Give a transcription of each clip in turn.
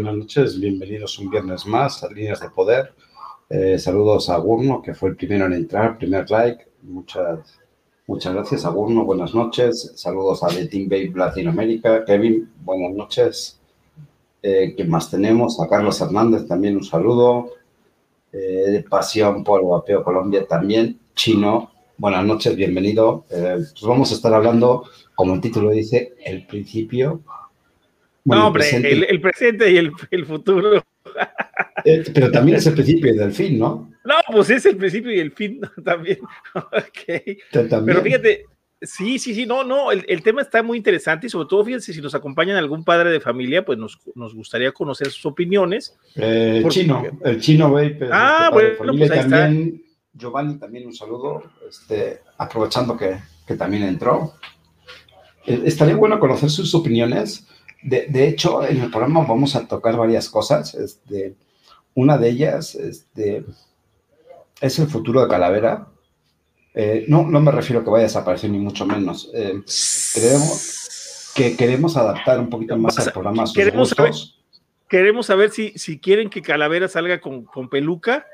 Buenas noches, bienvenidos un viernes más a Líneas de Poder. Eh, saludos a Gurno, que fue el primero en entrar, primer like. Muchas, muchas gracias a Gurno, buenas noches. Saludos a The Team Babe Latinoamérica. Kevin, buenas noches. Eh, ¿Qué más tenemos? A Carlos Hernández también un saludo. Eh, de Pasión por Vapeo Colombia también. Chino, buenas noches, bienvenido. Eh, pues vamos a estar hablando, como el título dice, el principio no, hombre, el presente, y el, futuro. Eh, pero también es el principio y del fin, ¿no? No, pues es el principio y el fin también. okay. Pero fíjate, sí, sí, sí, no, no, el, tema está muy interesante y sobre todo, fíjense, si nos acompañan algún padre de familia, pues nos, gustaría conocer sus opiniones. Eh, chino, el chino Vape. Ah, este, bueno, pues ahí también, Giovanni, también un saludo, este, aprovechando que, que también entró. Eh, estaría bueno conocer sus opiniones de, hecho, en el programa vamos a tocar varias cosas. Este, una de ellas este, es el futuro de Calavera. Eh, no, no me refiero a que vaya a desaparecer, ni mucho menos. Eh, creemos que queremos adaptar un poquito más al programa a sus queremos Saber, queremos saber si, si quieren que Calavera salga con, peluca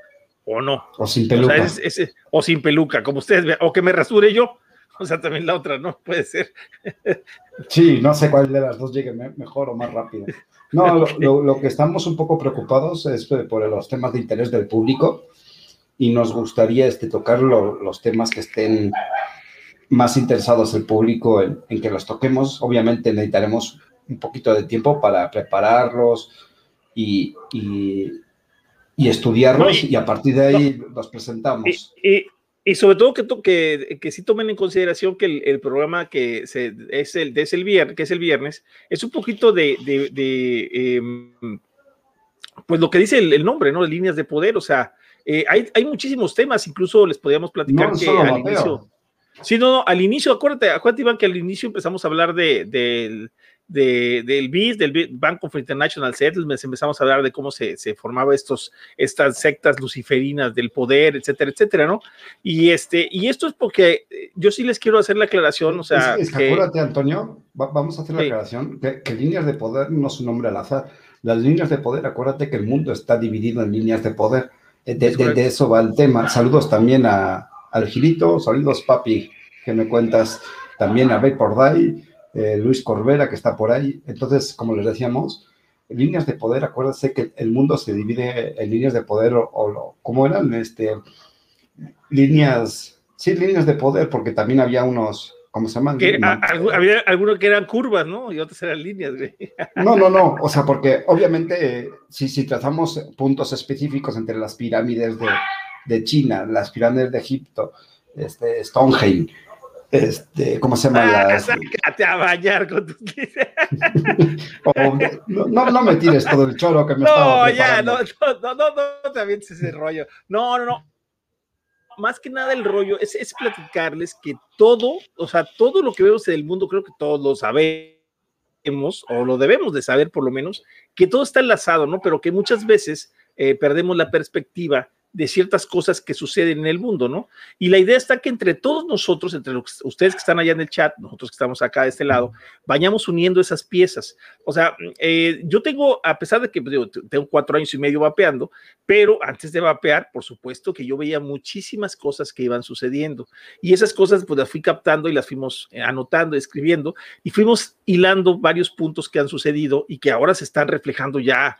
o no. O sin peluca. O, sin peluca, como ustedes vean. O que me rasure yo. O sea, también la otra, ¿no? Puede ser. Sí, no sé cuál de las dos llegue mejor o más rápido. No, lo, que estamos un poco preocupados es por los temas de interés del público y nos gustaría este, tocar los temas que estén más interesados el público en, que los toquemos. Obviamente necesitaremos un poquito de tiempo para prepararlos y, estudiarlos y, a partir de ahí los presentamos. Y sobre todo que, que, que sí tomen en consideración que el, programa que se, es, el, es el viernes, que es el viernes, es un poquito de, de, em, pues lo que dice el, nombre, ¿no? Líneas de poder, o sea, eh, hay, hay, muchísimos temas, incluso les podíamos platicar que al inicio... Sí, no, no, al inicio, acuérdate, acuérdate, Iván, que al inicio empezamos a hablar de, del de, del BIS, del Bank of International Settlements, empezamos a hablar de cómo se, se formaba estos, estas sectas luciferinas del poder, etcétera, etcétera, ¿no? Y, este, y esto es porque eh, yo sí les quiero hacer la aclaración, o sea... Es, que, acuérdate, Antonio, vamos a hacer la aclaración, que, líneas de poder no es un nombre al azar. Las líneas de poder, acuérdate que el mundo está dividido en líneas de poder. Eh, de, de, eso va el tema. Saludos también a, al Gilito, saludos papi, que me cuentas, también a Vapor Day, eh, Luis Corbera, que está por ahí. Entonces, como les decíamos, líneas de poder, acuérdense que el mundo se divide en líneas de poder o, ¿cómo eran? Este, líneas, sí, líneas de poder, porque también había unos, ¿cómo se llaman? había algunos que eran curvas, ¿no? Y otros eran líneas, No, no, no, o sea, porque obviamente si, si trazamos puntos específicos entre las pirámides de, de China, las pirámides de Egipto, este, Stonehenge, este, ¿cómo se llama? Ah, sácate a bañar con tus no, no, me tires todo el choro que me No, ya, no, no, no, no, te avientes ese rollo. No, no, no. Más que nada el rollo es, es platicarles que todo, o sea, todo lo que vemos en el mundo, creo que todos lo sabemos, o lo debemos de saber por lo menos, que todo está enlazado, ¿no? Pero que muchas veces eh, perdemos la perspectiva de ciertas cosas que suceden en el mundo, ¿no? Y la idea está que entre todos nosotros, entre ustedes que están allá en el chat, nosotros que estamos acá de este lado, vayamos uniendo esas piezas. O sea, eh, yo tengo, a pesar de que pues, tengo cuatro años y medio vapeando, pero antes de vapear, por supuesto que yo veía muchísimas cosas que iban sucediendo. Y esas cosas pues las fui captando y las fuimos eh, anotando, escribiendo, y fuimos hilando varios puntos que han sucedido y que ahora se están reflejando ya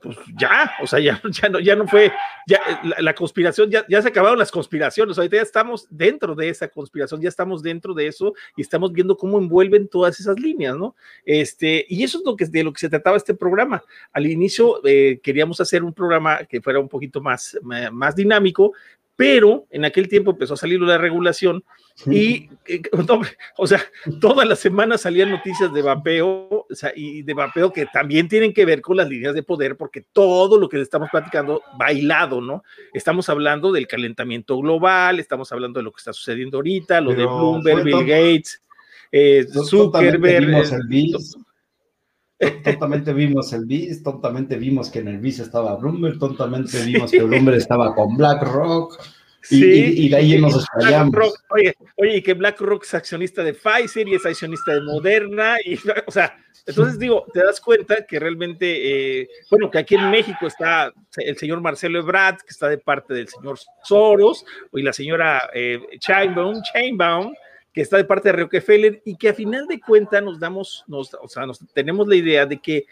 pues ya, o sea, ya, no, ya no fue, ya la, conspiración, ya, ya, se acabaron las conspiraciones, ahorita ya estamos dentro de esa conspiración, ya estamos dentro de eso y estamos viendo cómo envuelven todas esas líneas, ¿no? Este, y eso es lo que, de lo que se trataba este programa. Al inicio eh, queríamos hacer un programa que fuera un poquito más, más dinámico, pero en aquel tiempo empezó a salir la regulación y, eh, o sea, todas las semanas salían noticias de vapeo, o sea, y de vapeo que también tienen que ver con las líneas de poder, porque todo lo que le estamos platicando bailado, ¿no? Estamos hablando del calentamiento global, estamos hablando de lo que está sucediendo ahorita, lo de Bloomberg, Bill Gates, eh, Zuckerberg. tontamente vimos el BIS, tontamente vimos que en el BIS estaba Bloomberg, tontamente vimos que Bloomberg estaba con BlackRock. Y, de ahí nos explayamos. Oye, oye, y que BlackRock es accionista de Pfizer y es accionista de Moderna, y, o sea, entonces digo, te das cuenta que realmente, eh, bueno, que aquí en México está el señor Marcelo Ebrard, que está de parte del señor Soros, y la señora eh, Chainbaum, Chainbaum, que está de parte de Rockefeller, y que a final de cuentas nos damos, nos, o sea, nos, tenemos la idea de que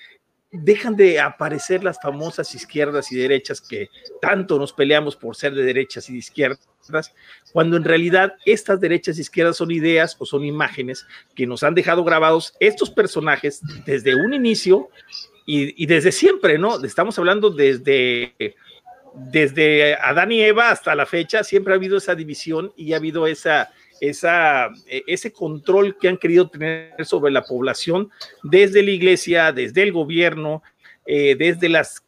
dejan de aparecer las famosas izquierdas y derechas que tanto nos peleamos por ser de derechas y de izquierdas, cuando en realidad estas derechas y izquierdas son ideas o son imágenes que nos han dejado grabados estos personajes desde un inicio y, desde siempre, ¿no? Estamos hablando desde, desde Adán y Eva hasta la fecha, siempre ha habido esa división y ha habido esa esa, e, ese control que han querido tener sobre la población desde la iglesia, desde el gobierno, eh, desde las,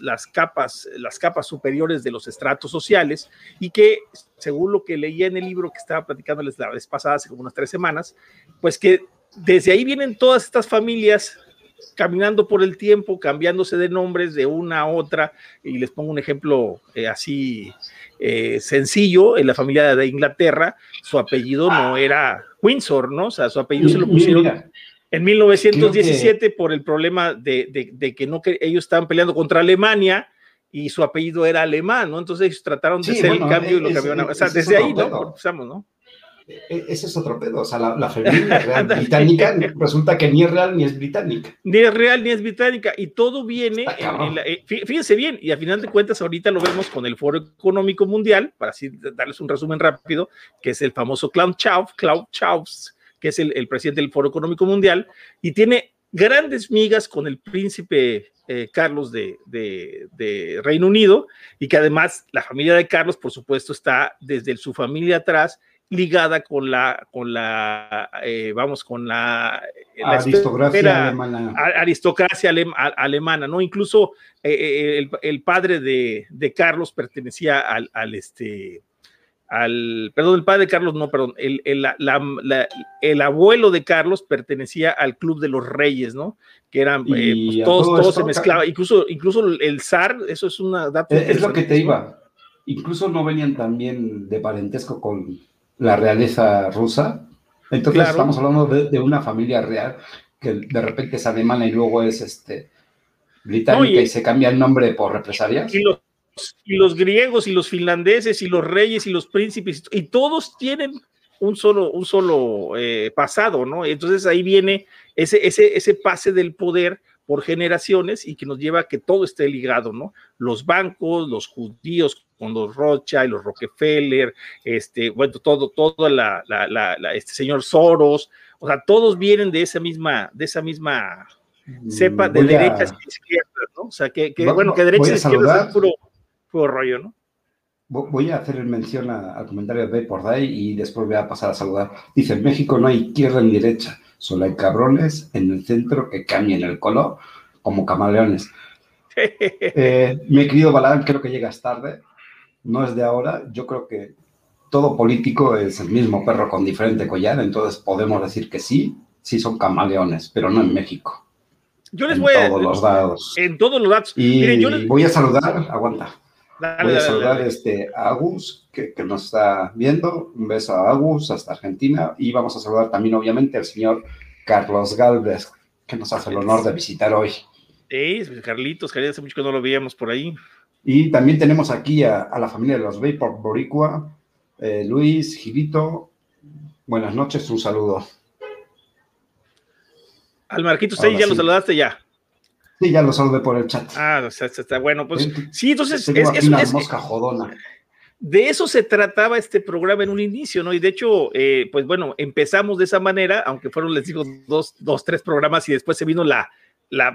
las, capas, las capas superiores de los estratos sociales y que, según lo que leía en el libro que estaba platicándoles la vez pasada, hace como unas tres semanas, pues que desde ahí vienen todas estas familias caminando por el tiempo, cambiándose de nombres de una a otra, y les pongo un ejemplo eh, así eh, sencillo, en la familia de Inglaterra, su apellido no era Windsor, ¿no? O sea, su apellido se lo pusieron en 1917 por el problema de, que no que ellos estaban peleando contra Alemania y su apellido era alemán, ¿no? Entonces ellos trataron de hacer el cambio y lo cambiaron. O sea, desde ahí, ¿no? Empezamos, ¿no? E, ese es otro pedo. O sea, la, familia real británica resulta que ni es real ni es británica. Ni es real ni es británica. Y todo viene. En, eh, fíjense bien, y a final de cuentas, ahorita lo vemos con el Foro Económico Mundial, para así darles un resumen rápido, que es el famoso Klaus Schwab, Klaus Schwab, que es el, presidente del Foro Económico Mundial, y tiene grandes migas con el príncipe eh, Carlos de, de, Reino Unido, y que además la familia de Carlos, por supuesto, está desde su familia atrás ligada con la, con la eh, vamos, con la, aristocracia alemana. Aristocracia alemana, ¿no? Incluso eh, eh, el, padre de, Carlos pertenecía al, al, este, al, perdón, el padre de Carlos, no, perdón, el, el, abuelo de Carlos pertenecía al Club de los Reyes, ¿no? Que eran, pues, todos, todos se mezclaban, incluso, incluso el zar, eso es una dato. Es, lo que te iba. Incluso no venían también de parentesco con la realeza rusa. Entonces estamos hablando de, una familia real que de repente es alemana y luego es este británica y, se cambia el nombre por represalias. Y los, y los, griegos y los finlandeses y los reyes y los príncipes y todos tienen un solo, un solo eh, pasado, ¿no? Entonces ahí viene ese, ese, ese pase del poder por generaciones y que nos lleva a que todo esté ligado, ¿no? Los bancos, los judíos con los Rocha y los Rockefeller, este, bueno, todo, todo la, este señor Soros, o sea, todos vienen de esa misma, de esa misma cepa de derechas y izquierdas, ¿no? O sea, que, bueno, que derechas y izquierdas es puro, puro rollo, ¿no? Voy a hacer mención al comentario de por Day y después voy a pasar a saludar. Dice, en México no hay izquierda ni derecha, solo hay cabrones en el centro que cambian el color como camaleones. eh, mi querido Balán, creo que llegas tarde no es de ahora. Yo creo que todo político es el mismo perro con diferente collar, entonces podemos decir que sí, sí son camaleones, pero no en México. Yo les voy a... todos los dados. En todos los datos. Y voy a saludar, aguanta. voy a saludar Este, a Agus, que, nos está viendo. Un beso a Agus, hasta Argentina. Y vamos a saludar también, obviamente, al señor Carlos Galvez, que nos hace el honor de visitar hoy. Sí, Carlitos, que hace mucho que no lo veíamos por ahí. Y también tenemos aquí a, la familia de los Vapor Boricua, eh, Luis, Gilito. Buenas noches, un saludo. Al Marquito, ¿usted ya lo saludaste ya? Sí, ya lo saludé por el chat. Ah, está, bueno, pues sí, entonces es, una mosca jodona. De eso se trataba este programa en un inicio, ¿no? Y de hecho, eh, pues bueno, empezamos de esa manera, aunque fueron, les digo, dos, dos tres programas y después se vino la, la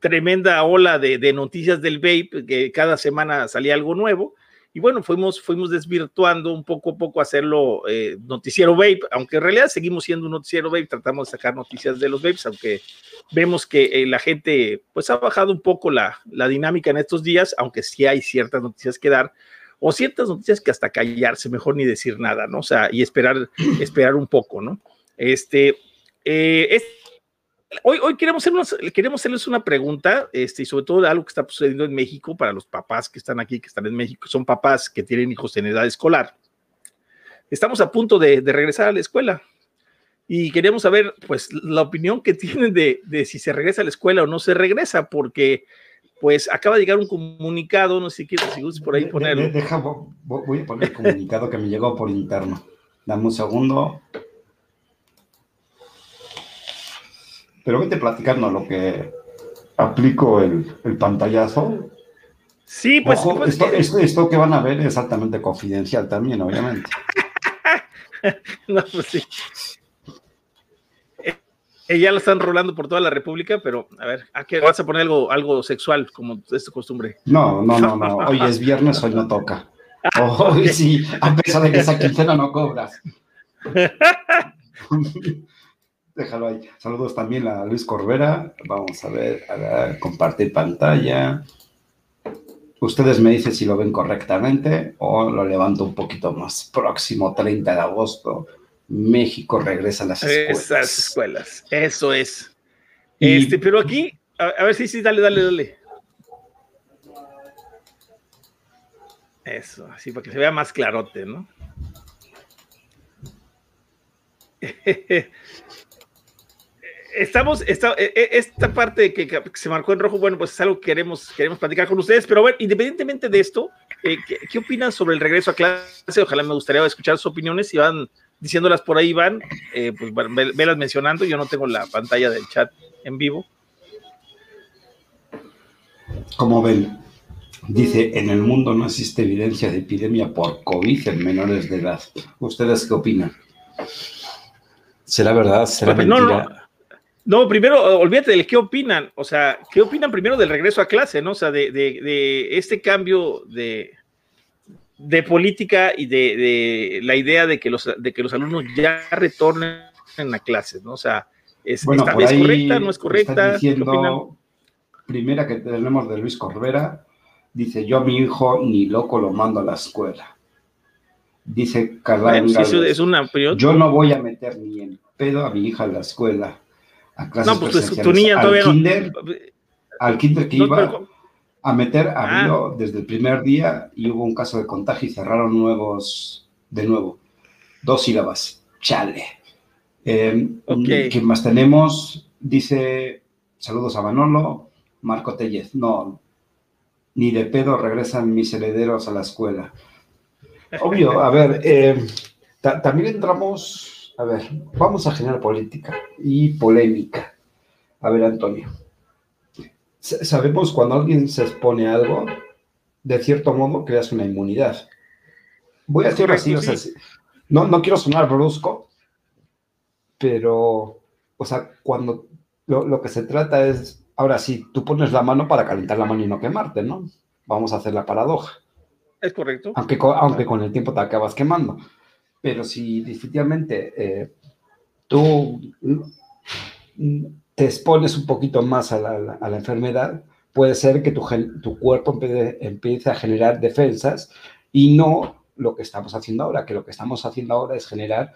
tremenda ola de, noticias del vape, que cada semana salía algo nuevo. Y bueno, fuimos, fuimos desvirtuando un poco a poco hacerlo eh, noticiero vape, aunque en realidad seguimos siendo un noticiero vape, tratamos de sacar noticias de los vapes, aunque vemos que eh, la gente pues ha bajado un poco la, la dinámica en estos días, aunque sí hay ciertas noticias que dar, o ciertas noticias que hasta callarse, mejor ni decir nada, ¿no? O sea, y esperar, esperar un poco, ¿no? Este, eh, hoy, hoy queremos, hacernos, queremos hacerles una pregunta, este, y sobre todo algo que está sucediendo en México para los papás que están aquí, que están en México, son papás que tienen hijos en edad escolar. Estamos a punto de, de regresar a la escuela y queríamos saber, pues, la opinión que tienen de, de, si se regresa a la escuela o no se regresa, porque, pues, acaba de llegar un comunicado, no sé si quieres, si por ahí ponerlo. Deja, voy a poner el comunicado que me llegó por interno. Dame un segundo. Pero vete platicando lo que aplico el, el pantallazo. Sí, pues, Ojo, pues esto, esto, esto, que van a ver es altamente confidencial también, obviamente. no, pues sí. Eh, ya lo están rolando por toda la República, pero a ver, ¿a qué vas a poner algo, algo sexual, como es tu costumbre? No, no, no, no. Hoy es viernes, hoy no toca. Hoy sí, a pesar de que esa quincena no cobras. Déjalo ahí. Saludos también a Luis Corbera. Vamos a ver, a ver, compartir pantalla. Ustedes me dicen si lo ven correctamente o lo levanto un poquito más. Próximo 30 de agosto, México regresa a las escuelas. Esas escuelas, eso es. Y, este, pero aquí, a, a, ver si sí, sí, dale, dale, dale. Eso, así para que se vea más clarote, ¿no? Estamos, esta, esta parte que, que, se marcó en rojo, bueno, pues es algo que queremos, queremos platicar con ustedes, pero bueno, independientemente de esto, eh, ¿qué, ¿qué, opinan sobre el regreso a clase? Ojalá me gustaría escuchar sus opiniones, si van diciéndolas por ahí, van, eh, pues velas mencionando, yo no tengo la pantalla del chat en vivo. Como ven, dice, en el mundo no existe evidencia de epidemia por COVID en menores de edad. ¿Ustedes qué opinan? ¿Será verdad? ¿Será pues, mentira? No, no. No, primero, olvídate del qué opinan, o sea, qué opinan primero del regreso a clase, ¿no? O sea, de, de, de este cambio de, de política y de, la idea de que, los, de que los alumnos ya retornen a clases, ¿no? O sea, ¿es, bueno, está, ¿es correcta, no es correcta? Diciendo, primera que tenemos de Luis Corbera, dice, yo a mi hijo ni loco lo mando a la escuela. Dice Carla bueno, sí, es una yo no voy a meter ni en pedo a mi hija a la escuela a clases no, pues tu, tu niña al kinder, no. Al kinder que No, iba pero- a meter a Ah. Bio desde el primer día y hubo un caso de contagio y cerraron nuevos, de nuevo, dos sílabas. Chale. Eh. ¿Qué más tenemos? Dice, saludos a Manolo, Marco Tellez. No, ni de pedo regresan mis herederos a la escuela. Obvio, a ver, eh, ta- también entramos, a ver, vamos a generar política y polémica. A ver, Antonio. Sabemos cuando alguien se expone a algo, de cierto modo creas una inmunidad. Voy a decirlo así, o sea, no, no quiero sonar brusco, pero, o sea, cuando lo, lo que se trata es, ahora sí, tú pones la mano para calentar la mano y no quemarte, ¿no? Vamos a hacer la paradoja Es correcto. aunque, aunque con el tiempo te acabas quemando. Pero si definitivamente eh, tú te expones un poquito más a la, a la enfermedad, puede ser que tu, tu cuerpo empiece, a generar defensas y no lo que estamos haciendo ahora, que lo que estamos haciendo ahora es generar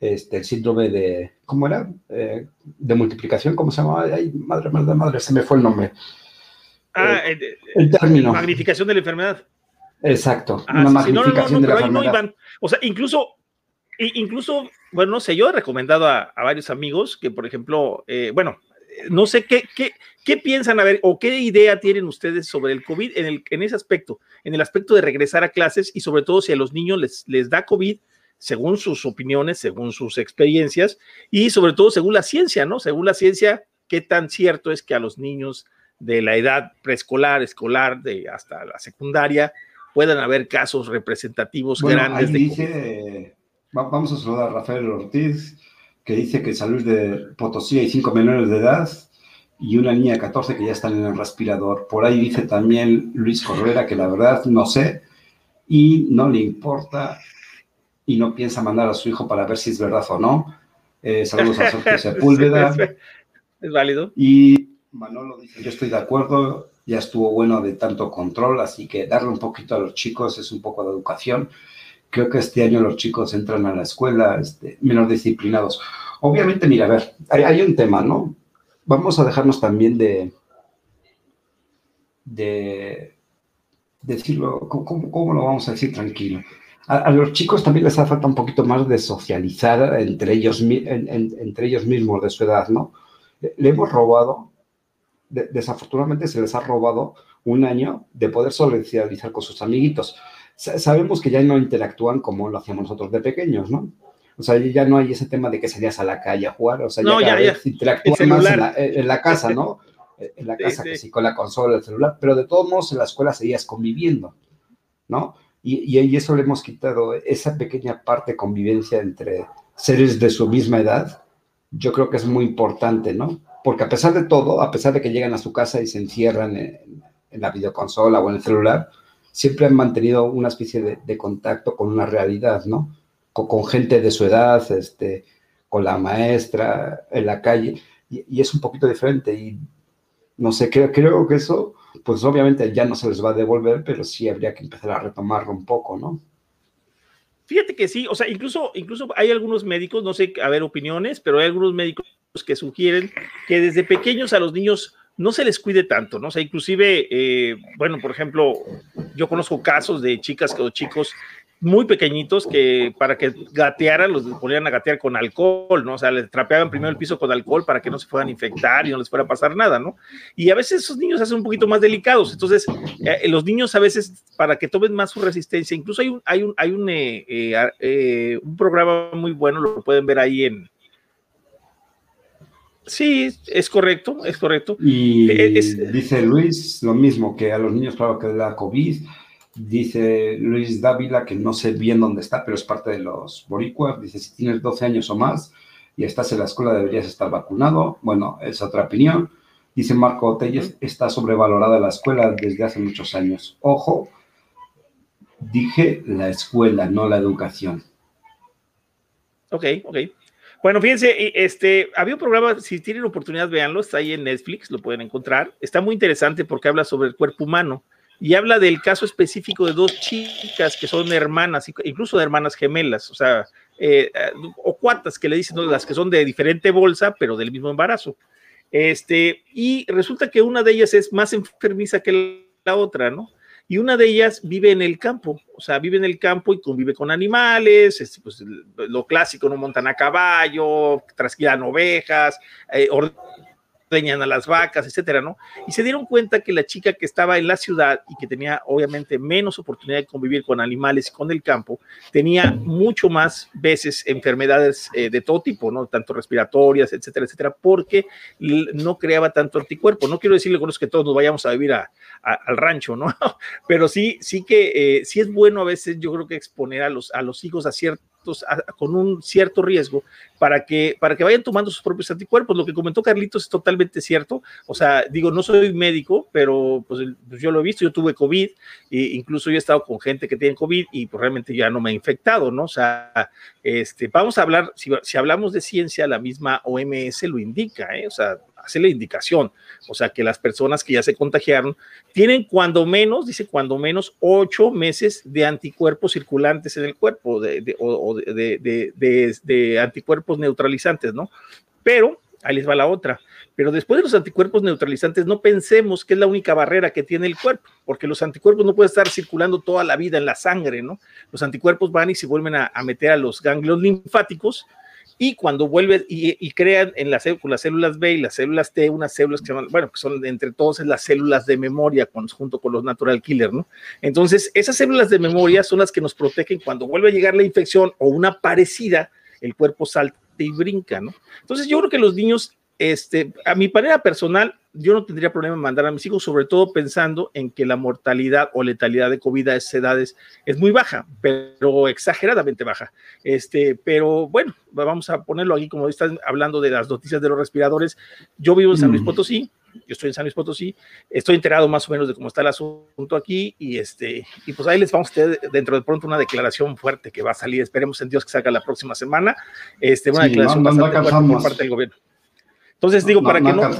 este, el síndrome de, ¿cómo era? Eh, de multiplicación, ¿cómo se llamaba? Ay, madre, madre, madre, se me fue el nombre. Ah, eh, El término. magnificación de la enfermedad. Exacto, Ah, una sí, sí, no, no, no, magnificación de la enfermedad. iban. O sea, incluso, incluso, bueno, no sé, yo he recomendado a, a varios amigos que, por ejemplo, eh, bueno, no sé qué, qué, qué piensan, a ver, o qué idea tienen ustedes sobre el COVID en, el, en ese aspecto, en el aspecto de regresar a clases y sobre todo si a los niños les, les da COVID, según sus opiniones, según sus experiencias y sobre todo según la ciencia, ¿no? Según la ciencia, qué tan cierto es que a los niños de la edad preescolar, escolar, de hasta la secundaria, puedan haber casos representativos Bueno, grandes ahí de dice, vamos a saludar a Rafael Ortiz, que dice que Luis de Potosí hay cinco menores de edad y una niña de 14 que ya están en el respirador. Por ahí dice también Luis Correra que la verdad no sé y no le importa y no piensa mandar a su hijo para ver si es verdad o no. Eh, saludos a Sergio Sepúlveda. es, es válido. Y Manolo dice, yo estoy de acuerdo, ya estuvo bueno de tanto control, así que darle un poquito a los chicos es un poco de educación. Creo que este año los chicos entran a la escuela este, menos disciplinados. Obviamente, mira, a ver, hay, hay un tema, ¿no? vamos a dejarnos también de, de decirlo, ¿cómo, lo vamos a decir tranquilo? A, los chicos también les hace falta un poquito más de socializar entre ellos, entre ellos mismos de su edad, ¿no? Le hemos robado, desafortunadamente se les ha robado un año de poder socializar con sus amiguitos. Sabemos que ya no interactúan como lo hacíamos nosotros de pequeños, ¿no? O sea, ya no hay ese tema de que salías a la calle a jugar, o sea, ya, ya, interactúan más en la, casa, ¿no? en la casa, que sí, con la consola, el celular, pero de todos modos en la escuela seguías conviviendo, ¿no? Y, y, eso le hemos quitado, esa pequeña parte de convivencia entre seres de su misma edad, yo creo que es muy importante, ¿no? Porque a pesar de todo, a pesar de que llegan a su casa y se encierran en, la videoconsola o en el celular, siempre han mantenido una especie de, contacto con una realidad, ¿no? Con, gente de su edad, este, con la maestra, en la calle, y, y es un poquito diferente. Y no sé, creo, creo que eso, pues obviamente ya no se les va a devolver, pero sí habría que empezar a retomarlo un poco, ¿no? Fíjate que sí, o sea, incluso, incluso hay algunos médicos, no sé, a ver opiniones, pero hay algunos médicos que sugieren que desde pequeños a los niños no se les cuide tanto, ¿no? O sea, inclusive, eh, bueno, por ejemplo, yo conozco casos de chicas o chicos muy pequeñitos que para que gatearan los ponían a gatear con alcohol, ¿no? O sea, les trapeaban primero el piso con alcohol para que no se puedan infectar y no les fuera a pasar nada, ¿no? Y a veces esos niños se hacen un poquito más delicados, entonces eh, los niños a veces para que tomen más su resistencia, incluso hay un, hay un, hay un, eh, eh, un programa muy bueno, lo pueden ver ahí en, Sí, es correcto, es correcto. Y dice Luis lo mismo, que a los niños, claro, que la COVID Dice Luis Dávila, que no sé bien dónde está, pero es parte de los boricuas. Dice, si tienes 12 años o más y estás en la escuela, deberías estar vacunado. Bueno, es otra opinión. Dice Marco Telles, está sobrevalorada la escuela desde hace muchos años. Ojo, dije la escuela, no la educación. Ok, ok. Bueno, fíjense, este, había un programa, si tienen oportunidad, véanlo, está ahí en Netflix, lo pueden encontrar. Está muy interesante porque habla sobre el cuerpo humano y habla del caso específico de dos chicas que son hermanas, incluso de hermanas gemelas, o sea, eh, o cuartas que le dicen, las que son de diferente bolsa, pero del mismo embarazo. Este, y resulta que una de ellas es más enfermiza que la otra, ¿no? Y una de ellas vive en el campo, o sea, vive en el campo y convive con animales, es, pues, lo clásico, no montan a caballo, trasquilan ovejas, eh, a las vacas, etcétera, ¿no? Y se dieron cuenta que la chica que estaba en la ciudad y que tenía obviamente menos oportunidad de convivir con animales y con el campo, tenía mucho más veces enfermedades eh, de todo tipo, ¿no? Tanto respiratorias, etcétera, etcétera, porque no creaba tanto anticuerpo. No quiero decirle con eso que todos nos vayamos a vivir al rancho, ¿no? Pero sí, sí que eh, sí es bueno a veces, yo creo que exponer a los, a los hijos a cierto con un cierto riesgo para que, para que vayan tomando sus propios anticuerpos. Lo que comentó Carlitos es totalmente cierto. O sea, digo, no soy médico, pero pues, pues yo lo he visto, yo tuve COVID, e incluso yo he estado con gente que tiene COVID y pues realmente ya no me he infectado, ¿no? O sea, este, vamos a hablar, si, si hablamos de ciencia, la misma OMS lo indica, ¿eh? O sea, hace la indicación. O sea, que las personas que ya se contagiaron tienen cuando menos, dice cuando menos, ocho meses de anticuerpos circulantes en el cuerpo de, o de, de, anticuerpos neutralizantes, ¿no? Pero, ahí les va la otra. Pero después de los anticuerpos neutralizantes, no pensemos que es la única barrera que tiene el cuerpo, porque los anticuerpos no pueden estar circulando toda la vida en la sangre, ¿no? Los anticuerpos van y se vuelven a meter a los ganglios linfáticos y cuando vuelve y, crean en las, las, células B y las células T, unas células que son, bueno, que son entre todos las células de memoria junto con los natural killer, ¿no? Entonces, esas células de memoria son las que nos protegen cuando vuelve a llegar la infección o una parecida, el cuerpo salta y brinca, ¿no? Entonces, yo creo que los niños este, a mi manera personal, yo no tendría problema en mandar a mis hijos, sobre todo pensando en que la mortalidad o letalidad de COVID a esas edades es muy baja, pero exageradamente baja. Este, pero bueno, vamos a ponerlo aquí, como están hablando de las noticias de los respiradores. Yo vivo en San Luis mm. Potosí, yo estoy en San Luis Potosí, estoy enterado más o menos de cómo está el asunto aquí y este y pues ahí les vamos a tener dentro de pronto una declaración fuerte que va a salir, esperemos en Dios que salga la próxima semana, este una declaración bastante fuerte por parte del gobierno. Entonces digo, para que no,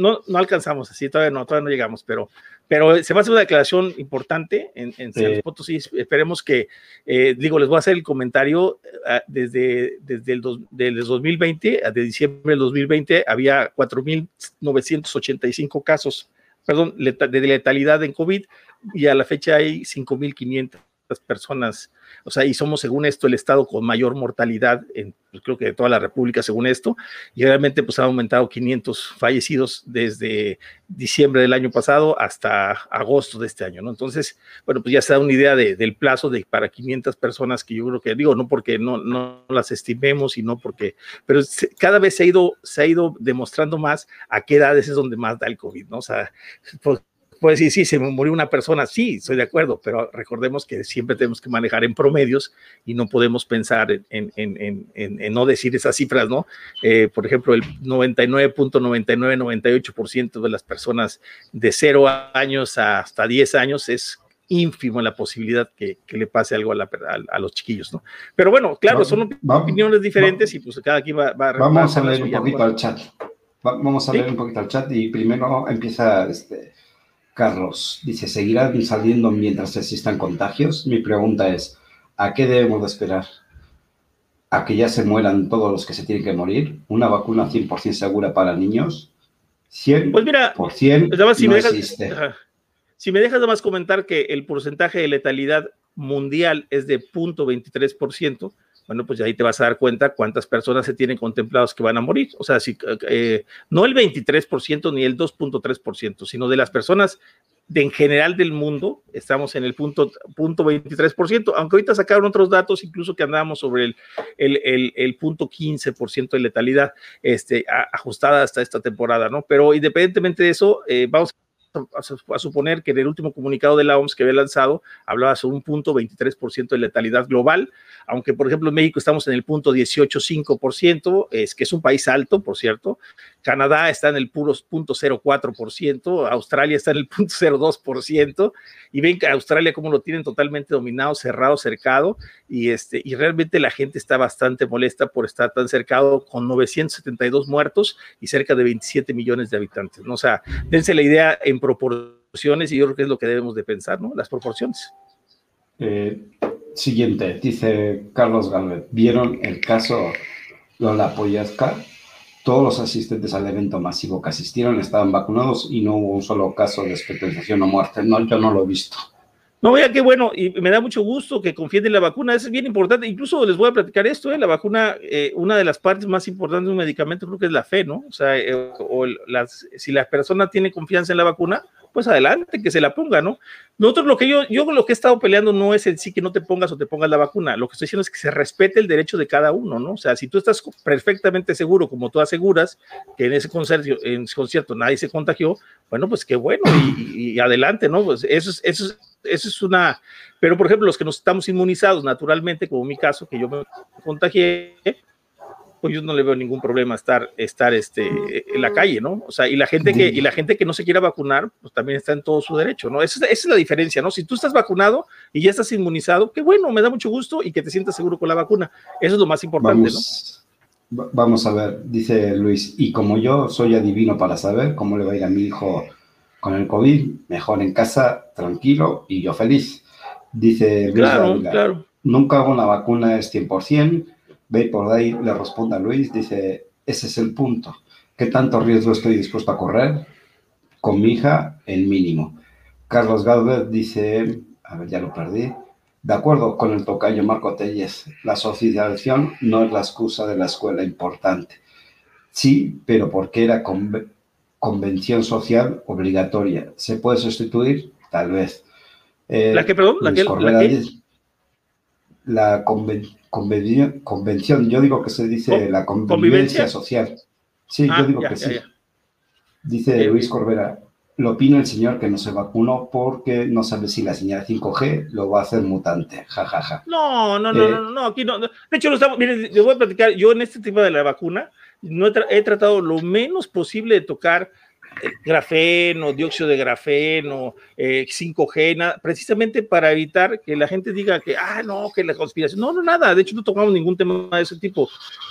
no, no, alcanzamos así, todavía no, todavía no llegamos, pero, pero se va a hacer una declaración importante en, en San Potosí. Esperemos que, eh, digo, les voy a hacer el comentario. Eh, desde, desde el, dos, 2020, de diciembre del 2020, había 4.985 casos, perdón, de letalidad en COVID y a la fecha hay 5.500 personas o sea, y somos según esto el estado con mayor mortalidad, en, pues, creo que de toda la República según esto, y realmente pues ha aumentado 500 fallecidos desde diciembre del año pasado hasta agosto de este año, ¿no? Entonces, bueno, pues ya se da una idea del plazo de para 500 personas que yo creo que digo, no porque no, no las estimemos, sino porque, pero cada vez se ha ido, se ha ido demostrando más a qué edades es donde más da el COVID, ¿no? O sea, pues, puede decir, sí, se murió una persona, sí, estoy de acuerdo, pero recordemos que siempre tenemos que manejar en promedios y no podemos pensar en, en, en, en no decir esas cifras, ¿no? Eh, por ejemplo, el 99.9998% de las personas de 0 años hasta 10 años es ínfimo la posibilidad que, que le pase algo a, la, a, los chiquillos, ¿no? Pero bueno, claro, son opiniones diferentes y pues cada quien va, va a... Vamos a leer un poquito al chat. Vamos a leer un poquito al chat y primero empieza este, Carlos dice, ¿seguirán saliendo mientras existan contagios? Mi pregunta es, ¿a qué debemos de esperar? ¿A que ya se mueran todos los que se tienen que morir? ¿Una vacuna 100% segura para niños? 100%, pues mira, si no me dejas, existe. Si me dejas nada más comentar que el porcentaje de letalidad mundial es de 0.23%, bueno, pues ahí te vas a dar cuenta cuántas personas se tienen contemplados que van a morir. O sea, si, eh, no el 23% ni el 2.3%, sino de las personas de, en general del mundo, estamos en el punto, punto 23%, aunque ahorita sacaron otros datos, incluso que andábamos sobre el, el, el, el punto 15% de letalidad este, ajustada hasta esta temporada, ¿no? Pero independientemente de eso, eh, vamos a a, suponer que en el último comunicado de la OMS que había lanzado hablaba sobre un punto 23% de letalidad global, aunque por ejemplo en México estamos en el punto 18,5%, es que es un país alto, por cierto. Canadá está en el puro punto 0,4%, Australia está en el punto 0,2%, y ven que Australia como lo tienen totalmente dominado, cerrado, cercado, y, este, y realmente la gente está bastante molesta por estar tan cercado con 972 muertos y cerca de 27 millones de habitantes, ¿no? O sea, dense la idea en proporciones y yo creo que es lo que debemos de pensar, ¿no? Las proporciones. Eh, siguiente, dice Carlos Galvez, ¿vieron el caso Lola Poyasca? Todos los asistentes al evento masivo que asistieron estaban vacunados y no hubo un solo caso de hospitalización o muerte. No, yo no lo he visto. No, vea qué bueno, y me da mucho gusto que confíen en la vacuna, eso es bien importante. Incluso les voy a platicar esto, ¿eh? la vacuna, eh, una de las partes más importantes de un medicamento creo que es la fe, ¿no? O sea, eh, o las, si la persona tiene confianza en la vacuna, pues adelante, que se la ponga, ¿no? Nosotros lo que yo, yo lo que he estado peleando no es en sí que no te pongas o te pongas la vacuna, lo que estoy diciendo es que se respete el derecho de cada uno, ¿no? O sea, si tú estás perfectamente seguro, como tú aseguras, que en ese concierto, en ese concierto nadie se contagió, bueno, pues qué bueno, y, y adelante, ¿no? Pues eso es, eso es eso es una, pero por ejemplo, los que nos estamos inmunizados naturalmente, como mi caso, que yo me contagié, pues yo no le veo ningún problema estar, estar este, en la calle, ¿no? O sea, y la gente que, y la gente que no se quiera vacunar, pues también está en todo su derecho, ¿no? Esa, es la diferencia, ¿no? Si tú estás vacunado y ya estás inmunizado, qué bueno, me da mucho gusto y que te sientas seguro con la vacuna. Eso es lo más importante, ¿no? Vamos a ver, dice Luis, y como yo soy adivino para saber cómo le va a ir a mi hijo con el COVID, mejor en casa, tranquilo y yo feliz. Dice Luis claro, claro. nunca una vacuna es 100%. Ve por ahí, le responde a Luis, dice, ese es el punto. ¿Qué tanto riesgo estoy dispuesto a correr? Con mi hija, el mínimo. Carlos Galvez dice, a ver, ya lo perdí. De acuerdo con el tocayo Marco Telles, la socialización no es la excusa de la escuela importante. Sí, pero porque era con convención social obligatoria. ¿Se puede sustituir? Tal vez. Eh, ¿La que, perdón? ¿La que, la, convención, yo digo que se dice la convivencia, social. Sí, yo ah, digo que sí. Dice Luis Corbera, lo opina el señor que no se vacunó porque no sabe si la señal 5G lo va a hacer mutante. Ja, ja, ja. No, no, no, eh, no, no, aquí no. De hecho, lo estamos, miren, les voy a platicar, yo en este tema de la vacuna, no he, tratado lo menos posible de tocar grafeno, dióxido de grafeno, 5G, eh, precisamente para evitar que la gente diga que, ah, no, que la conspiración. No, no, nada. De hecho, no tocamos ningún tema de ese tipo.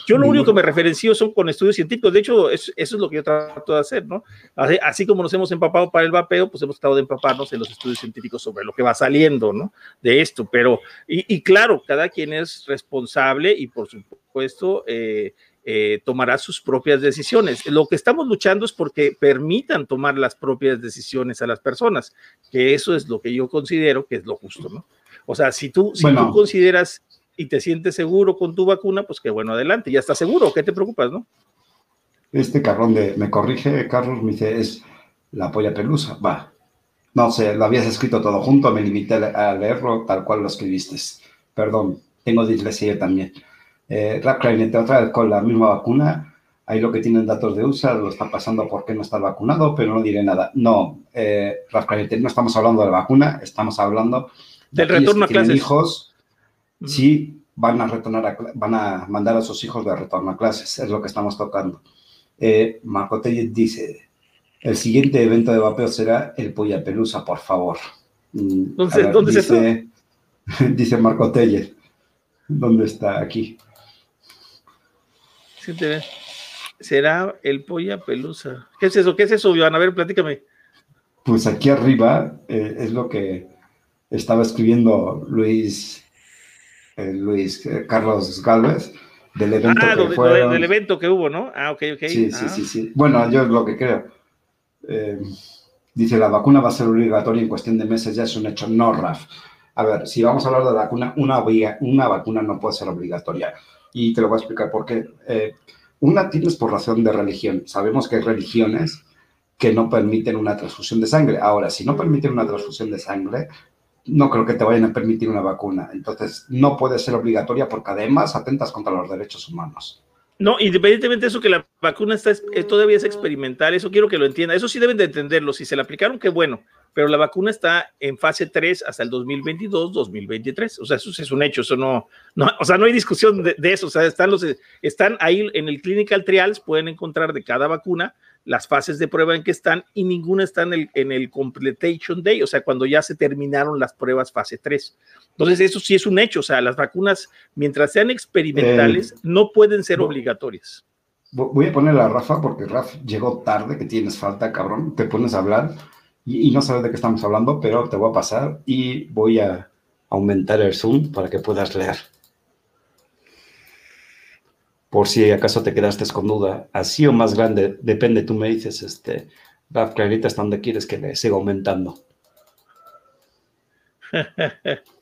Yo lo único que me referencio son con estudios científicos. De hecho, eso, es lo que yo trato de hacer, ¿no? Así, como nos hemos empapado para el vapeo, pues hemos tratado de empaparnos en los estudios científicos sobre lo que va saliendo, ¿no? De esto. Pero, y, y claro, cada quien es responsable y por supuesto, eh, eh, tomará sus propias decisiones. Lo que estamos luchando es porque permitan tomar las propias decisiones a las personas, que eso es lo que yo considero que es lo justo, ¿no? O sea, si tú, si tú consideras y te sientes seguro con tu vacuna, pues que bueno, adelante, ya estás seguro, ¿qué te preocupas, no? Este cabrón de, me corrige, Carlos, me dice, es la polla pelusa, va. No sé, lo habías escrito todo junto, me limité a leerlo tal cual lo escribiste. Perdón, tengo dislexia también. Eh, Rap otra vez con la misma vacuna. Ahí lo que tienen datos de USA lo está pasando porque no está vacunado, pero no diré nada. No, eh, no estamos hablando de la vacuna, estamos hablando del retorno a clases. hijos, sí van a retornar van a mandar a sus hijos de retorno a clases, es lo que estamos tocando. Eh, Marco Tellez dice, el siguiente evento de vapeo será el Polla Pelusa, por favor. Mm, ¿Dónde, ¿dónde dice, dice Marco Tellez. ¿Dónde está? Aquí será el polla pelusa. ¿Qué es eso? ¿Qué es eso, Iván? A ver, platícame. Pues aquí arriba eh, es lo que estaba escribiendo Luis, eh, Luis eh, Carlos Galvez del evento ah, que fue, del evento que hubo, ¿no? Ah, ok, ok. Sí, sí, sí, sí. Bueno, yo es lo que creo. dice, la vacuna va a ser obligatoria en cuestión de meses, ya es un hecho. No, Raf. A ver, si vamos a hablar de la vacuna, una, una vacuna no puede ser obligatoria y te lo voy a explicar por qué. Eh, una tienes por razón de religión. Sabemos que hay religiones que no permiten una transfusión de sangre. Ahora, si no permiten una transfusión de sangre, no creo que te vayan a permitir una vacuna. Entonces, no puede ser obligatoria porque además atentas contra los derechos humanos. No, independientemente de eso que la vacuna está, eh, todavía es experimental, eso quiero que lo entienda. Eso sí deben de entenderlo. Si se la aplicaron, qué bueno pero la vacuna está en fase 3 hasta el 2022, 2023. O sea, eso es un hecho, eso no, no o sea, no hay discusión de, eso. O sea, están, los, están ahí en el clinical trials, pueden encontrar de cada vacuna las fases de prueba en que están y ninguna está en el, en el completion day, o sea, cuando ya se terminaron las pruebas fase 3. Entonces, eso sí es un hecho, o sea, las vacunas, mientras sean experimentales, eh, no pueden ser obligatorias. Voy a poner a Rafa porque Rafa llegó tarde, que tienes falta, cabrón, te pones a hablar y, no sabes de qué estamos hablando, pero te voy a pasar y voy a aumentar el zoom para que puedas leer. Por si acaso te quedaste con duda, así o más grande, depende, tú me dices, este, Raf, clarita hasta donde quieres que le siga aumentando.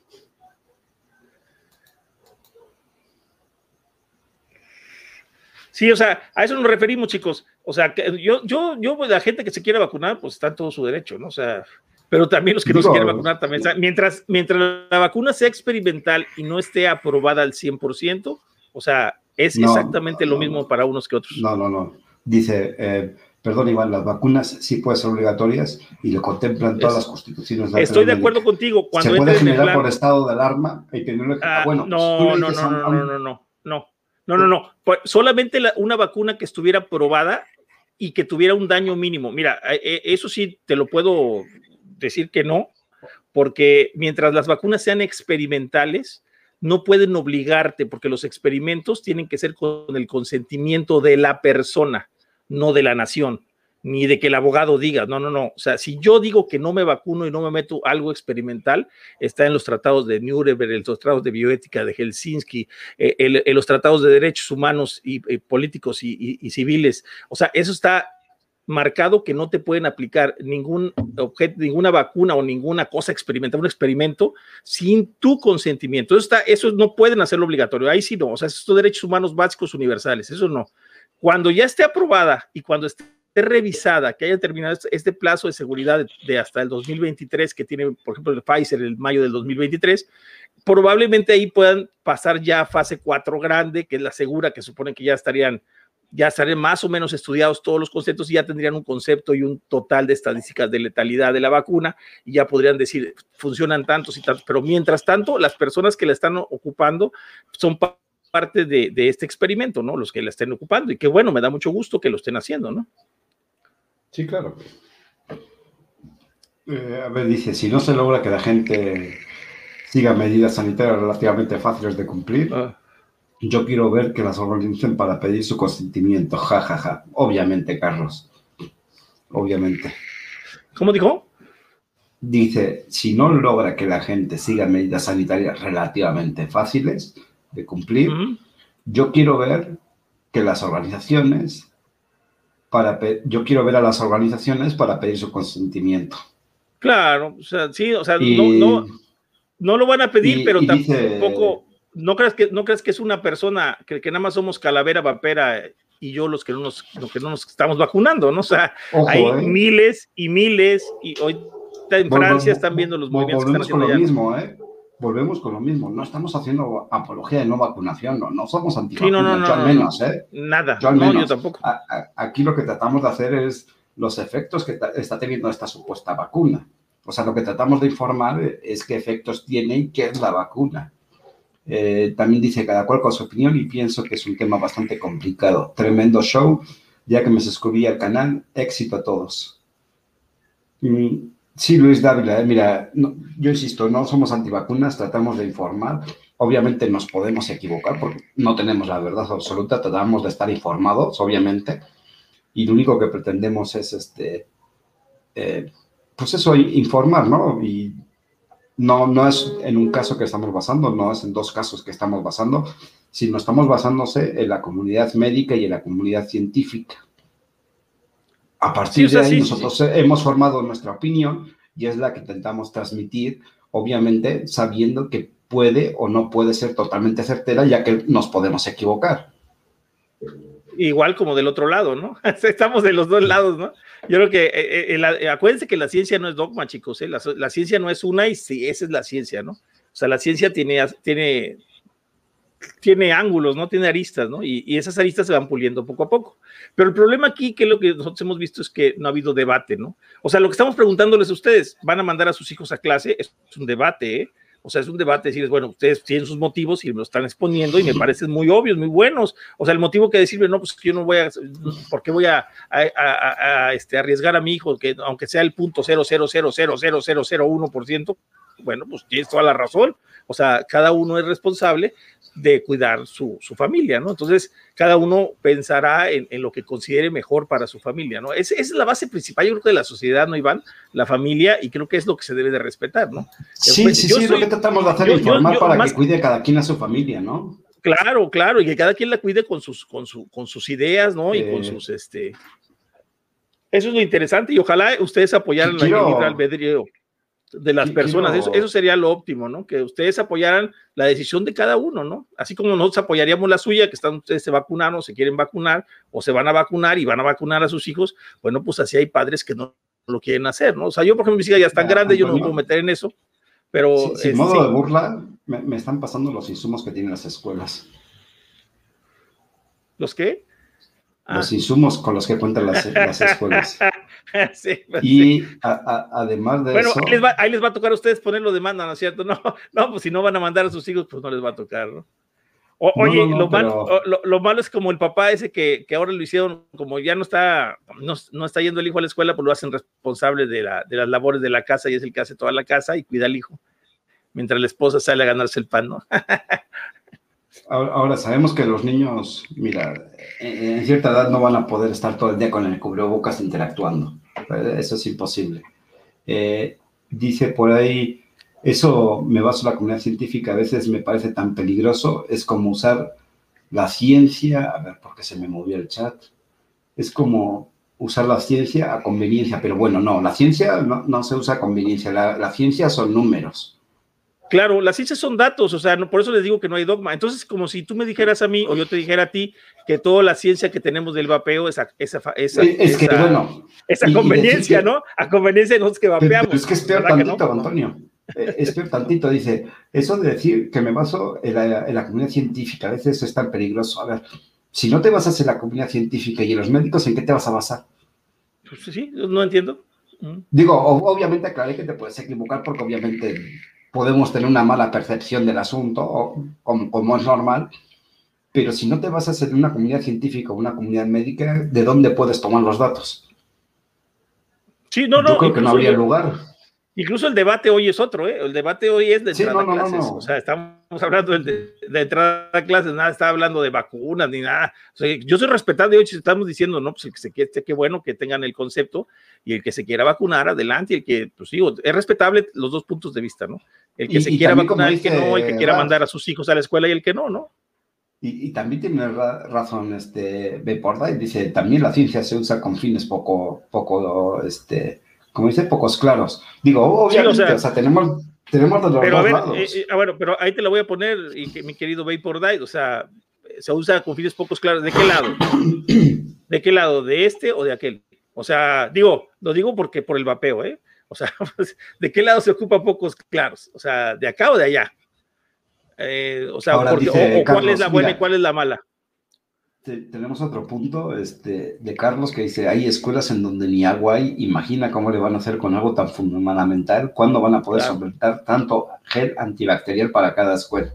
Sí, o sea, a eso nos referimos, chicos. O sea, yo, yo, yo, pues, la gente que se quiere vacunar, pues está en todo su derecho, ¿no? O sea, pero también los que no, se quieren vacunar también. Mientras, mientras la vacuna sea experimental y no esté aprobada al 100%, o sea, es exactamente lo mismo para unos que otros. No, no, no. Dice, eh, perdón, Iván, las vacunas sí pueden ser obligatorias y lo contemplan todas las constituciones. Estoy de acuerdo contigo. Cuando se puede generar por estado de alarma. Y ah, bueno, pues, no, no, no, no, no, no, no no. No, no. Pues, solamente una vacuna que estuviera probada y que tuviera un daño mínimo. Mira, eh, eh, eso sí te lo puedo decir que no, porque mientras las vacunas sean experimentales, no pueden obligarte, porque los experimentos tienen que ser con el consentimiento de la persona, no de la nación ni de que el abogado diga, no, no, no, o sea, si yo digo que no me vacuno y no me meto algo experimental, está en los tratados de Nuremberg, en los tratados de bioética de Helsinki, eh, en, los tratados de derechos humanos y, políticos y, civiles, o sea, eso está marcado que no te pueden aplicar ningún objeto, ninguna vacuna o ninguna cosa experimental, un experimento sin tu consentimiento. Eso, está, eso no pueden hacerlo obligatorio. Ahí sí no. O sea, esos son derechos humanos básicos universales. Eso no. Cuando ya esté aprobada y cuando esté revisada, que haya terminado este, este plazo de seguridad de, hasta el 2023 que tiene, por ejemplo, el Pfizer en mayo del 2023, probablemente ahí puedan pasar ya a fase 4 grande, que es la segura, que supone que ya estarían ya estarían más o menos estudiados todos los conceptos y ya tendrían un concepto y un total de estadísticas de letalidad de la vacuna y ya podrían decir, funcionan tantos y tantos, pero mientras tanto, las personas que la están ocupando son parte de, de este experimento, ¿no? Los que la estén ocupando y qué bueno, me da mucho gusto que lo estén haciendo, ¿no? Sí, claro. Eh, a ver, dice, si no se logra que la gente siga medidas sanitarias relativamente fáciles de cumplir, ah. yo quiero ver que las organicen para pedir su consentimiento. Ja, ja, ja. Obviamente, Carlos. Obviamente. ¿Cómo dijo? Dice, si no logra que la gente siga medidas sanitarias relativamente fáciles de cumplir, yo quiero ver que las organizaciones, para yo quiero ver a las organizaciones para pedir su consentimiento. Claro, o sea, sí, o sea, no, no, lo van a pedir, pero tampoco, no crees que, no crees que es una persona que, que nada más somos calavera, vapera y yo los que no nos, que no nos estamos vacunando, ¿no? O sea, hay ¿eh? miles y miles y hoy en Francia están viendo los movimientos que están haciendo con lo mismo, ¿eh? Volvemos con lo mismo. No estamos haciendo apología de no vacunación, no, no somos antivacunas, no, no, yo al menos, ¿eh? Nada, yo al menos. yo tampoco. aquí lo que tratamos de hacer es los efectos que está teniendo esta supuesta vacuna. O sea, lo que tratamos de informar es qué efectos tiene y qué es la vacuna. Eh, también dice cada cual con su opinión y pienso que es un tema bastante complicado. Tremendo show, ya que me suscribí al canal. Éxito a todos. Mm, Sí, Luis Dávila, eh, mira, yo insisto, no somos antivacunas, tratamos de informar. Obviamente nos podemos equivocar porque no tenemos la verdad absoluta, tratamos de estar informados, obviamente, y lo único que pretendemos es, este, eh, pues eso, informar, ¿no? Y no, no es en un caso que estamos basando, no es en dos casos que estamos basando, sino estamos basándose en la comunidad médica y en la comunidad científica. A partir de ahí, nosotros hemos formado nuestra opinión y es la que intentamos transmitir, obviamente sabiendo que puede o no puede ser totalmente certera, ya que nos podemos equivocar. Igual como del otro lado, ¿no? Estamos de los dos lados, ¿no? Yo creo que, eh, eh, eh, acuérdense que la ciencia no es dogma, chicos, ¿eh? la, la, ciencia no es una y sí, esa es la ciencia, ¿no? O sea, la ciencia tiene, tiene tiene ángulos, ¿no? Tiene aristas, ¿no? Y, esas aristas se van puliendo poco a poco. Pero el problema aquí, que lo que nosotros hemos visto es que no ha habido debate, ¿no? O sea, lo que estamos preguntándoles a ustedes, ¿van a mandar a sus hijos a clase? Es un debate, ¿eh? O sea, es un debate decirles, bueno, ustedes tienen sus motivos y me lo están exponiendo y me parecen muy obvios, muy buenos. O sea, el motivo que decirle, no, pues yo no voy a, ¿por qué voy a, este, arriesgar a mi hijo, que aunque sea el punto cero, cero, cero, cero, cero, cero, cero, uno por ciento? Bueno, pues tienes toda la razón. O sea, cada uno es responsable de cuidar su, familia, ¿no? Entonces, cada uno pensará en, lo que considere mejor para su familia, ¿no? Es, es la base principal, yo creo, de la sociedad, ¿no, Iván? La familia, y creo que es lo que se debe de respetar, ¿no? Sí, pues, sí, sí, es lo que tratamos de hacer, informar para que cuide cada quien a su familia, ¿no? Claro, claro, y que cada quien la cuide con sus, con su, con sus ideas, ¿no? Y con sus, este... Eso es lo interesante, y ojalá ustedes apoyaran la libre albedrío de las personas. Eso, eso, sería lo óptimo, ¿no? Que ustedes apoyaran la decisión de cada uno, ¿no? Así como nosotros apoyaríamos la suya, que están ustedes se vacunaron, se quieren vacunar, o se van a vacunar y van a vacunar a sus hijos, bueno, pues así hay padres que no lo quieren hacer, ¿no? O sea, yo, por ejemplo, mis hijas ya están grandes, yo no me puedo meter en eso, pero... Sin, modo de burla, me, me están pasando los insumos que tienen las escuelas. ¿Los qué? los ah. insumos con los que cuentan las, escuelas. Pues y además de eso. Bueno, ahí les, va, ahí les va a tocar a ustedes ponerlo demanda, ¿no es cierto? No, no, pues si no van a mandar a sus hijos, pues no les va a tocar, ¿no? oye, lo, malo, lo, malo es como el papá ese que, que, ahora lo hicieron, como ya no está, no, no, está yendo el hijo a la escuela, pues lo hacen responsable de, la, de las labores de la casa y es el que hace toda la casa y cuida al hijo, mientras la esposa sale a ganarse el pan, ¿no? Ahora, sabemos que los niños, mira, en, cierta edad no van a poder estar todo el día con el cubrebocas interactuando. Eso es imposible. Eh, dice por ahí, eso me baso a la comunidad científica, a veces me parece tan peligroso, es como usar la ciencia, a ver, porque se me movió el chat, es como usar la ciencia a conveniencia, pero bueno, no, la ciencia no, se usa a conveniencia, la ciencia son números. Claro, las ciencias son datos, o sea, no, por eso les digo que no hay dogma. Entonces, como si tú me dijeras a mí o yo te dijera a ti que toda la ciencia que tenemos del vapeo es esa, esa, es que, bueno, esa conveniencia, ¿no? A conveniencia de nosotros que vapeamos. es que es peor tantito, Antonio. Eh, es peor tantito, dice, eso de decir que me baso en la, comunidad científica, a veces es tan peligroso. A ver, si no te basas en la comunidad científica y en los médicos, ¿en qué te vas a basar? Pues sí, no entiendo. Mm. Digo, obviamente, claro que te puedes equivocar porque obviamente podemos tener una mala percepción del asunto, como, es normal, pero si no te basas en una comunidad científica o una comunidad médica, ¿de dónde puedes tomar los datos? Sí, no, no. Yo creo que no habría lugar. Incluso el debate hoy es otro, ¿eh? El debate hoy es de entrada a clases. o sea, estamos hablando de, entrada a clases, nada, está hablando de vacunas ni nada. O sea, yo soy respetado y hoy estamos diciendo, no, pues el que se quiere, qué bueno que tengan el concepto y el que se quiera vacunar, adelante, y el que, pues digo, es respetable los dos puntos de vista, ¿no? El que se quiera vacunar, y el que no, el que quiera mandar a sus hijos a la escuela y el que no, ¿no? Y, también tiene razón este Beporda y dice, también la ciencia se usa con fines poco, poco, este, como dice, pocos claros. Digo, obviamente, o, sea, tenemos, tenemos los pero dos lados. Eh, eh, bueno, pero ahí te lo voy a poner, y que, mi querido Beporda, o sea, se usa con fines pocos claros. ¿De qué lado? ¿De qué lado? ¿De este o de aquel? O sea, digo, lo digo porque por el vapeo, ¿eh? O sea, ¿de qué lado se ocupa pocos claros? O sea, ¿de acá o de allá? Eh, o sea, o, cuál es la buena y cuál es la mala. Tenemos otro punto este, de Carlos que dice, hay escuelas en donde ni agua hay, imagina cómo le van a hacer con algo tan fundamental, cuándo van a poder solventar tanto gel antibacterial para cada escuela.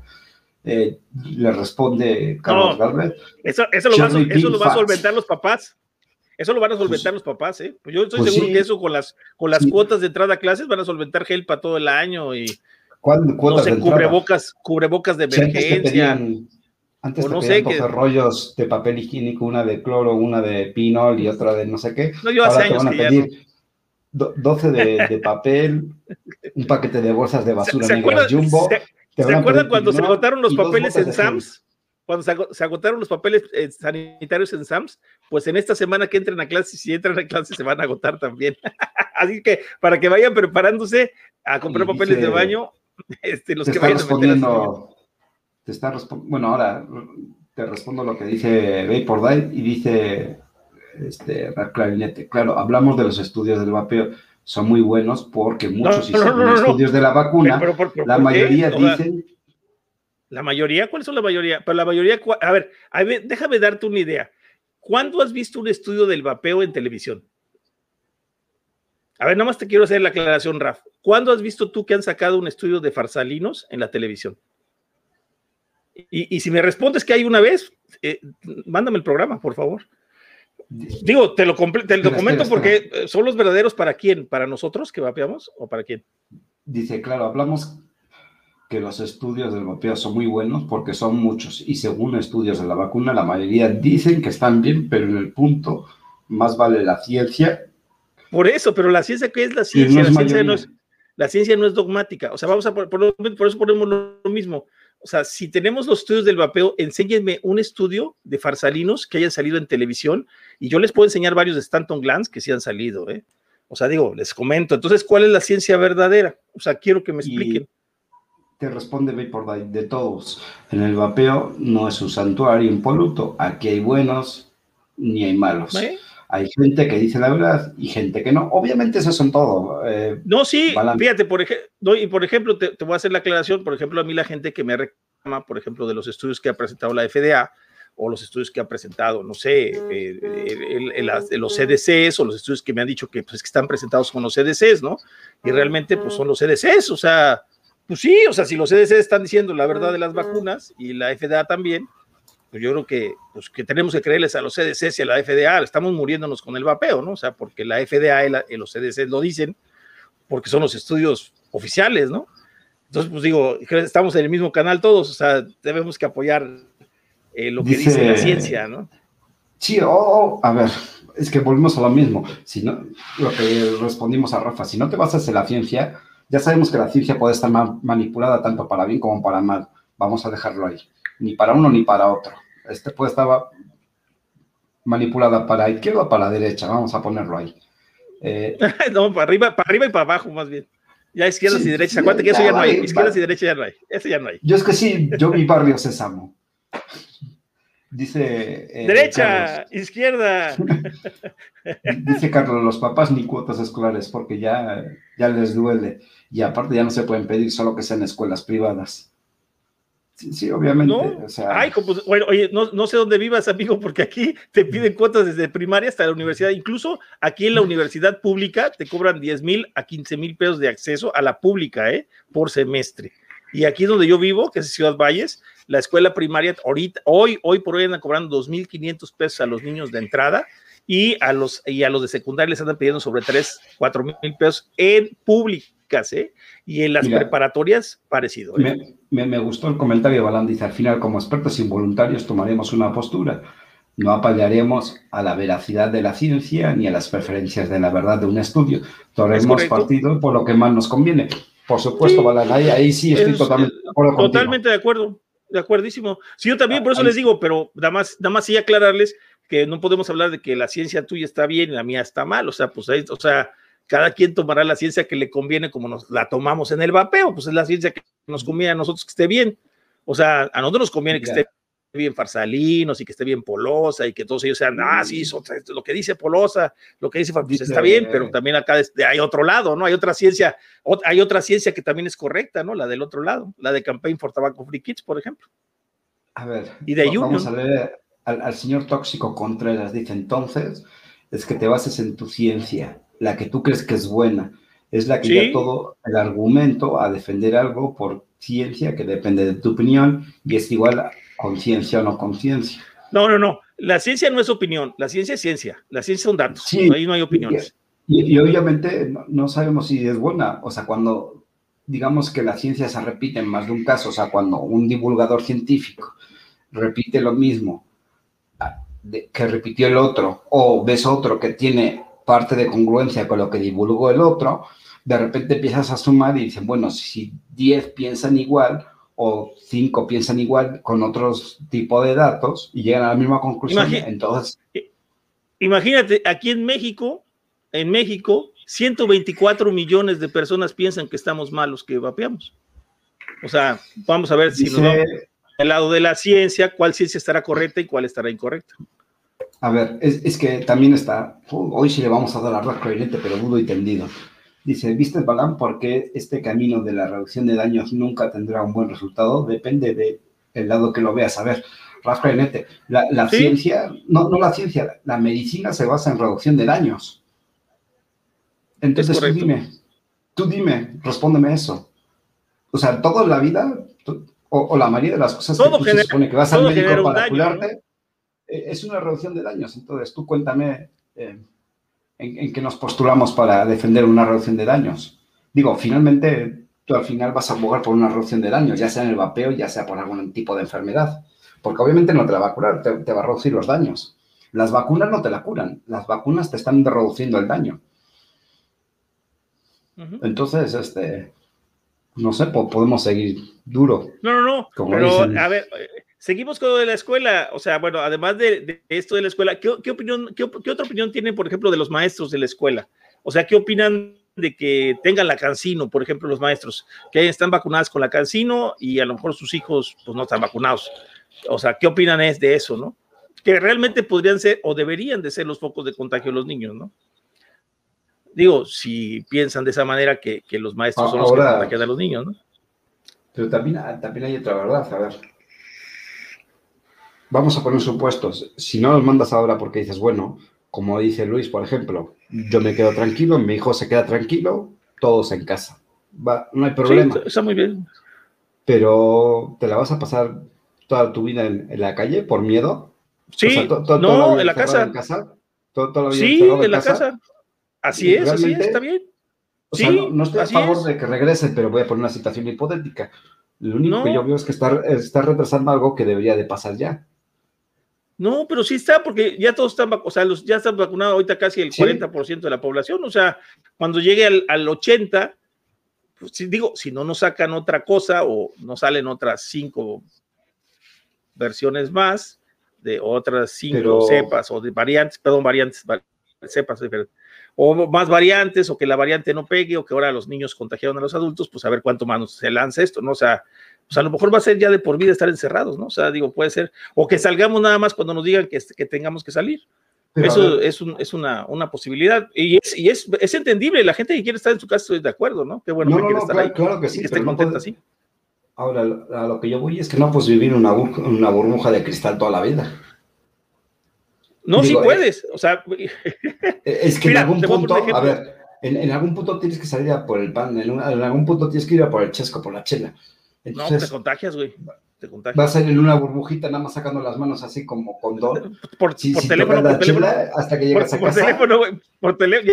Eh, le responde Carlos Galvez. Eso, eso, lo, va, eso lo va a solventar los papás. Eso lo van a pues solventar los papás, ¿eh? Pues yo estoy pues seguro que eso con las, con las cuotas de entrada a clases van a solventar gel para todo el año y, no sé, cubrebocas, cubrebocas de emergencia. Antes te pedían, sé rollos de papel higiénico, una de cloro, una de pinol y otra de no sé qué. No, yo hace años van a pedir 12 de, papel, un paquete de bolsas de basura ¿Se, negras jumbo. ¿Se, acuerdan cuando se agotaron los papeles en Sams? Cuando se, agotaron los papeles eh, sanitarios en Sams, pues en esta semana que entren a clase, si entran a clase, se van a agotar también. Así que para que vayan preparándose a comprar papeles de baño, este, los que vayan a meter te está bueno, ahora te respondo lo que dice Day y dice este Clarinete. Claro, hablamos de los estudios del vapeo, son muy buenos porque muchos hicieron estudios de la vacuna, la mayoría dicen... ¿La mayoría? ¿Cuáles son la mayoría? Pero la mayoría, a ver, a ver, déjame darte una idea. ¿Cuándo has visto un estudio del vapeo en televisión? A ver, nada más te quiero hacer la aclaración, Raf. ¿Cuándo has visto tú que han sacado un estudio de farsalinos en la televisión? Y, si me respondes que hay una vez, eh, mándame el programa, por favor. Digo, te lo, te lo comento porque eh, son los verdaderos para quién, para nosotros que vapeamos o para quién. Dice, claro, hablamos que los estudios del vapeo son muy buenos porque son muchos y según estudios de la vacuna, la mayoría dicen que están bien, pero en el punto más vale la ciencia por eso, pero la ciencia, ¿qué es la ciencia? la, ciencia no es, la ciencia no es dogmática. O sea, vamos a por, por, eso ponemos lo mismo. O sea, si tenemos los estudios del vapeo, enséñenme un estudio de farsalinos que hayan salido en televisión y yo les puedo enseñar varios de Stanton Glantz que sí han salido, ¿eh? O sea, digo, les comento. Entonces, ¿cuál es la ciencia verdadera? O sea, quiero que me expliquen. te responde Vapor de todos. En el vapeo no es un santuario impoluto. Aquí hay buenos ni hay malos. ¿Eh? Hay gente que dice la verdad y gente que no. Obviamente eso son todo. Eh, no, sí, fíjate, por, ejemplo, y por ejemplo, te, voy a hacer la aclaración, por ejemplo, a mí la gente que me reclama, por ejemplo, de los estudios que ha presentado la FDA o los estudios que ha presentado, no sé, eh, los CDCs o los estudios que me han dicho que, pues, que están presentados con los CDCs, ¿no? Y realmente, pues son los CDCs, o sea, pues sí, o sea, si los CDCs están diciendo la verdad de las vacunas y la FDA también, pues yo creo que, pues que tenemos que creerles a los CDC y a la FDA, estamos muriéndonos con el vapeo, ¿no? O sea, porque la FDA y, los CDC lo dicen, porque son los estudios oficiales, ¿no? Entonces, pues digo, estamos en el mismo canal todos, o sea, debemos que apoyar eh, lo que dice, la ciencia, ¿no? Sí, oh, a ver, es que volvemos a lo mismo. Si no, lo que respondimos a Rafa, si no te basas en la ciencia, ya sabemos que la ciencia puede estar manipulada tanto para bien como para mal. Vamos a dejarlo ahí. Ni para uno ni para otro este pues estaba manipulada para izquierda o para la derecha, vamos a ponerlo ahí. Eh, no, para arriba, para arriba y para abajo más bien. Ya izquierdas y derechas. Acuérdate que eso ya no hay. Izquierdas y derechas ya no hay. Eso ya no hay. Yo es que sí, yo mi barrio Sésamo. Dice. Eh, Derecha, izquierda. Dice Carlos, los papás ni cuotas escolares porque ya, ya les duele. Y aparte ya no se pueden pedir solo que sean escuelas privadas. Sí, obviamente. bueno, oye, no, sé dónde vivas, amigo, porque aquí te piden cuotas desde primaria hasta la universidad. Incluso aquí en la universidad pública te cobran 10 mil a 15 mil pesos de acceso a la pública, ¿eh? Por semestre. Y aquí donde yo vivo, que es Ciudad Valles, la escuela primaria, ahorita, hoy, hoy por hoy andan cobrando 2.500 pesos a los niños de entrada y a los, y a los de secundaria les andan pidiendo sobre 3, 4 mil pesos en ¿eh? Y en las preparatorias, parecido. ¿eh? Me, me, gustó el comentario, Balán, dice, al final, como expertos involuntarios, tomaremos una postura. No apañaremos a la veracidad de la ciencia ni a las preferencias de la verdad de un estudio. Tomaremos partido por lo que más nos conviene. Por supuesto, Balán, ahí, sí estoy totalmente de acuerdo. Totalmente de acuerdo, de acuerdísimo. Sí, yo también, por eso les digo, pero nada más, nada más sí aclararles que no podemos hablar de que la ciencia tuya está bien y la mía está mal. O sea, pues ahí, o sea, cada quien tomará la ciencia que le conviene como nos la tomamos en el vapeo, pues es la ciencia que nos conviene a nosotros que esté bien. O sea, a nosotros nos conviene que esté bien Farsalinos y que esté bien Polosa y que todos ellos sean, ah, sí, lo que dice Polosa, lo que dice, pues está bien, pero también acá hay otro lado, ¿no? Hay otra ciencia, hay otra ciencia que también es correcta, ¿no? La del otro lado, la de Campaign for Tobacco Free Kids, por ejemplo. A ver, y de vamos a leer al, señor Tóxico Contreras, dice entonces, es que te bases en tu ciencia, la que tú crees que es buena, es la que ¿Sí? todo el argumento a defender algo por ciencia que depende de tu opinión y es igual a conciencia o no conciencia. No, no, no. La ciencia no es opinión, la ciencia es ciencia, la ciencia son datos, ahí no hay opiniones. Y, obviamente no, sabemos si es buena, o sea, cuando digamos que la ciencia se repite en más de un caso, o sea, cuando un divulgador científico repite lo mismo que repitió el otro, o ves otro que tiene parte de congruencia con lo que divulgó el otro, de repente empiezas a sumar y dicen, bueno, si 10 piensan igual o 5 piensan igual con otros tipos de datos y llegan a la misma conclusión, entonces... Imagínate, aquí en México, en México, 124 millones de personas piensan que estamos malos, que vapeamos. O sea, vamos a ver si el lado de la ciencia, cuál ciencia estará correcta y cuál estará incorrecta. A ver, es, que también está, hoy sí le vamos a dar a clarinete, pero dudo y tendido. Dice, ¿viste, Balán, por qué este camino de la reducción de daños nunca tendrá un buen resultado? Depende del el lado que lo veas. A ver, Rafa la, la ciencia, no, no la ciencia, la medicina se basa en reducción de daños. Entonces tú dime, tú dime, respóndeme eso. O sea, toda la vida, o, la mayoría de las cosas que tú se supone que vas al médico para curarte, es una reducción de daños. Entonces, tú cuéntame eh, en, qué nos postulamos para defender una reducción de daños. Digo, finalmente, tú al final vas a abogar por una reducción de daños, ya sea en el vapeo, ya sea por algún tipo de enfermedad. Porque obviamente no te la va a curar, te, va a reducir los daños. Las vacunas no te la curan, las vacunas te están reduciendo el daño. Entonces, este, no sé, podemos seguir duro. No, no, no. pero, a ver, seguimos con lo de la escuela. O sea, bueno, además de, esto de la escuela, ¿qué, opinión, qué, otra opinión tienen, por ejemplo, de los maestros de la escuela? O sea, ¿qué opinan de que tengan la cancino, por ejemplo, los maestros, que están vacunados con la cancino y a lo mejor sus hijos pues no están vacunados? O sea, ¿qué opinan es de eso, no? Que realmente podrían ser o deberían de ser los focos de contagio de los niños, ¿no? Digo, si piensan de esa manera que, los maestros son los que contagian a los niños, ¿no? Pero también, también hay otra verdad, a ver. Vamos a poner supuestos. Si no los mandas ahora porque dices, bueno, como dice Luis, por ejemplo, yo me quedo tranquilo, mi hijo se queda tranquilo, todos en casa. Va, no hay problema. está muy bien. Pero te la vas a pasar toda tu vida en, la calle por miedo. Sí, no, en la casa. En casa sí, en, la casa. Así es, así es, está bien. O sea, no, estoy a favor de que regrese, pero voy a poner una situación hipotética. Lo único que yo veo es que está, está, retrasando algo que debería de pasar ya. No, pero sí está, porque ya todos están, o sea, los, ya están vacunados ahorita casi el 40% de la población. O sea, cuando llegue al, al 80%, pues, si, digo, si no nos sacan otra cosa o no salen otras cinco versiones más de otras cinco cepas o de variantes, perdón, variantes, cepas diferentes o más variantes, o que la variante no pegue, o que ahora los niños contagiaron a los adultos, pues a ver cuánto más se lanza esto, ¿no? O sea, pues a lo mejor va a ser ya de por vida estar encerrados, ¿no? O sea, digo, puede ser, o que salgamos nada más cuando nos digan que, que tengamos que salir. Eso es, un, es una, una, posibilidad y, es, y es, es, entendible. La gente que quiere estar en su casa estoy de acuerdo, ¿no? Qué bueno que quiere estar ahí. Claro que sí. que esté contenta así. Ahora, a lo que yo voy es que no puedes vivir una, una burbuja de cristal toda la vida. No, sí puedes. O sea, es que en algún punto, a ver, en, algún punto tienes que salir a por el pan, en, algún punto tienes que ir a por el chesco, por la chela. No, te contagias, güey. te contagias. Va a ser en una burbujita, nada más sacando las manos así como con Por, por teléfono, por teléfono. Hasta que llegas por, a casa. Por teléfono, güey, por teléfono.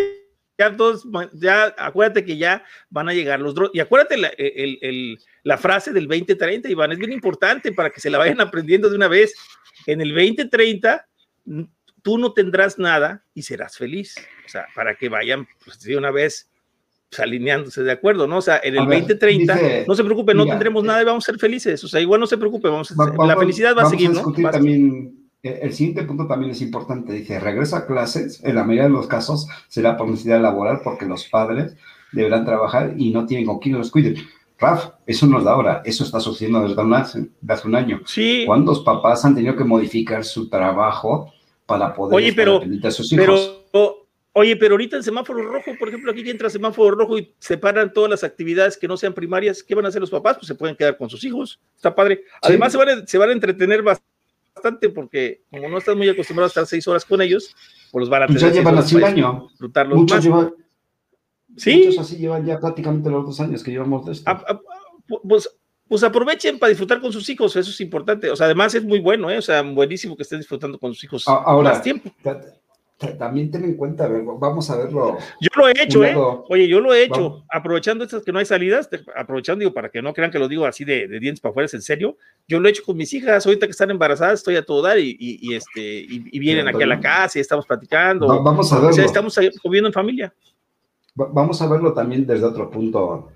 Ya todos, ya acuérdate que ya van a llegar los drones. Y acuérdate la, el, el, la frase del 2030, Iván, es bien importante para que se la vayan aprendiendo de una vez. En el 2030, tú no tendrás nada y serás feliz. O sea, para que vayan pues, de una vez pues, alineándose de acuerdo, ¿no? O sea, en el ver, 2030, dice, no se preocupe, no mira, tendremos nada y vamos a ser felices. O sea, igual no se preocupe, vamos a, va, la felicidad va a seguir, a discutir ¿no? también, eh, el siguiente punto también es importante. Dice, regreso a clases, en la mayoría de los casos será por necesidad laboral porque los padres deberán trabajar y no tienen con quién los cuiden. Raf, eso no es de ahora, eso está sucediendo desde, una, desde hace un año. Sí. ¿Cuántos papás han tenido que modificar su trabajo para poder Oye, pero, a sus hijos? Pero, oye, pero ahorita en semáforo rojo, por ejemplo, aquí que entra semáforo rojo y separan todas las actividades que no sean primarias, ¿qué van a hacer los papás? Pues se pueden quedar con sus hijos, está padre. Además, sí. se, van a, se van a entretener bastante porque como no están muy acostumbrados a estar seis horas con ellos, pues los van a pues ya llevan así un año. Disfrutarlos Muchos más. llevan, Sí. Muchos así llevan ya prácticamente los dos años que llevamos de esto. A, a, pues, pues, aprovechen para disfrutar con sus hijos, eso es importante. O sea, además es muy bueno, ¿eh? O sea, buenísimo que estén disfrutando con sus hijos Ahora, más tiempo. También ten en cuenta, a ver, vamos a verlo. Yo lo he hecho, ¿eh? Oye, yo lo he hecho, vamos. aprovechando estas que no hay salidas, aprovechando, digo, para que no crean que lo digo así de, de, dientes para afuera, es en serio. Yo lo he hecho con mis hijas, ahorita que están embarazadas, estoy a todo dar y, y, y este, y, y vienen aquí a la casa y estamos platicando. Va, vamos a verlo. O sea, estamos comiendo en familia. Va, vamos a verlo también desde otro punto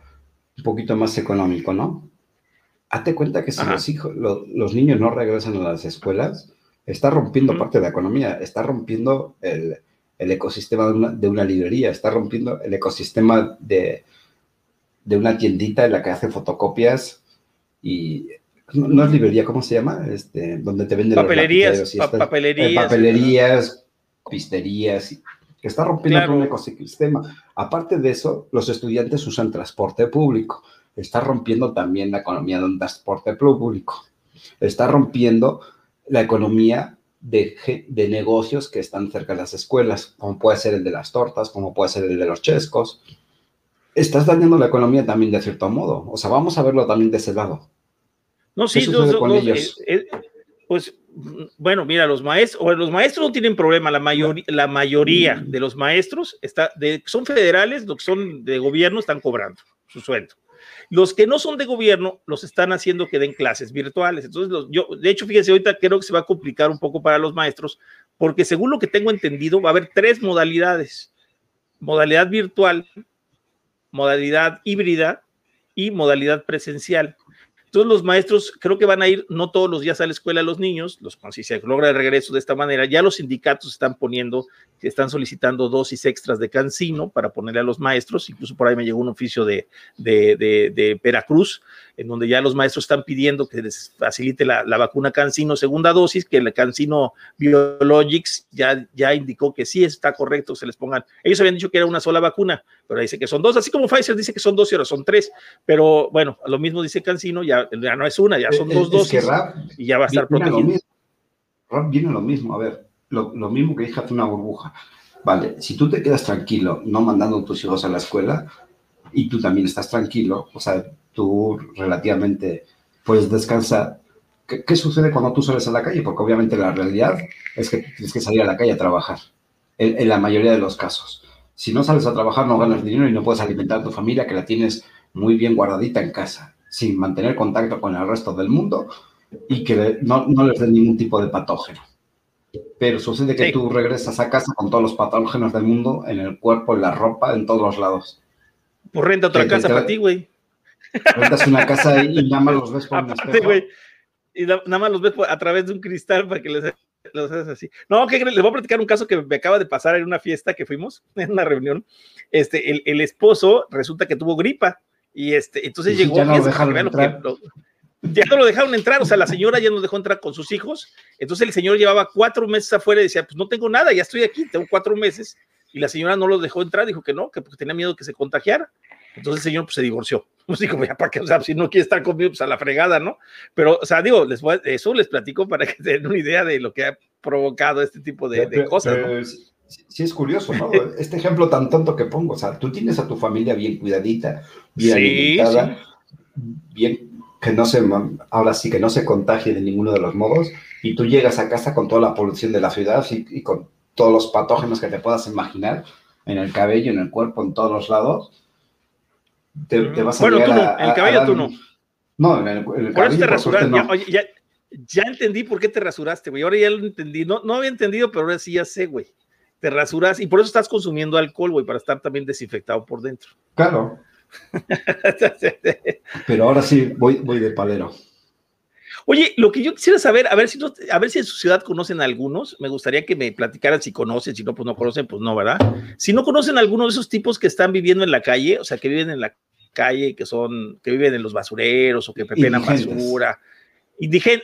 un poquito más económico, ¿no? Hazte cuenta que si los, hijos, lo, los niños no regresan a las escuelas, está rompiendo uh -huh. parte de la economía, está rompiendo el, el ecosistema de una, de una, librería, está rompiendo el ecosistema de, de, una tiendita en la que hace fotocopias y no, no es librería, ¿cómo se llama? Este, donde te venden papelerías, los pa papelerías, eh, papelerías, pisterías, que está rompiendo claro. un ecosistema. Aparte de eso, los estudiantes usan transporte público, está rompiendo también la economía de un transporte público, está rompiendo la economía de, de, negocios que están cerca de las escuelas, como puede ser el de las tortas, como puede ser el de los chescos. Estás dañando la economía también de cierto modo. O sea, vamos a verlo también de ese lado. No, sí, dos, con dos, ellos? Eh, eh, pues bueno, mira, los maestros, los maestros no tienen problema, la, mayor, la mayoría de los maestros está, de, son federales, son de gobierno están cobrando su sueldo. Los que no son de gobierno los están haciendo que den clases virtuales. Entonces, yo, de hecho, fíjense, ahorita creo que se va a complicar un poco para los maestros, porque según lo que tengo entendido, va a haber tres modalidades: modalidad virtual, modalidad híbrida y modalidad presencial. Entonces los maestros creo que van a ir no todos los días a la escuela los niños, los, si se logra el regreso de esta manera, ya los sindicatos están poniendo, están solicitando dosis extras de cancino para ponerle a los maestros, incluso por ahí me llegó un oficio de, de, de, de Veracruz, en donde ya los maestros están pidiendo que les facilite la, la vacuna cancino segunda dosis, que el cancino Biologics ya, ya indicó que sí está correcto, se les pongan, ellos habían dicho que era una sola vacuna, pero dice que son dos, así como Pfizer dice que son dos y ahora son tres, pero bueno, lo mismo dice cancino, ya ya no es una, ya son es, dos dosis es que y ya va a estar protegido. Viene lo mismo, a ver, lo, lo mismo que dije hace una burbuja. Vale, si tú te quedas tranquilo, no mandando a tus hijos a la escuela, y tú también estás tranquilo, o sea, tú relativamente puedes descansar. ¿Qué, ¿Qué, sucede cuando tú sales a la calle? Porque obviamente la realidad es que tienes que salir a la calle a trabajar, en, en la mayoría de los casos. Si no sales a trabajar, no ganas dinero y no puedes alimentar a tu familia, que la tienes muy bien guardadita en casa sin mantener contacto con el resto del mundo y que no, no les den ningún tipo de patógeno. Pero sucede que sí. tú regresas a casa con todos los patógenos del mundo en el cuerpo, en la ropa, en todos los lados. Pues renta otra casa para ti, güey. Rentas una casa y nada más los ves por Aparte, un. Wey, y nada más los ves a través de un cristal para que les los haces así. No, que les voy a platicar un caso que me acaba de pasar en una fiesta que fuimos, en una reunión. Este, el, el esposo resulta que tuvo gripa y este, entonces y llegó. Ya no, lo dejaron entrar. Lo, ya no lo dejaron entrar, o sea, la señora ya no dejó entrar con sus hijos. Entonces el señor llevaba cuatro meses afuera y decía, pues no tengo nada, ya estoy aquí, tengo cuatro meses. Y la señora no lo dejó entrar, dijo que no, que porque tenía miedo que se contagiara. Entonces el señor pues, se divorció. Pues dijo, ya para qué, o sea, si no quiere estar conmigo, pues a la fregada, ¿no? Pero, o sea, digo, les voy a, eso les platico para que tengan una idea de lo que ha provocado este tipo de, de cosas, ¿no? Pues, sí es curioso, ¿no? Este ejemplo tan tonto que pongo, o sea, tú tienes a tu familia bien cuidadita, bien sí, alimentada, sí. bien que no se, ahora sí que no se contagie de ninguno de los modos, y tú llegas a casa con toda la polución de la ciudad y, con todos los patógenos que te puedas imaginar en el cabello, en el cuerpo, en todos los lados, te, vas a bueno, tú no, en el cabello tú no. No, en el, cabello. Por eso te rasuraste. Ya, ya, entendí por qué te rasuraste, güey. Ahora ya lo entendí. No, no había entendido, pero ahora sí ya sé, güey. Te rasuras y por eso estás consumiendo alcohol, güey, para estar también desinfectado por dentro. Claro. pero ahora sí, voy, voy de palero. Oye, lo que yo quisiera saber, a ver si a ver si en su ciudad conocen algunos, me gustaría que me platicaran si conocen, si no, pues no conocen, pues no, ¿verdad? Si no conocen algunos de esos tipos que están viviendo en la calle, o sea, que viven en la calle, que son, que viven en los basureros o que pepenan basura,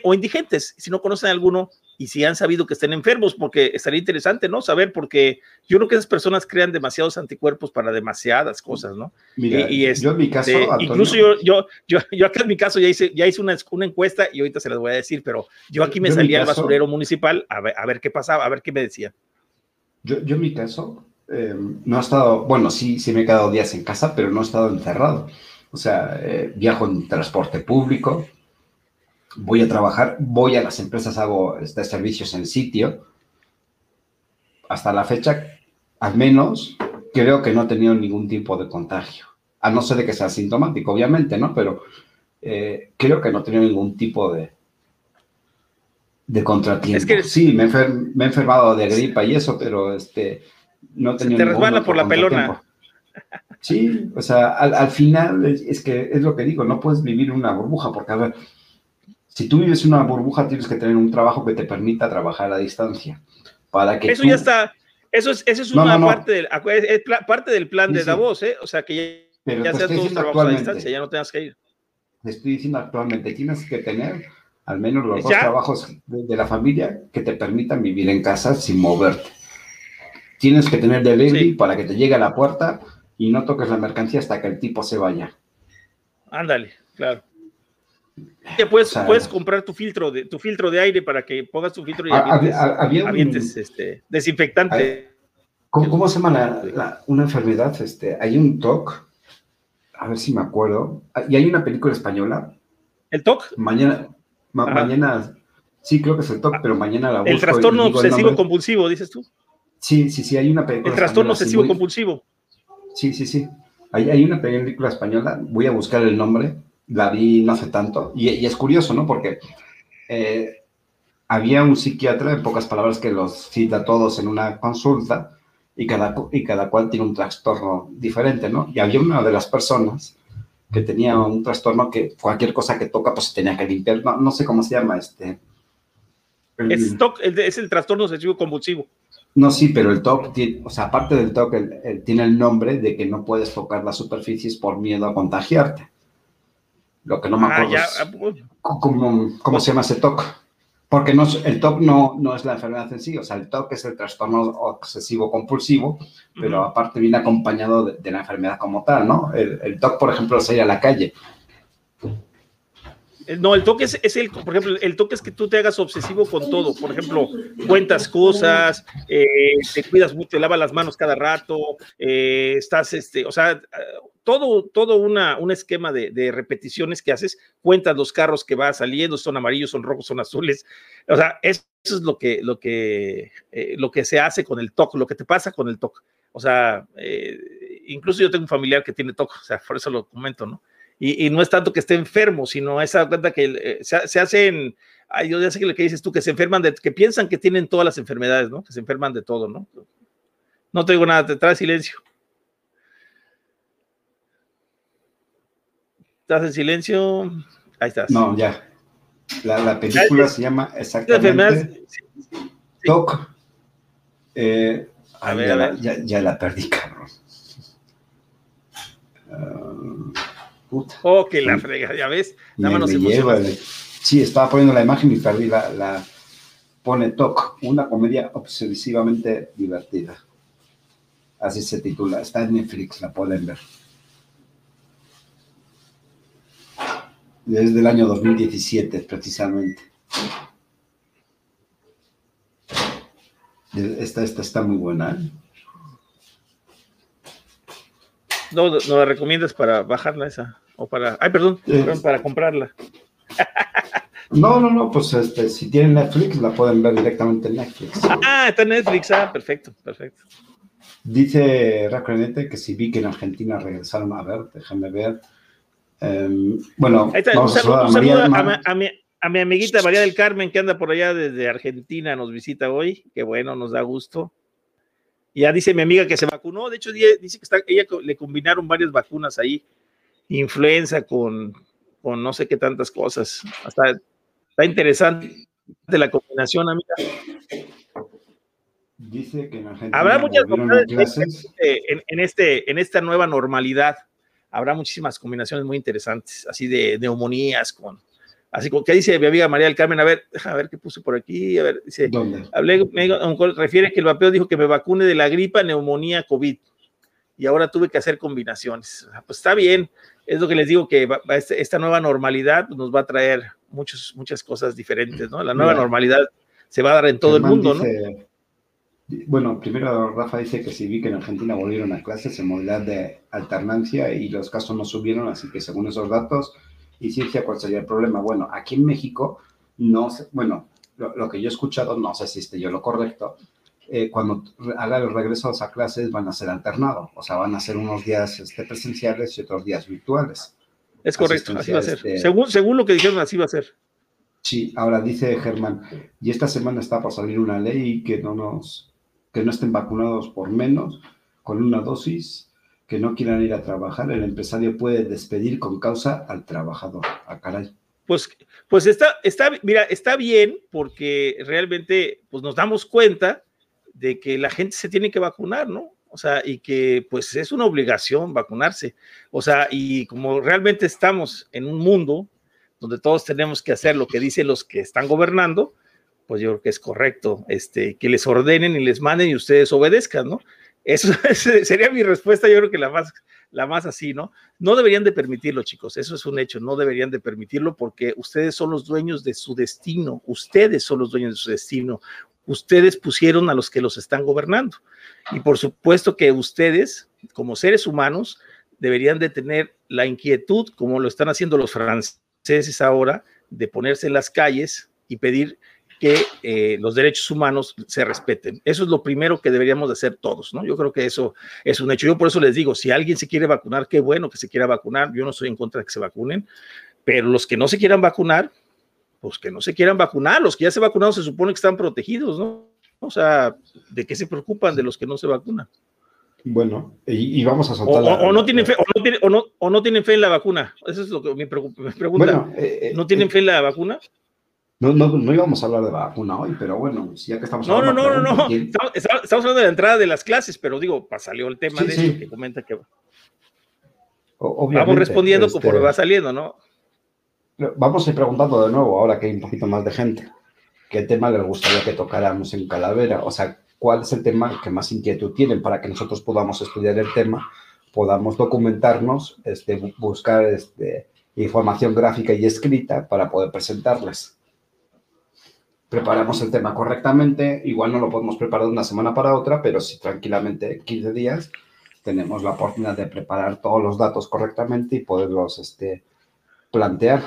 o indigentes, si no conocen alguno y si han sabido que estén enfermos, porque estaría interesante, ¿no? Saber, porque yo creo que esas personas crean demasiados anticuerpos para demasiadas cosas, ¿no? Mira, y, yo en mi caso, incluso yo, yo, yo, yo, acá en mi caso ya hice, ya hice una, una encuesta y ahorita se las voy a decir, pero yo aquí me salía al basurero municipal a ver, a ver qué pasaba, a ver qué me decía. Yo, yo en mi caso, eh, no he estado, bueno, sí, sí me he quedado días en casa, pero no he estado encerrado. O sea, eh, viajo en transporte público, voy a trabajar, voy a las empresas, hago este, servicios en sitio. Hasta la fecha, al menos, creo que no he tenido ningún tipo de contagio. A no ser de que sea sintomático, obviamente, ¿no? Pero eh, creo que no he tenido ningún tipo de, de contratiempo. Sí, me, he enfermado de gripa y eso, pero este, no he tenido Se te resbala por la pelona. Sí, o sea, al, al final es, es, que es lo que digo, no puedes vivir una burbuja, porque a ver, si tú vives una burbuja, tienes que tener un trabajo que te permita trabajar a distancia. Para que eso ya está. Eso es, eso es una Parte, del, parte del plan de Davos, ¿eh? O sea, que ya, ya sea todo trabajo a distancia, ya no tengas que ir. Te estoy diciendo actualmente, tienes que tener al menos los dos trabajos de, la familia que te permitan vivir en casa sin moverte. Tienes que tener delivery para que te llegue a la puerta y no toques la mercancía hasta que el tipo se vaya. Ándale, claro puedes, puedes comprar tu filtro, de, tu filtro de aire para que pongas tu filtro y avientes, este, desinfectante. ¿cómo, se llama una enfermedad? Este, hay un TOC, a ver si me acuerdo, y hay una película española. ¿El TOC? Mañana, mañana, sí, creo que es el TOC, pero mañana la busco El trastorno obsesivo compulsivo, dices tú. Sí, sí, sí, hay una película. El trastorno obsesivo compulsivo. Sí, sí, sí. Hay, hay una película española, voy a buscar el nombre la vi no hace tanto, y, es curioso, ¿no? Porque eh, había un psiquiatra, en pocas palabras, que los cita todos en una consulta y cada, y cada cual tiene un trastorno diferente, ¿no? Y había una de las personas que tenía un trastorno que cualquier cosa que toca, pues tenía que limpiar, no, sé cómo se llama este. es, es el trastorno obsesivo convulsivo. No, sí, pero el TOC, o sea, aparte del TOC, tiene el nombre de que no puedes tocar las superficies por miedo a contagiarte. Lo que no me ah, acuerdo ah, pues. cómo, cómo se llama ese TOC. Porque no, el TOC no, no es la enfermedad en sí, o sea, el TOC es el trastorno obsesivo compulsivo, pero aparte viene acompañado de, la enfermedad como tal, ¿no? El, el TOC, por ejemplo, es ir a la calle. No, el toque es, el, por ejemplo, el toque es que tú te hagas obsesivo con todo. Por ejemplo, cuentas cosas, eh, te cuidas mucho, te lavas las manos cada rato, eh, estás, este, o sea, todo, todo una, un esquema de, repeticiones que haces, cuentas los carros que va saliendo, son amarillos, son rojos, son azules. O sea, eso es lo que, lo que, eh, lo que se hace con el TOC, lo que te pasa con el TOC. O sea, eh, incluso yo tengo un familiar que tiene TOC, o sea, por eso lo comento, ¿no? Y, no es tanto que esté enfermo, sino esa cuenta que eh, se, hacen, yo ya sé lo que dices tú, que se enferman de, que piensan que tienen todas las enfermedades, ¿no? Que se enferman de todo, ¿no? No te digo nada, te trae silencio. ¿Estás en silencio? Ahí estás. No, ya. La, película se llama exactamente TOC. Eh, a ver, ya, la, perdí, cabrón. Uh, puta. Oh, que la frega, ya ves. Nada más Sí, estaba poniendo la imagen y perdí la. la pone TOC, una comedia obsesivamente divertida. Así se titula. Está en Netflix, la pueden ver. Desde el año 2017 precisamente. Esta, esta está muy buena. ¿eh? No, no la recomiendas para bajarla esa o para, ay, perdón, eh, para comprarla. No, no, no, pues este, si tienen Netflix, la pueden ver directamente en Netflix. Ah, está en Netflix, ah, perfecto, perfecto. Dice Racrenete que si vi que en Argentina regresaron a ver, déjame ver. Em, bueno, vamos un saludo, a, María, a, mi, a, mi, amiguita María del Carmen, que anda por allá desde Argentina, nos visita hoy. Qué bueno, nos da gusto. Ya dice mi amiga que se vacunó, de hecho dice que está, ella le combinaron varias vacunas ahí, influenza con, con no sé qué tantas cosas. Hasta está interesante la combinación, amiga. Dice que en Argentina habrá muchas combinaciones en, en, este, en esta nueva normalidad. Habrá muchísimas combinaciones muy interesantes, así de neumonías con, Así como que dice mi amiga María del Carmen, a ver, a ver qué puse por aquí, a ver, dice, ¿Dónde? hablé, me, refiere que el vapeo dijo que me vacune de la gripa, neumonía, COVID, y ahora tuve que hacer combinaciones. Pues está bien, es lo que les digo, que este, esta nueva normalidad nos va a traer muchos, muchas cosas diferentes, ¿no? La nueva normalidad se va a dar en todo el mundo, ¿no? Bueno, primero Rafa dice que si vi que en Argentina volvieron a clases en modalidad de alternancia y los casos no subieron, así que según esos datos, y ciencia, ¿cuál sería el problema? Bueno, aquí en México, no sé, bueno, lo, que yo he escuchado, no sé si esté yo lo correcto, eh, cuando haga los regresos a clases van a ser alternados, o sea, van a ser unos días este, presenciales y otros días virtuales. Es correcto, así va a ser. Este, según, según lo que dijeron, así va a ser. Sí, ahora dice Germán, y esta semana está por salir una ley que no nos, que no estén vacunados por menos con una dosis que no quieran ir a trabajar, el empresario puede despedir con causa al trabajador. A ah, caray. Pues, pues está, está, mira, está bien porque realmente pues nos damos cuenta de que la gente se tiene que vacunar, ¿no? O sea, y que pues es una obligación vacunarse. O sea, y como realmente estamos en un mundo donde todos tenemos que hacer lo que dicen los que están gobernando, pues yo creo que es correcto, este, que les ordenen y les manden y ustedes obedezcan, ¿no? Eso sería mi respuesta, yo creo que la más, la más así, ¿no? No deberían de permitirlo, chicos, eso es un hecho, no deberían de permitirlo porque ustedes son los dueños de su destino, ustedes son los dueños de su destino, ustedes pusieron a los que los están gobernando. Y por supuesto que ustedes, como seres humanos, deberían de tener la inquietud, como lo están haciendo los franceses ahora, de ponerse en las calles y pedir que eh, los derechos humanos se respeten. Eso es lo primero que deberíamos de hacer todos, ¿no? Yo creo que eso es un hecho. Yo por eso les digo, si alguien se quiere vacunar, qué bueno que se quiera vacunar. Yo no estoy en contra de que se vacunen, pero los que no se quieran vacunar, pues que no se quieran vacunar. Los que ya se vacunaron se supone que están protegidos, ¿no? O sea, ¿de qué se preocupan de los que no se vacunan? Bueno, y, vamos a soltar. O, no tienen fe, o, no o, no, tienen fe en la vacuna. Eso es lo que me, pregunta. Eh, eh, ¿No tienen eh, fe en la vacuna? No, no, no íbamos a hablar de vacuna hoy, pero bueno, ya que estamos hablando. No, no, no, no, no. Estamos, hablando de la entrada de las clases, pero digo, salió el tema de eso que comenta que. Vamos respondiendo este, conforme va saliendo, ¿no? Vamos a ir preguntando de nuevo, ahora que hay un poquito más de gente, ¿qué tema les gustaría que tocáramos en Calavera? O sea, ¿cuál es el tema que más inquietud tienen para que nosotros podamos estudiar el tema, podamos documentarnos, este, buscar este, información gráfica y escrita para poder presentarles? Preparamos el tema correctamente, igual no lo podemos preparar de una semana para otra, pero si tranquilamente 15 días tenemos la oportunidad de preparar todos los datos correctamente y poderlos este, plantear,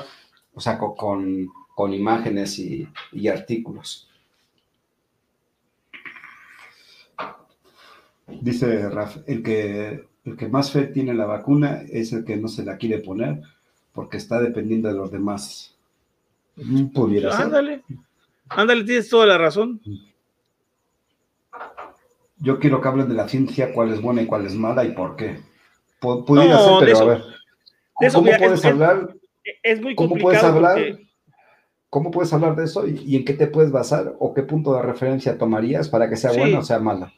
o sea, con, con, imágenes y, y, artículos. Dice Raf, el que, el que más fe tiene la vacuna es el que no se la quiere poner porque está dependiendo de los demás. Pudiera ser. Ándale, tienes toda la razón. Yo quiero que hablen de la ciencia, cuál es buena y cuál es mala y por qué. Pudiera ser, pero a ver. ¿Cómo, puedes hablar? Es, muy ¿Cómo puedes hablar? ¿Cómo puedes hablar de eso y, en qué te puedes basar o qué punto de referencia tomarías para que sea buena o sea mala?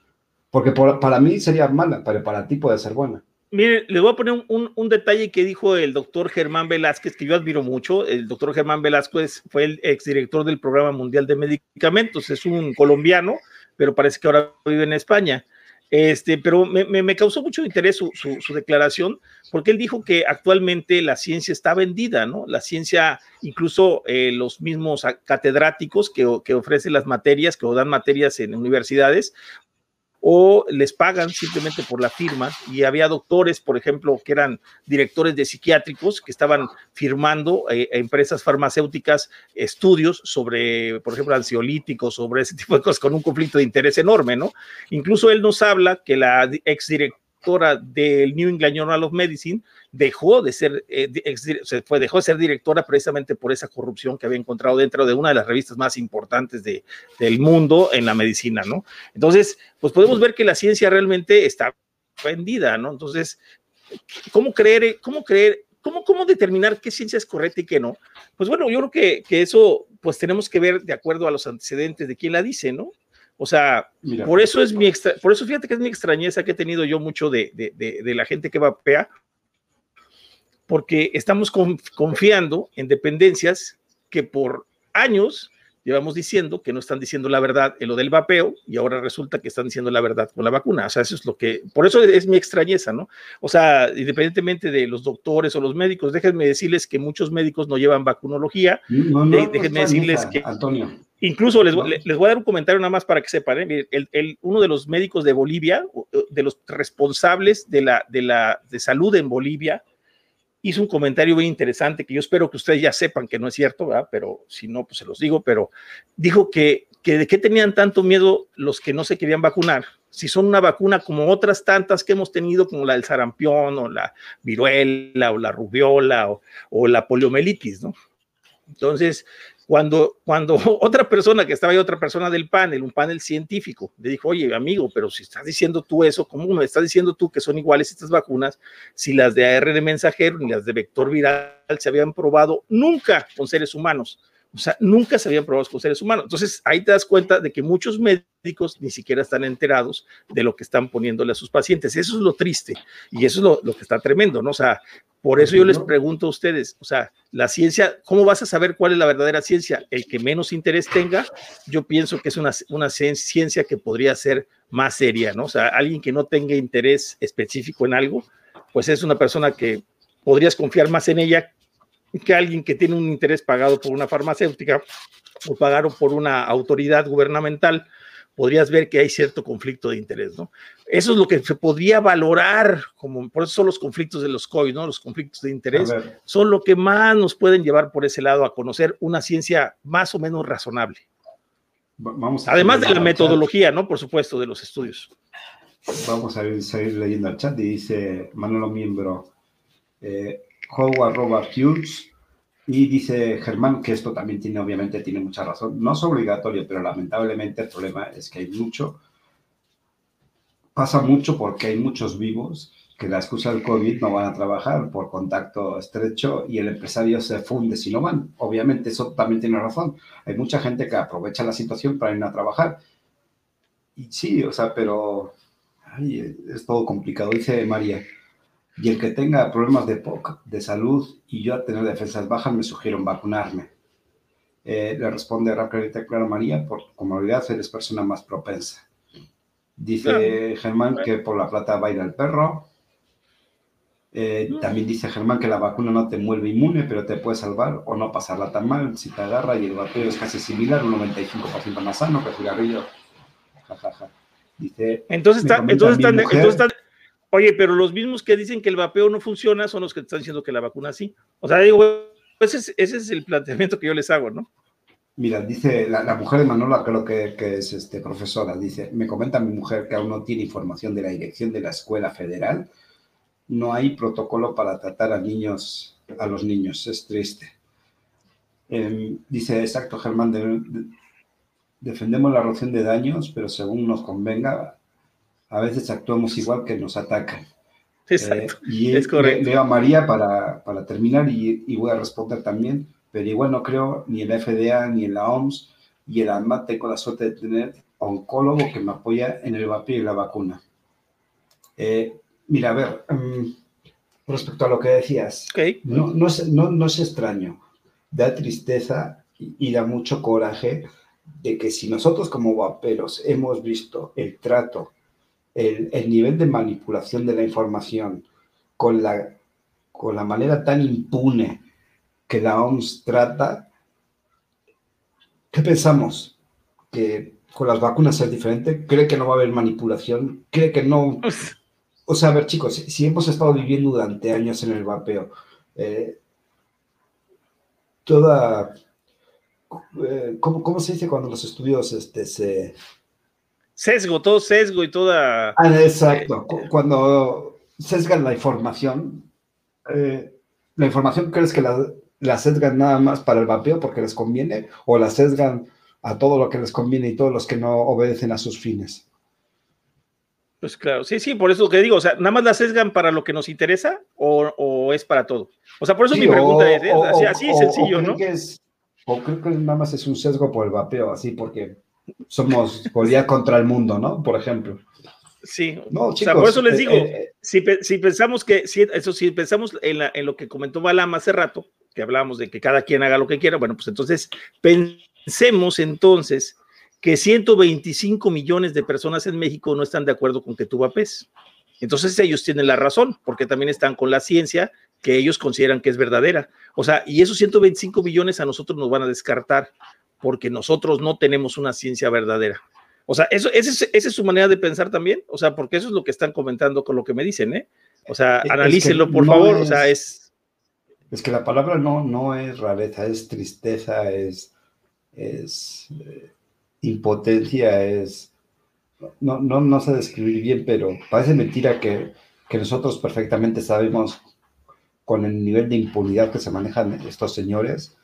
Porque para mí sería mala, pero para ti puede ser buena. Mire, les voy a poner un, detalle que dijo el doctor Germán Velázquez, que yo admiro mucho. El doctor Germán Velázquez fue el exdirector del Programa Mundial de Medicamentos, es un colombiano, pero parece que ahora vive en España. Este, pero me, causó mucho interés su, declaración, porque él dijo que actualmente la ciencia está vendida, ¿no? La ciencia, incluso eh, los mismos catedráticos que, que ofrecen las materias, que dan materias en universidades, o les pagan simplemente por la firma. Y había doctores, por ejemplo, que eran directores de psiquiátricos que estaban firmando eh, empresas farmacéuticas estudios sobre, por ejemplo, ansiolíticos, sobre ese tipo de cosas, con un conflicto de interés enorme, ¿no? Incluso él nos habla que la exdirectora del New England Journal of Medicine, dejó de ser, eh, se fue, dejó de ser directora precisamente por esa corrupción que había encontrado dentro de una de las revistas más importantes de, del mundo en la medicina, ¿no? Entonces, pues podemos ver que la ciencia realmente está vendida, ¿no? Entonces, ¿cómo creer, cómo creer, cómo, cómo determinar qué ciencia es correcta y qué no? Pues bueno, yo creo que, que eso, pues tenemos que ver de acuerdo a los antecedentes de quién la dice, ¿no? O sea, por eso es mi extra, por eso fíjate que es mi extrañeza que he tenido yo mucho de, de, la gente que vapea, porque estamos confiando en dependencias que por años llevamos diciendo que no están diciendo la verdad en lo del vapeo y ahora resulta que están diciendo la verdad con la vacuna. O sea, eso es lo que, por eso es mi extrañeza, ¿no? O sea, independientemente de los doctores o los médicos, déjenme decirles que muchos médicos no llevan vacunología. No, no, déjenme decirles que... Antonio. Incluso les, les, voy a dar un comentario nada más para que sepan. ¿eh? El, el, uno de los médicos de Bolivia, de los responsables de la, de la de salud en Bolivia, hizo un comentario muy interesante que yo espero que ustedes ya sepan que no es cierto, ¿verdad? pero si no, pues se los digo, pero dijo que, que de qué tenían tanto miedo los que no se querían vacunar, si son una vacuna como otras tantas que hemos tenido, como la del sarampión o la viruela o la rubiola o, o la poliomielitis, ¿no? Entonces, cuando, cuando otra persona que estaba ahí, otra persona del panel, un panel científico, le dijo, oye, amigo, pero si estás diciendo tú eso, ¿cómo me estás diciendo tú que son iguales estas vacunas si las de ARN mensajero ni las de vector viral se habían probado nunca con seres humanos? O sea, nunca se habían probado con seres humanos. Entonces, ahí te das cuenta de que muchos médicos ni siquiera están enterados de lo que están poniéndole a sus pacientes. Eso es lo triste y eso es lo, lo que está tremendo, ¿no? O sea, por eso yo les pregunto a ustedes, o sea, la ciencia, ¿cómo vas a saber cuál es la verdadera ciencia? El que menos interés tenga, yo pienso que es una, una ciencia que podría ser más seria, ¿no? O sea, alguien que no tenga interés específico en algo, pues es una persona que podrías confiar más en ella que alguien que tiene un interés pagado por una farmacéutica o pagado por una autoridad gubernamental podrías ver que hay cierto conflicto de interés, ¿no? Eso es lo que se podría valorar, como por eso son los conflictos de los COVID, ¿no? Los conflictos de interés son lo que más nos pueden llevar por ese lado a conocer una ciencia más o menos razonable. Vamos Además de la metodología, ¿no? Por supuesto, de los estudios. Vamos a seguir leyendo el chat y dice Manolo Miembro, eh, Howard Robert Hughes, y dice Germán que esto también tiene, obviamente, tiene mucha razón. No es obligatorio, pero lamentablemente el problema es que hay mucho, pasa mucho porque hay muchos vivos que la excusa del COVID no van a trabajar por contacto estrecho y el empresario se funde si no van. Obviamente eso también tiene razón. Hay mucha gente que aprovecha la situación para ir a trabajar. Y sí, o sea, pero es todo complicado. Dice María, y el que tenga problemas de, de salud y yo a tener defensas bajas, me sugiero vacunarme. Eh, le responde rápidamente Clara María, por comodidad eres persona más propensa. Dice Germán que por la plata va a ir al perro. Eh, también dice Germán que la vacuna no te mueve inmune, pero te puede salvar o no pasarla tan mal si te agarra y el vapeo es casi similar, un 95% más sano que el cigarrillo. Dice, entonces, está, entonces, entonces, Oye, pero los mismos que dicen que el vapeo no funciona son los que están diciendo que la vacuna sí. O sea, digo, ese es, el planteamiento que yo les hago, ¿no? Mira, dice la, mujer de Manola, creo que, es este, profesora, dice, me comenta mi mujer que aún no tiene información de la dirección de la escuela federal. No hay protocolo para tratar a niños, a los niños, es triste. Em, dice, exacto, Germán, defendemos la reducción de daños, pero según nos convenga, a veces actuamos igual que nos atacan. Exacto, eh, y es correcto. Leo a María para, para terminar y, voy a responder también, pero igual no creo ni en la FDA ni en la OMS y el ANMAT tengo la suerte de tener oncólogo que me apoya en el vapeo y la vacuna. Eh, mira, a ver, mm, respecto a lo que decías, no, no, es, no, no, es, extraño, da tristeza y, y, da mucho coraje de que si nosotros como vaperos hemos visto el trato el, nivel de manipulación de la información con la, con la manera tan impune que la OMS trata, ¿qué pensamos? Que con las vacunas es diferente, cree que no va a haber manipulación, cree que no... O sea, a ver chicos, si, hemos estado viviendo durante años en el vapeo, eh, toda... Eh, ¿cómo, se dice cuando los estudios este, se... Sesgo, todo sesgo y toda... Ah, exacto, cuando sesgan la información, la información crees que la, la sesgan nada más para el vapeo porque les conviene o la sesgan a todo lo que les conviene y todos los que no obedecen a sus fines. Pues claro, sí, sí, por eso que digo, o sea, ¿nada más la sesgan para lo que nos interesa o, es para todo? O sea, por eso mi pregunta es, ¿eh? así, es sencillo, ¿no? o creo que nada más es un sesgo por el vapeo, así, porque somos Goliat contra el mundo, ¿no? Por ejemplo. Sí, no, chicos, o sea, por eso les eh, digo, eh, si, pensamos que, si, eso si pensamos en, en lo que comentó Balam hace rato, que hablábamos de que cada quien haga lo que quiera, bueno, pues entonces pensemos entonces que 125 millones de personas en México no están de acuerdo con que tú vapes. Entonces ellos tienen la razón, porque también están con la ciencia que ellos consideran que es verdadera. O sea, y esos 125 millones a nosotros nos van a descartar, porque nosotros no tenemos una ciencia verdadera. O sea, eso, esa es, su manera de pensar también, o sea, porque eso es lo que están comentando con lo que me dicen, ¿eh? O sea, analícenlo, por favor, o sea, es es que la palabra no, no es rareza, es tristeza, es, es eh, impotencia, es... No, no, no sé describir bien, pero parece mentira que, que nosotros perfectamente sabemos con el nivel de impunidad que se manejan estos señores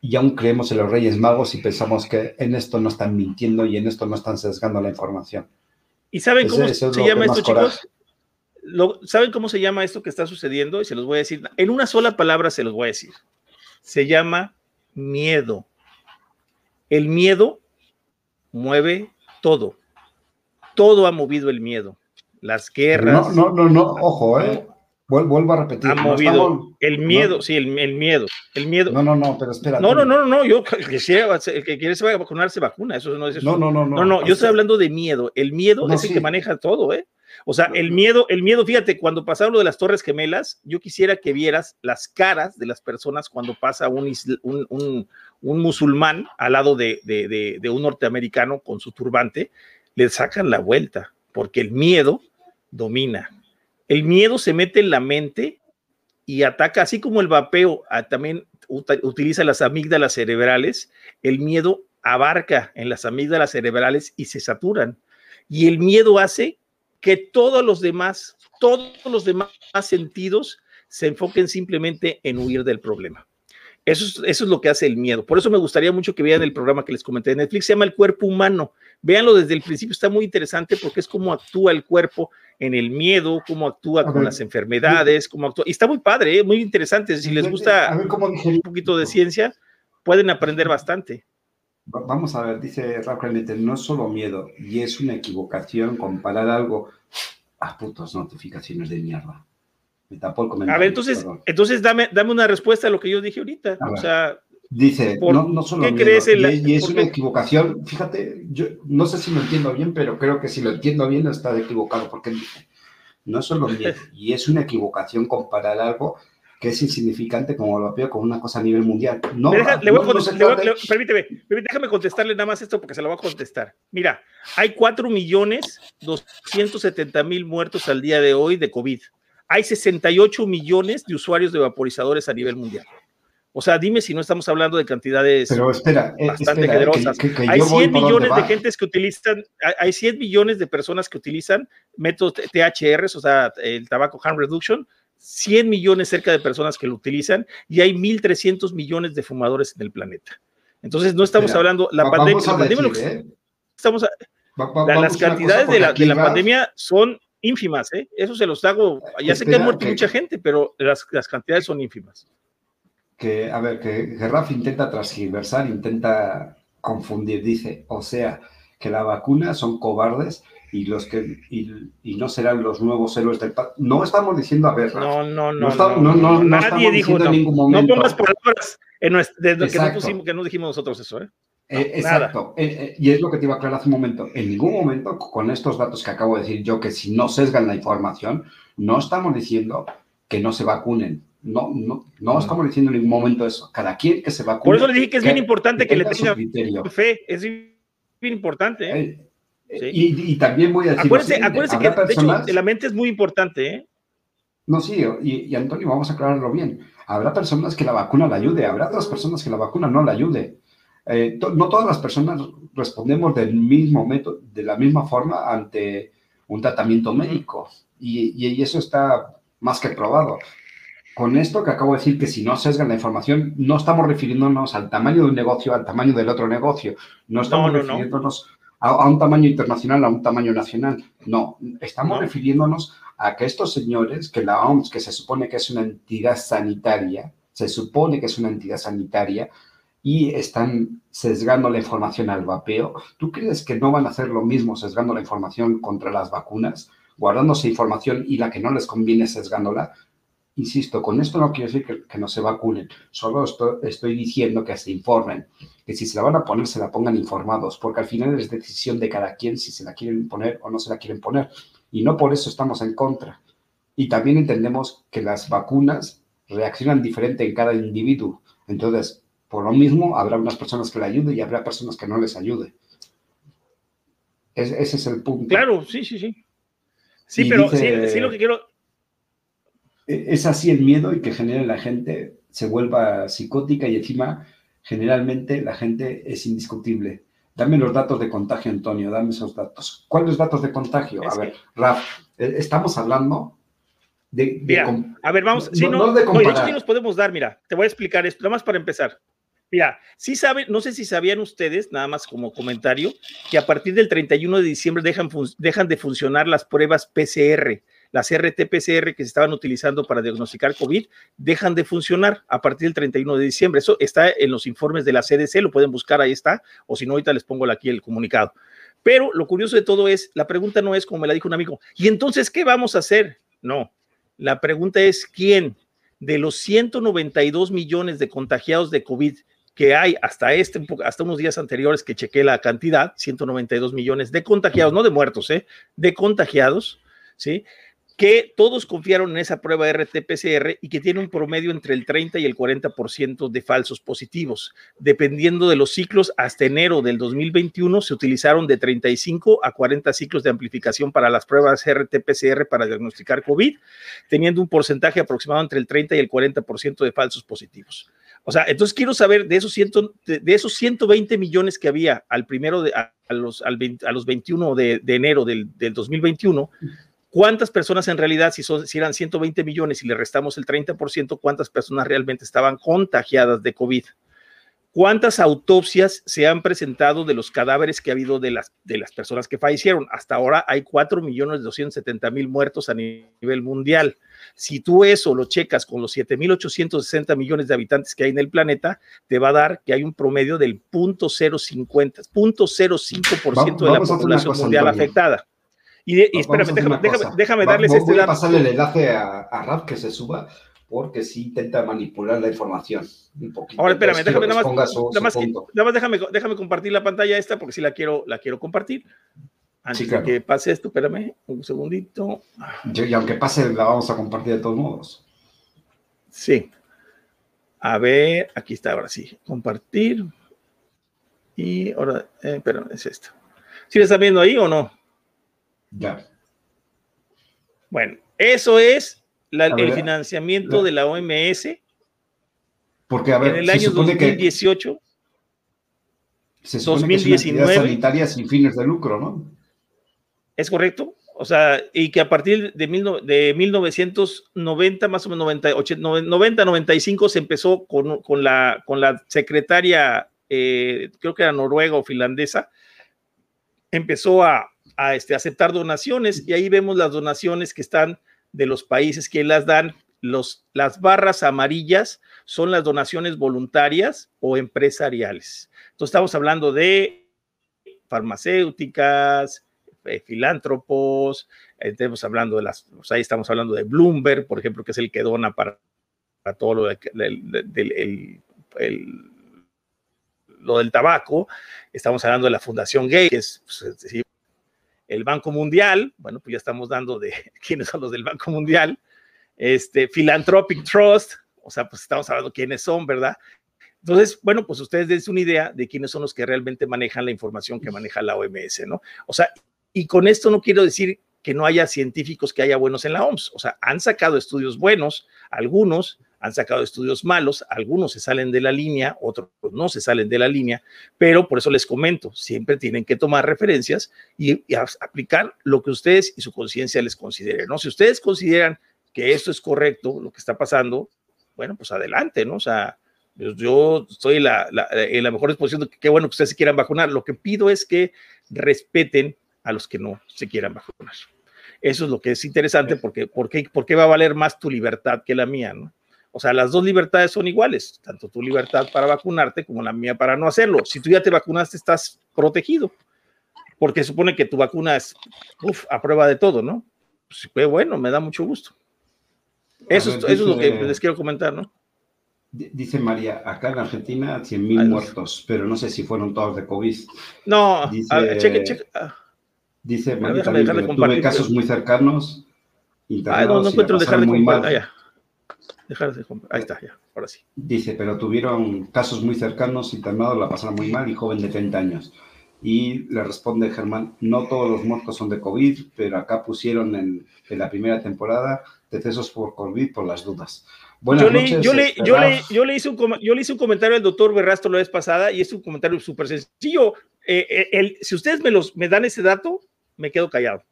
y aún creemos en los Reyes Magos y pensamos que en esto no están mintiendo y en esto no están sesgando la información. ¿Y saben cómo se llama esto, chicos? ¿Saben cómo se llama esto que está sucediendo? Y se los voy a decir. En una sola palabra se los voy a decir. Se llama miedo. El miedo mueve todo. Todo ha movido el miedo. Las guerras. No, no, no, no. ojo, ¿eh? Vuelvo a repetir. Ha movido el miedo, sí, el, miedo, el miedo. No, no, no, pero espera. No, no, no, no, yo el que, el que quiere se vacunar se vacuna, eso no es eso. No, no, no, no. No, no, yo estoy hablando de miedo. El miedo es el que maneja todo, ¿eh? O sea, el miedo, el miedo, fíjate, cuando pasaron lo de las Torres Gemelas, yo quisiera que vieras las caras de las personas cuando pasa un, un, musulmán al lado de, de, un norteamericano con su turbante, le sacan la vuelta, porque el miedo domina. El miedo se mete en la mente y ataca, así como el vapeo ah, también utiliza las amígdalas cerebrales, el miedo abarca en las amígdalas cerebrales y se saturan. Y el miedo hace que todos los demás, todos los demás sentidos se enfoquen simplemente en huir del problema. Eso es, eso es lo que hace el miedo. Por eso me gustaría mucho que vean el programa que les comenté de Netflix, se llama El Cuerpo Humano. Véanlo desde el principio, está muy interesante porque es cómo actúa el cuerpo en el miedo, cómo actúa con las enfermedades, cómo actúa. Y está muy padre, ¿eh? muy interesante. Si les gusta un poquito de ciencia, pueden aprender bastante. Vamos a ver, dice Rafael no es solo miedo, y es una equivocación comparar algo a putas notificaciones de mierda. Me tapó el comentario. A ver, entonces, entonces dame, dame una respuesta a lo que yo dije ahorita. o sea, dice, no, no solo miedo, crees y, es una equivocación. Fíjate, yo no sé si lo entiendo bien, pero creo que si lo entiendo bien está equivocado, porque dice, no solo miedo, y es una equivocación comparar algo que es insignificante como lo veo como una cosa a nivel mundial. No, permíteme, déjame contestarle nada más esto porque se lo voy a contestar. Mira, hay 4 millones 270 mil muertos al día de hoy de COVID. Hay 68 millones de usuarios de vaporizadores a nivel mundial. O sea, dime si no estamos hablando de cantidades Pero espera, eh, bastante generosas. hay 100 millones de gentes que utilizan, hay 100 millones de personas que utilizan métodos THR, o sea, el tabaco harm reduction, 100 millones cerca de personas que lo utilizan y hay 1.300 millones de fumadores en el planeta. Entonces, no estamos hablando, la pandemia, estamos, las cantidades de la, de la, pandemia son ínfimas, ¿eh? Eso se los hago, ya sé que ha muerto mucha gente, pero las, las, cantidades son ínfimas. Que, a ver, que Gerraf intenta transgiversar, intenta confundir, dice, o sea, que la vacuna son cobardes y los que y, no serán los nuevos héroes del no estamos diciendo a ver no no no no, no, nadie dijo en ningún momento, no pongas palabras en nuestro, que, no pusimos, que no dijimos nosotros eso ¿eh? Eh exacto, eh, eh, y es lo que te iba a aclarar hace un momento. En ningún momento, con estos datos que acabo de decir yo, que si no sesgan la información, no estamos diciendo que no se vacunen. No, no, no estamos diciendo en ningún momento eso. Cada quien que se vacune. Por eso le dije que es bien importante que, le tengan fe. Es bien importante. y, también voy a decir. Acuérdense, acuérdense que de hecho, la mente es muy importante. ¿eh? No, sí, y, Antonio, vamos a aclararlo bien. Habrá personas que la vacuna la ayude, habrá otras personas que la vacuna no la ayude. Eh, no todas las personas respondemos del mismo método, de la misma forma ante un tratamiento médico. Y, y, eso está más que probado. Con esto que acabo de decir, que si no sesgan la información, no estamos refiriéndonos al tamaño de un negocio, al tamaño del otro negocio. No estamos refiriéndonos A, un tamaño internacional, a un tamaño nacional. No, estamos refiriéndonos a que estos señores, que la OMS, que se supone que es una entidad sanitaria, se supone que es una entidad sanitaria, y están sesgando la información al vapeo, ¿tú crees que no van a hacer lo mismo sesgando la información contra las vacunas, guardándose información y la que no les conviene sesgándola? Insisto, con esto no quiero decir que, no se vacunen, solo estoy, diciendo que se informen, que si se la van a poner, se la pongan informados, porque al final es decisión de cada quien si se la quieren poner o no se la quieren poner y no por eso estamos en contra. Y también entendemos que las vacunas reaccionan diferente en cada individuo. Entonces, por lo mismo, habrá unas personas que le ayuden y habrá personas que no les ayude. ese es el punto. Claro, sí, sí, sí. Sí, pero sí, lo que quiero. E, es así el miedo y que genere la gente se vuelva psicótica y encima, generalmente, la gente es indiscutible. Dame los datos de contagio, Antonio, dame esos datos. ¿Cuáles datos de contagio? a ver, Raf, eh, estamos hablando de... a ver, vamos, si no, no, sí nos podemos dar, mira, te voy a explicar esto, nada más para empezar. Mira, sí saben, no sé si sabían ustedes, nada más como comentario, que a partir del 31 de diciembre dejan, dejan de funcionar las pruebas PCR las RT-PCR que se estaban utilizando para diagnosticar COVID dejan de funcionar a partir del 31 de diciembre. Eso está en los informes de la CDC, lo pueden buscar, ahí está, o si no, ahorita les pongo aquí el comunicado. Pero lo curioso de todo es, la pregunta no es como me la dijo un amigo, ¿y entonces qué vamos a hacer? No, la pregunta es quién de los 192 millones de contagiados de COVID que hay hasta este, hasta unos días anteriores que chequé la cantidad, 192 millones de contagiados, no de muertos, ¿eh? de contagiados, ¿sí? que todos confiaron en esa prueba RT-PCR y que tiene un promedio entre el 30 y el 40% de falsos positivos. Dependiendo de los ciclos, hasta enero del 2021 se utilizaron de 35 a 40 ciclos de amplificación para las pruebas RT-PCR para diagnosticar COVID, teniendo un porcentaje aproximado entre el 30 y el 40% de falsos positivos. O sea, entonces quiero saber de esos, de, esos 120 millones que había al primero de, a, los, a los 21 de, enero del, del 2021, ¿Cuántas personas en realidad, si, son, si eran 120 millones y le restamos el 30%, cuántas personas realmente estaban contagiadas de COVID? ¿Cuántas autopsias se han presentado de los cadáveres que ha habido de las, de las personas que fallecieron? Hasta ahora hay 4.270.000 muertos a nivel mundial. Si tú eso lo checas con los 7.860 millones de habitantes que hay en el planeta, te va a dar que hay un promedio del 0.050, 0.05% de la población mundial afectada. Y, espérame, déjame, déjame, déjame, darles este Voy a pasarle el enlace a, a que se suba, porque sí intenta manipular la información un poquito. Ahora, espérame, déjame nada más, nada más, nada más déjame, déjame, compartir la pantalla esta, porque sí la quiero, la quiero compartir. Antes de que pase esto, espérame un segundito. y aunque pase, la vamos a compartir de todos modos. Sí. A ver, aquí está, ahora sí. Compartir. Y ahora, eh, espérame, es esto. ¿Sí lo están viendo ahí o no? Ya. Bueno, eso es el financiamiento de la OMS. Porque, a ver, en el año 2018. se supone 2019. Que sanitaria sin fines de lucro, ¿no? Es correcto. O sea, y que a partir de, de 1990, más o menos 90, 95, se empezó con, con, la, con la secretaria, eh, creo que era noruega o finlandesa, empezó a, a este, aceptar donaciones y ahí vemos las donaciones que están de los países que las dan. Los, las barras amarillas son las donaciones voluntarias o empresariales. Entonces estamos hablando de farmacéuticas, eh, filántropos, estamos hablando de las, ahí estamos hablando de Bloomberg, por ejemplo, que es el que dona para, todo lo, del lo del tabaco, estamos hablando de la Fundación Gay, que es, pues, el Banco Mundial, bueno, pues ya estamos dando de quiénes son los del Banco Mundial, este, Philanthropic Trust, o sea, pues estamos hablando quiénes son, ¿verdad? Entonces, bueno, pues ustedes den una idea de quiénes son los que realmente manejan la información que maneja la OMS, ¿no? O sea, y con esto no quiero decir que no haya científicos que haya buenos en la OMS. O sea, han sacado estudios buenos, algunos han sacado estudios malos, algunos se salen de la línea, otros no se salen de la línea, pero por eso les comento, siempre tienen que tomar referencias y, aplicar lo que ustedes y su conciencia les consideren, ¿no? Si ustedes consideran que esto es correcto, lo que está pasando, bueno, pues adelante, ¿no? O sea, yo, estoy la, en la mejor disposición de que qué bueno que ustedes se quieran vacunar. Lo que pido es que respeten a los que no se quieran vacunar. Eso es lo que es interesante porque ¿por qué, por qué va a valer más tu libertad que la mía? ¿no? O sea, las dos libertades son iguales, tanto tu libertad para vacunarte como la mía para no hacerlo. Si tú ya te vacunaste, estás protegido, porque supone que tu vacuna es a prueba de todo, ¿no? Pues bueno, me da mucho gusto. Eso, eso es lo que les quiero comentar, ¿no? Dice María, acá en Argentina 100.000 muertos, pero no sé si fueron todos de COVID. No, dice, cheque, cheque. Ah. Dice María, tuve casos muy cercanos. Ah, no, no encuentro dejar de compartir. Ah, dejar de Ahí está, ya, ahora sí. Dice, pero tuvieron casos muy cercanos, internados, la pasaron muy mal y joven de 30 años. Y le responde Germán, no todos los muertos son de COVID, pero acá pusieron en, en la primera temporada decesos por COVID por las dudas. Buenas yo, le, yo, le, yo, le, yo, le, hice un, yo le hice un comentario al doctor Berrastro la vez pasada y es un comentario súper sencillo. Eh, eh, el, si ustedes me, los, me dan ese dato, me quedo callado.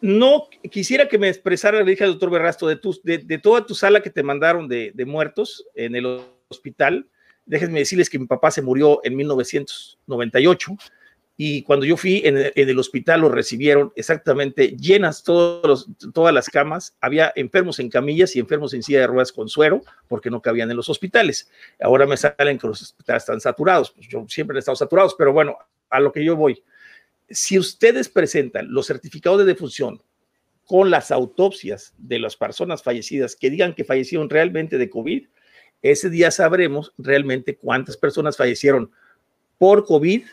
No quisiera que me expresara, le dije al doctor Berrastro, de, toda tu sala que te mandaron de, muertos en el hospital. Déjenme decirles que mi papá se murió en 1998 y cuando yo fui en el, hospital lo recibieron exactamente llenas todas las camas, había enfermos en camillas y enfermos en silla de ruedas con suero porque no cabían en los hospitales. Ahora me salen que los hospitales están saturados, pues yo siempre he estado saturados, pero bueno, a lo que yo voy. Si ustedes presentan los certificados de defunción con las autopsias de las personas fallecidas que digan que fallecieron realmente de COVID, ese día sabremos realmente cuántas personas fallecieron por COVID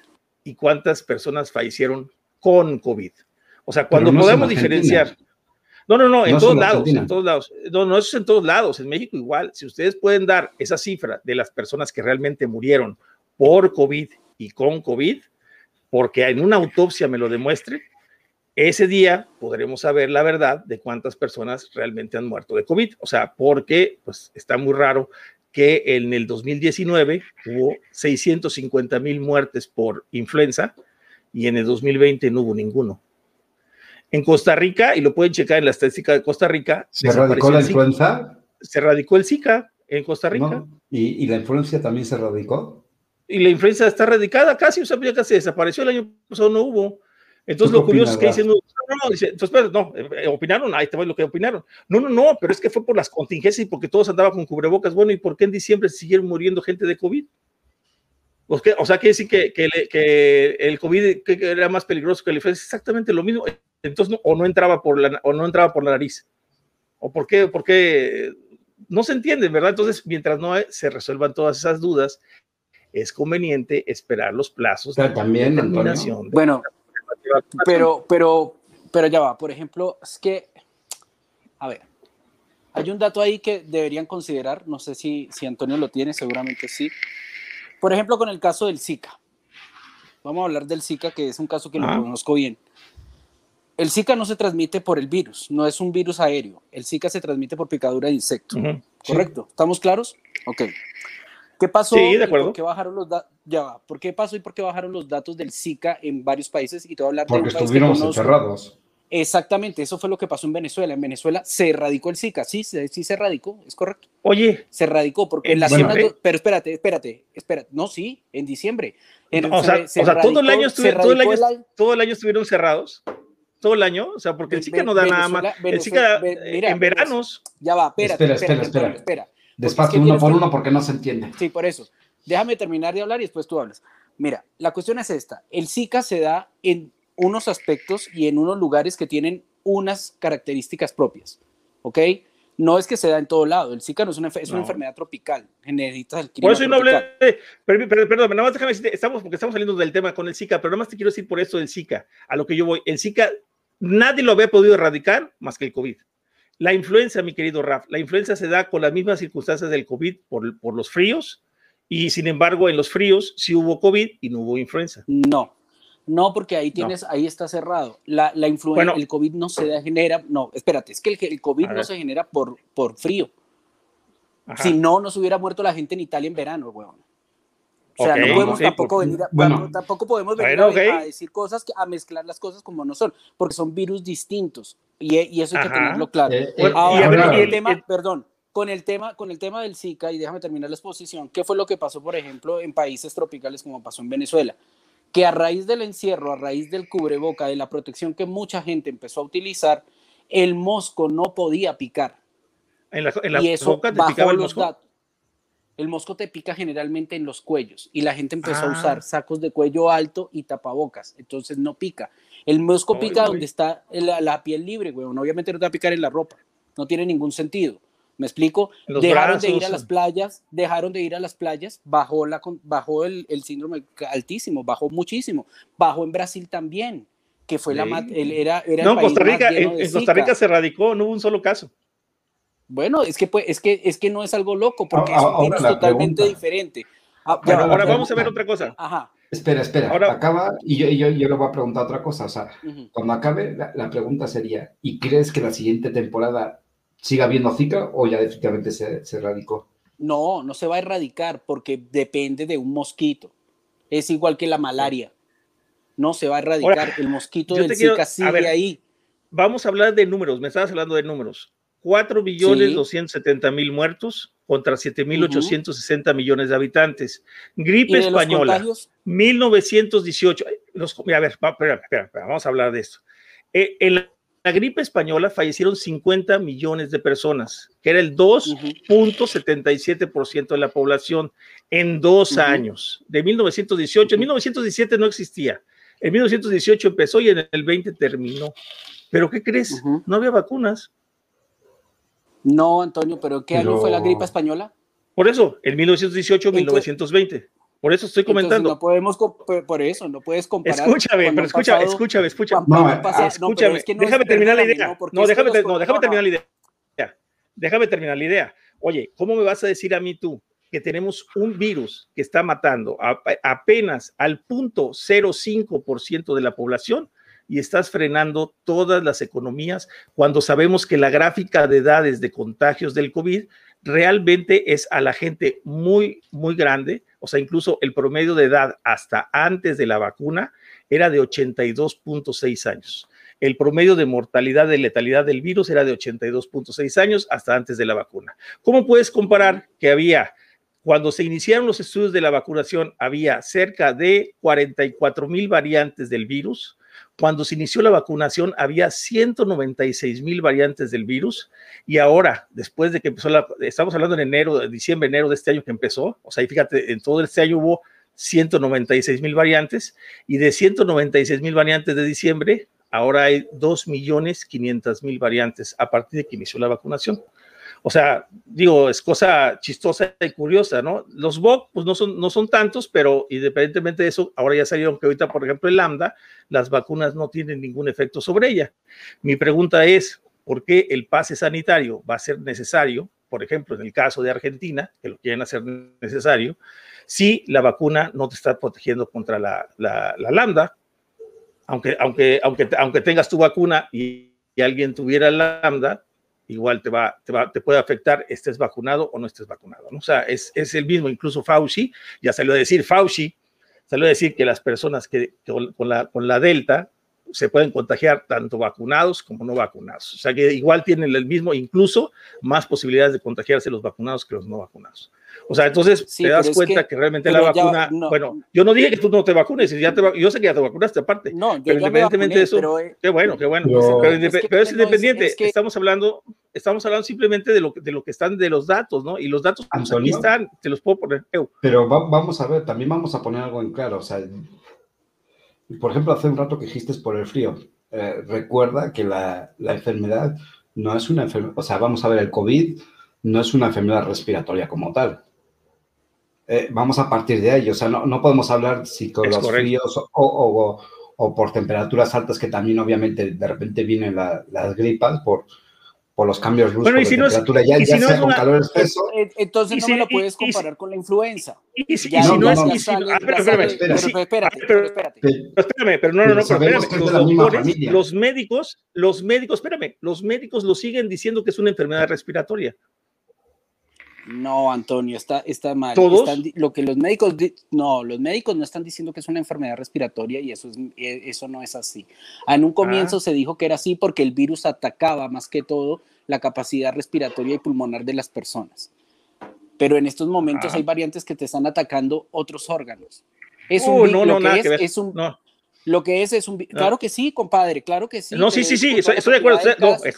y cuántas personas fallecieron con COVID. O sea, cuando podemos diferenciar. No, no, no, en todos lados, en todos lados. No, no, eso es en todos lados. En México igual. Si ustedes pueden dar esa cifra de las personas que realmente murieron por COVID y con COVID, porque en una autopsia me lo demuestre, ese día podremos saber la verdad de cuántas personas realmente han muerto de COVID. O sea, porque pues está muy raro que en el 2019 hubo 650 mil muertes por influenza y en el 2020 no hubo ninguno. En Costa Rica, y lo pueden checar en la estadística de Costa Rica, ¿se radicó la influenza? Se radicó el Zika en Costa Rica. ¿Y, ¿Y, la influencia también se radicó? Y la influenza está radicada casi, o sea, ya casi desapareció el año pasado, no hubo. Entonces lo curioso es que dicen, no, no, dice, entonces, no, eh, eh, opinaron, ahí te voy lo que opinaron. No, no, no, pero es que fue por las contingencias y porque todos andaban con cubrebocas. Bueno, ¿y por qué en diciembre siguieron muriendo gente de COVID? O, o sea, quiere decir que, que, que el COVID era más peligroso que el influenza, exactamente lo mismo. Entonces, no, o no entraba por la, o no entraba por la nariz. ¿O por qué? Porque no se entiende, ¿verdad? Entonces, mientras no se resuelvan todas esas dudas, es conveniente esperar los plazos de también, determinación. bueno, pero, pero, pero ya va, por ejemplo, es que, a ver, hay un dato ahí que deberían considerar, no sé si, si Antonio lo tiene, seguramente sí. Por ejemplo, con el caso del Zika. Vamos a hablar del Zika, que es un caso que lo conozco bien. El Zika no se transmite por el virus, no es un virus aéreo. El Zika se transmite por picadura de insecto. ¿Correcto? ¿Estamos claros? Ok. ¿Qué pasó? Sí, de acuerdo. ¿Por qué bajaron los ya ¿Por qué pasó y por qué bajaron los datos del Zika en varios países? Y te voy a hablar Porque estuvieron encerrados. Exactamente, eso fue lo que pasó en Venezuela. En Venezuela se erradicó el Zika, sí, sí se erradicó, es correcto. Oye, se erradicó porque en la zona, pero espérate, espérate, espérate, no, sí, en diciembre. o sea, todo, el año todo, el año, todo el año estuvieron cerrados todo el año, o sea, porque el Zika no da nada más. el Zika en veranos. Ya va, espérate, espera, espera, espera. Despacio, uno por uno, porque no se entiende. Sí, por eso. Déjame terminar de hablar y después tú hablas. Mira, la cuestión es esta. El Zika se da en unos aspectos y en unos lugares que tienen unas características propias, ¿ok? No es que se da en todo lado. El Zika no es una, es una enfermedad tropical. Necesitas el clima Por eso no hablé. Perdón, perdón, nada más déjame decirte, estamos, porque estamos saliendo del tema con el Zika, pero nada más te quiero decir por eso del Zika, a lo que yo voy. El Zika, nadie lo había podido erradicar más que el COVID. La influenza, mi querido Raf, la influenza se da con las mismas circunstancias del COVID por, por los fríos, Y sin embargo, en los fríos sí hubo COVID y no hubo influenza. No, no, porque ahí tienes, ahí está cerrado. La, la influenza, el COVID no se genera, no, espérate, es que el, el COVID no se genera por, por frío. Si no, nos hubiera muerto la gente en Italia en verano, weón. O sea, no podemos tampoco venir, a, tampoco podemos venir a, decir cosas, a mezclar las cosas como no son, porque son virus distintos y, y eso hay que tenerlo claro. Eh, eh, Ahora, el, tema, perdón, con el tema, con el tema del Zika y déjame terminar la exposición. ¿Qué fue lo que pasó, por ejemplo, en países tropicales como pasó en Venezuela? Que a raíz del encierro, a raíz del cubreboca, de la protección que mucha gente empezó a utilizar, el mosco no podía picar. En la, en y eso boca te picaba el mosco. El mosco te pica generalmente en los cuellos y la gente empezó a usar ah. sacos de cuello alto y tapabocas, entonces no pica. El mosco pica donde está la, piel libre, güey. Obviamente no te va a picar en la ropa, no tiene ningún sentido. ¿Me explico? dejaron de ir a las playas, dejaron de ir a las playas, bajó, la, bajó el, el síndrome altísimo, bajó muchísimo, bajó en Brasil también, que fue la era, era no, Costa Rica, en, Costa Rica se radicó, no hubo un solo caso. Bueno, es que, pues, es que, es que no es algo loco, porque es un virus totalmente diferente. Ah, ahora vamos a ver otra cosa. Ajá. Espera, espera, ahora, acaba y yo, yo, yo, le voy a preguntar otra cosa. O sea, cuando acabe, la, pregunta sería: ¿y crees que la siguiente temporada siga habiendo Zika o ya definitivamente se, se erradicó? No, no se va a erradicar porque depende de un mosquito. Es igual que la malaria. No se va a erradicar. el mosquito del Zika sigue ahí. Vamos a hablar de números. Me estabas hablando de números. 4 billones 270 mil muertos contra 7 mil 860 millones de habitantes. Gripe española, 1918. a ver, vamos a hablar de esto. Eh, en la, gripe española fallecieron 50 millones de personas, que era el 2.77% de la población en dos años, de 1918. En 1917 no existía. En 1918 empezó y en el 20 terminó. Pero ¿qué crees? No había vacunas. No, Antonio, pero ¿qué año fue la gripe española? Por eso, en 1918, 1920. Por eso estoy comentando. no podemos, por eso, no puedes comparar. Escúchame, pero escúchame, escúchame, escúchame. No, escúchame, déjame terminar la idea. No, déjame, no, déjame terminar la idea. Déjame terminar la idea. Oye, ¿cómo me vas a decir a mí tú que tenemos un virus que está matando apenas al punto 0,5% de la población y estás frenando todas las economías cuando sabemos que la gráfica de edades de contagios del COVID realmente es a la gente muy, muy grande, o sea, incluso el promedio de edad hasta antes de la vacuna era de 82.6 años. El promedio de mortalidad, de letalidad del virus era de 82.6 años hasta antes de la vacuna. ¿Cómo puedes comparar que había cuando se iniciaron los estudios de la vacunación, había cerca de 44 mil variantes del virus, cuando se inició la vacunación había 196 mil variantes del virus y ahora, después de que empezó la, estamos hablando en enero, diciembre, enero de este año que empezó, o sea, y fíjate, en todo este año hubo 196 mil variantes y de 196 mil variantes de diciembre, ahora hay 2 millones 500 mil variantes a partir de que inició la vacunación. O sea, digo, es cosa chistosa y curiosa, ¿no? Los VOC, pues no son, no son tantos, pero independientemente de eso, ahora ya salieron que ahorita, por ejemplo, el lambda, las vacunas no tienen ningún efecto sobre ella. Mi pregunta es, ¿por qué el pase sanitario va a ser necesario, por ejemplo, en el caso de Argentina, que lo quieren hacer necesario, si la vacuna no te está protegiendo contra la, la, lambda? Aunque, aunque, aunque, aunque tengas tu vacuna y, y alguien tuviera lambda, igual te va, te va, te puede afectar, estés vacunado o no estés vacunado. ¿no? O sea, es, es, el mismo, incluso Fauci, ya salió a decir, Fauci salió a decir que las personas que, con, la, con la Delta se pueden contagiar tanto vacunados como no vacunados. O sea que igual tienen el mismo, incluso más posibilidades de contagiarse los vacunados que los no vacunados. O sea, entonces te das cuenta que, realmente la vacuna, bueno, yo no dije que tú no te vacunes, ya te, yo sé que ya te vacunaste aparte, no, pero independientemente de eso, eh, qué bueno, qué bueno, pero, es, independiente, estamos hablando, estamos hablando simplemente de lo, de lo que están de los datos, ¿no? Y los datos pues, aquí están, te los puedo poner. Pero vamos a ver, también vamos a poner algo en claro, o sea, por ejemplo, hace un rato que dijiste por el frío, eh, recuerda que la, la enfermedad no es una enfermedad, o sea, vamos a ver, el COVID no es una enfermedad respiratoria como tal eh, vamos a partir de ahí. O sea, no, no podemos hablar si con los fríos o, o, o, por temperaturas altas, que también obviamente de repente vienen las gripas por, por los cambios bruscos bueno, y si de temperatura, ya, ya sea con calor exceso. Entonces no me lo puedes comparar con la influenza. Y, si no, es... espérame, espérate, espérame, pero no, no, no, espérame, los médicos, los médicos, espérame, los médicos lo siguen diciendo que es una enfermedad respiratoria. No, Antonio, está, está mal. ¿Todos? lo que los médicos, no, los médicos no están diciendo que es una enfermedad respiratoria y eso, es, e, eso no es así. En un comienzo ah. se dijo que era así porque el virus atacaba más que todo la capacidad respiratoria y pulmonar de las personas. Pero en estos momentos ah. hay variantes que te están atacando otros órganos. Es un, uh, no, no, que. Es un, no. Lo que es es un... Claro que sí, compadre, claro que sí. No, sí, sí, sí, estoy, de acuerdo.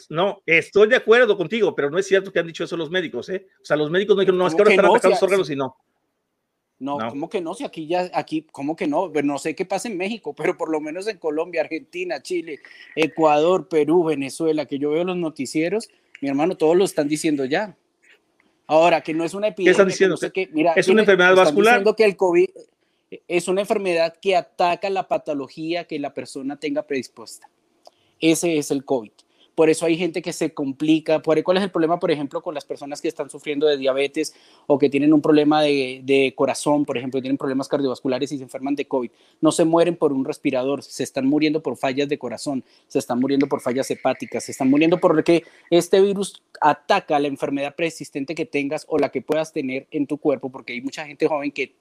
no, estoy de acuerdo contigo, pero no es cierto que han dicho eso los médicos, ¿eh? O sea, los médicos no dijeron, no, es que ahora están atacando los órganos y no. No, ¿cómo que no? Si aquí ya, aquí, ¿cómo que no? no sé qué pasa en México, pero por lo menos en Colombia, Argentina, Chile, Ecuador, Perú, Venezuela, que yo veo los noticieros, mi hermano, todos lo están diciendo ya. Ahora, que no es una epidemia. ¿Qué están diciendo? mira, es una enfermedad vascular. Diciendo que el COVID, es una enfermedad que ataca la patología que la persona tenga predispuesta. Ese es el COVID. Por eso hay gente que se complica. ¿Cuál es el problema, por ejemplo, con las personas que están sufriendo de diabetes o que tienen un problema de, corazón, por ejemplo, tienen problemas cardiovasculares y se enferman de COVID? No se mueren por un respirador, se están muriendo por fallas de corazón, se están muriendo por fallas hepáticas, se están muriendo porque este virus ataca la enfermedad persistente que tengas o la que puedas tener en tu cuerpo, porque hay mucha gente joven que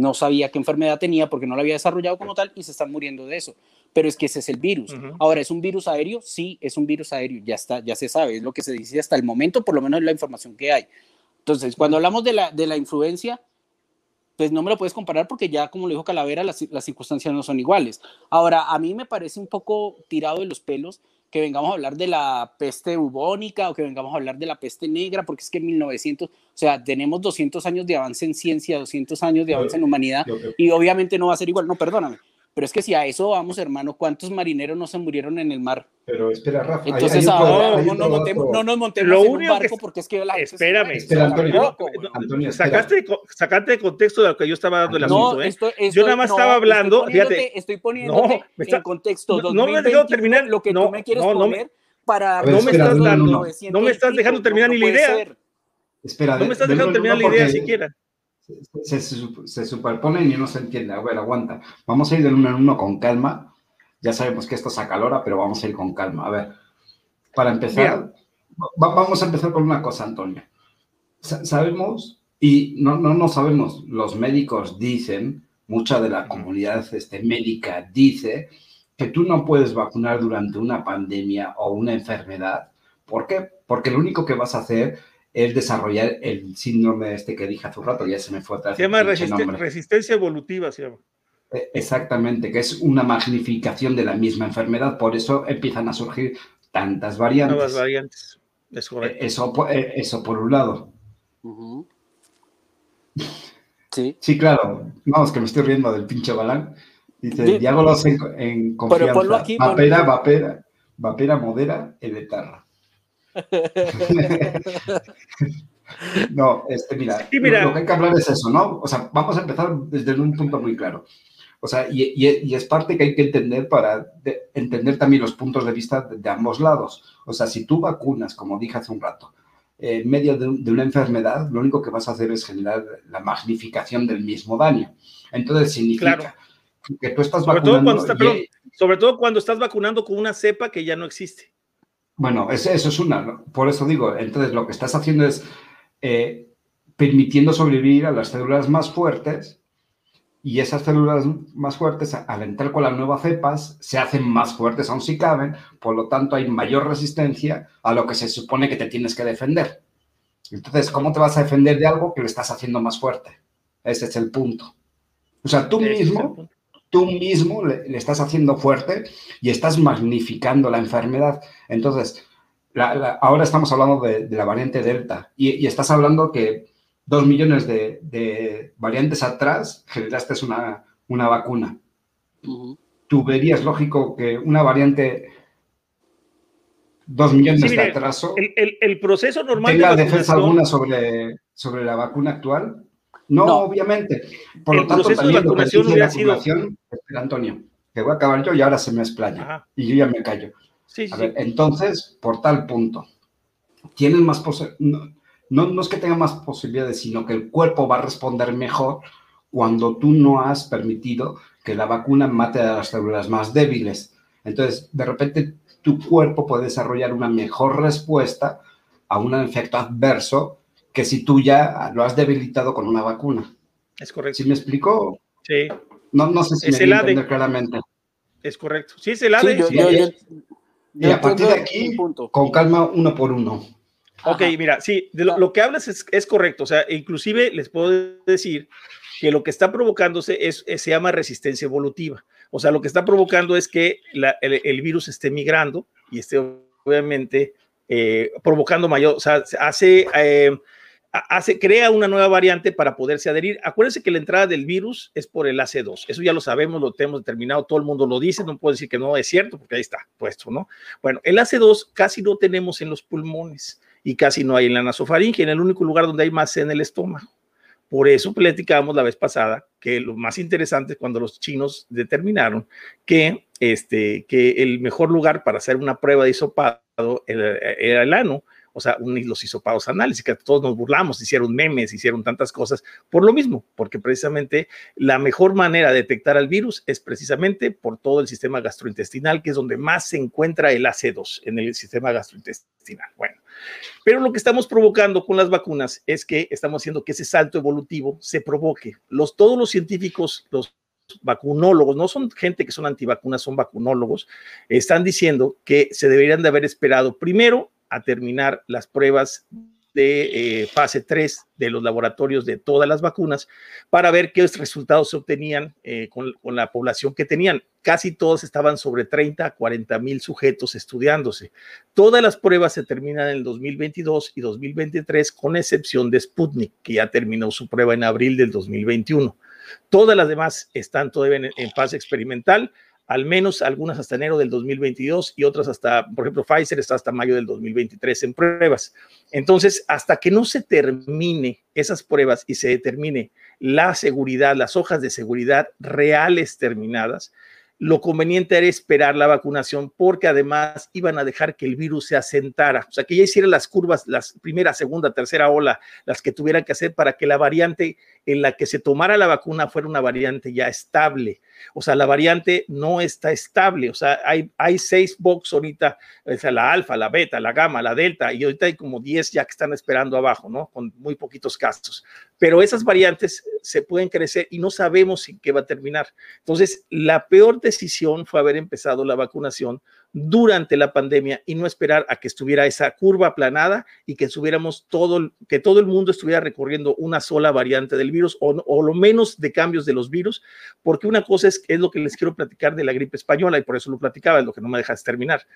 no sabía qué enfermedad tenía porque no la había desarrollado como tal y se están muriendo de eso. Pero es que ese es el virus. Ahora, ¿es un virus aéreo? Sí, es un virus aéreo, ya está, ya se sabe, es lo que se dice hasta el momento, por lo menos es la información que hay. Entonces, cuando hablamos de la, de la influencia, pues no me lo puedes comparar porque ya, como lo dijo Calavera, las, las circunstancias no son iguales. Ahora, a mí me parece un poco tirado de los pelos que vengamos a hablar de la peste bubónica o que vengamos a hablar de la peste negra, porque es que en 1900, o sea, tenemos 200 años de avance en ciencia, 200 años de avance en humanidad, y obviamente no va a ser igual, no, perdóname, pero es que si a eso vamos, hermano, ¿cuántos marineros no se murieron en el mar? Pero espera, Rafa. Entonces ahora no, nos montemos, no nos montemos en un barco porque es que la Espérame. Espera, Antonio, Antonio sacaste, sacaste de contexto de lo que yo estaba dando el asunto, ¿eh? yo nada más estaba hablando, estoy fíjate. Estoy poniendo en contexto. No, me has dejado terminar. Lo que tú me quieres poner para... No me estás dando, no me estás dejando terminar ni la idea. Espera, no me estás dejando terminar la idea siquiera se, superponen y no se entiende. A ver, aguanta. Vamos a ir de uno en uno con calma. Ya sabemos que esto acalora, pero vamos a ir con calma. A ver, para empezar, vamos a empezar con una cosa, Antonio. sabemos, y no, no, no sabemos, los médicos dicen, mucha de la comunidad este, médica dice que tú no puedes vacunar durante una pandemia o una enfermedad. ¿Por qué? Porque lo único que vas a hacer es desarrollar el síndrome este que dije hace un rato, ya se me fue atrás. Se llama resistencia evolutiva, se llama. E, exactamente, que es una magnificación de la misma enfermedad, por eso empiezan a surgir tantas variantes. Nuevas variantes, e, Eso, e, eso por un lado. Sí. Sí, claro. No, es que me estoy riendo del pinche balán. Dice, diálogos en, en confianza. Aquí, vapera, vapera, vapera, modera, etarra. No, este, mira, Lo, que hay que hablar es eso, ¿no? O sea, vamos a empezar desde un punto muy claro. O sea, y, es parte que hay que entender para entender también los puntos de vista de, ambos lados. O sea, si tú vacunas, como dije hace un rato, en medio de, una enfermedad, lo único que vas a hacer es generar la magnificación del mismo daño. Entonces, significa que tú estás vacunando. sobre todo cuando estás vacunando con una cepa que ya no existe. Bueno, eso, es una, por eso digo, entonces lo que estás haciendo es eh, permitiendo sobrevivir a las células más fuertes y esas células más fuertes, al entrar con las nuevas cepas, se hacen más fuertes aún si caben, por lo tanto hay mayor resistencia a lo que se supone que te tienes que defender. Entonces, ¿cómo te vas a defender de algo que lo estás haciendo más fuerte? Ese es el punto. O sea, tú mismo tú mismo le, estás haciendo fuerte y estás magnificando la enfermedad. Entonces, ahora estamos hablando de, la variante Delta y, estás hablando que dos millones de, variantes atrás generaste una, una vacuna. Tú verías lógico que una variante dos millones de atraso. El, proceso normal. ¿Tenga defensa alguna sobre, sobre la vacuna actual? No, obviamente. Por lo tanto, también de vacunación hubiera sido. Espera, Antonio, que voy a acabar yo y ahora se me explaya. Y yo ya me callo. a ver, entonces, por tal punto, tienen más no, no, es que tengan más posibilidades, sino que el cuerpo va a responder mejor cuando tú no has permitido que la vacuna mate a las células más débiles. Entonces, de repente, tu cuerpo puede desarrollar una mejor respuesta a un efecto adverso que si tú ya lo has debilitado con una vacuna. Es correcto. ¿Sí me explico? Sí. No, no sé si es me entiendo claramente. Es correcto. Sí, es el ADE. y a partir de aquí, con calma, uno por uno. Ok, mira, sí, de lo, que hablas es, es, correcto. O sea, inclusive les puedo decir que lo que está provocándose es, se llama resistencia evolutiva. O sea, lo que está provocando es que el, virus esté migrando y esté obviamente eh, provocando mayor, o sea, hace, eh, hace, crea una nueva variante para poderse adherir. Acuérdense que la entrada del virus es por el AC2. Eso ya lo sabemos, lo tenemos determinado, todo el mundo lo dice, no puedo decir que no es cierto, porque ahí está puesto, ¿no? Bueno, el AC2 casi no tenemos en los pulmones y casi no hay en la nasofaringe, en el único lugar donde hay más en el estómago. Por eso platicábamos la vez pasada que lo más interesante es cuando los chinos determinaron que, este, que el mejor lugar para hacer una prueba de hisopado era, era el ano, o sea, los hisopados anales, y que todos nos burlamos, hicieron memes, hicieron tantas cosas por lo mismo, porque precisamente la mejor manera de detectar al virus es precisamente por todo el sistema gastrointestinal, que es donde más se encuentra el AC2 en el sistema gastrointestinal. Bueno, pero lo que estamos provocando con las vacunas es que estamos haciendo que ese salto evolutivo se provoque. Los, todos los científicos, los vacunólogos, no son gente que son antivacunas, son vacunólogos, están diciendo que se deberían de haber esperado primero a terminar las pruebas de eh, fase 3 de los laboratorios de todas las vacunas para ver qué resultados se obtenían eh, con, la población que tenían. Casi todos estaban sobre 30 a 40 mil sujetos estudiándose. Todas las pruebas se terminan en el 2022 y 2023, con excepción de Sputnik, que ya terminó su prueba en abril del 2021. Todas las demás están todavía en fase experimental al menos algunas hasta enero del 2022 y otras hasta, por ejemplo, Pfizer está hasta mayo del 2023 en pruebas. Entonces, hasta que no se termine esas pruebas y se determine la seguridad, las hojas de seguridad reales terminadas, lo conveniente era esperar la vacunación porque además iban a dejar que el virus se asentara, o sea, que ya hiciera las curvas, las primera, segunda, tercera ola, las que tuvieran que hacer para que la variante en la que se tomara la vacuna fuera una variante ya estable. O sea, la variante no está estable. O sea, hay, hay seis box ahorita, o sea, la alfa, la beta, la gamma, la delta, y ahorita hay como 10 ya que están esperando abajo, ¿no? Con muy poquitos casos. Pero esas variantes se pueden crecer y no sabemos en qué va a terminar. Entonces, la peor decisión fue haber empezado la vacunación durante la pandemia y no esperar a que estuviera esa curva aplanada y que estuviéramos todo, que todo el mundo estuviera recorriendo una sola variante del virus o, o lo menos de cambios de los virus, porque una cosa es, es lo que les quiero platicar de la gripe española y por eso lo platicaba, es lo que no me dejas terminar.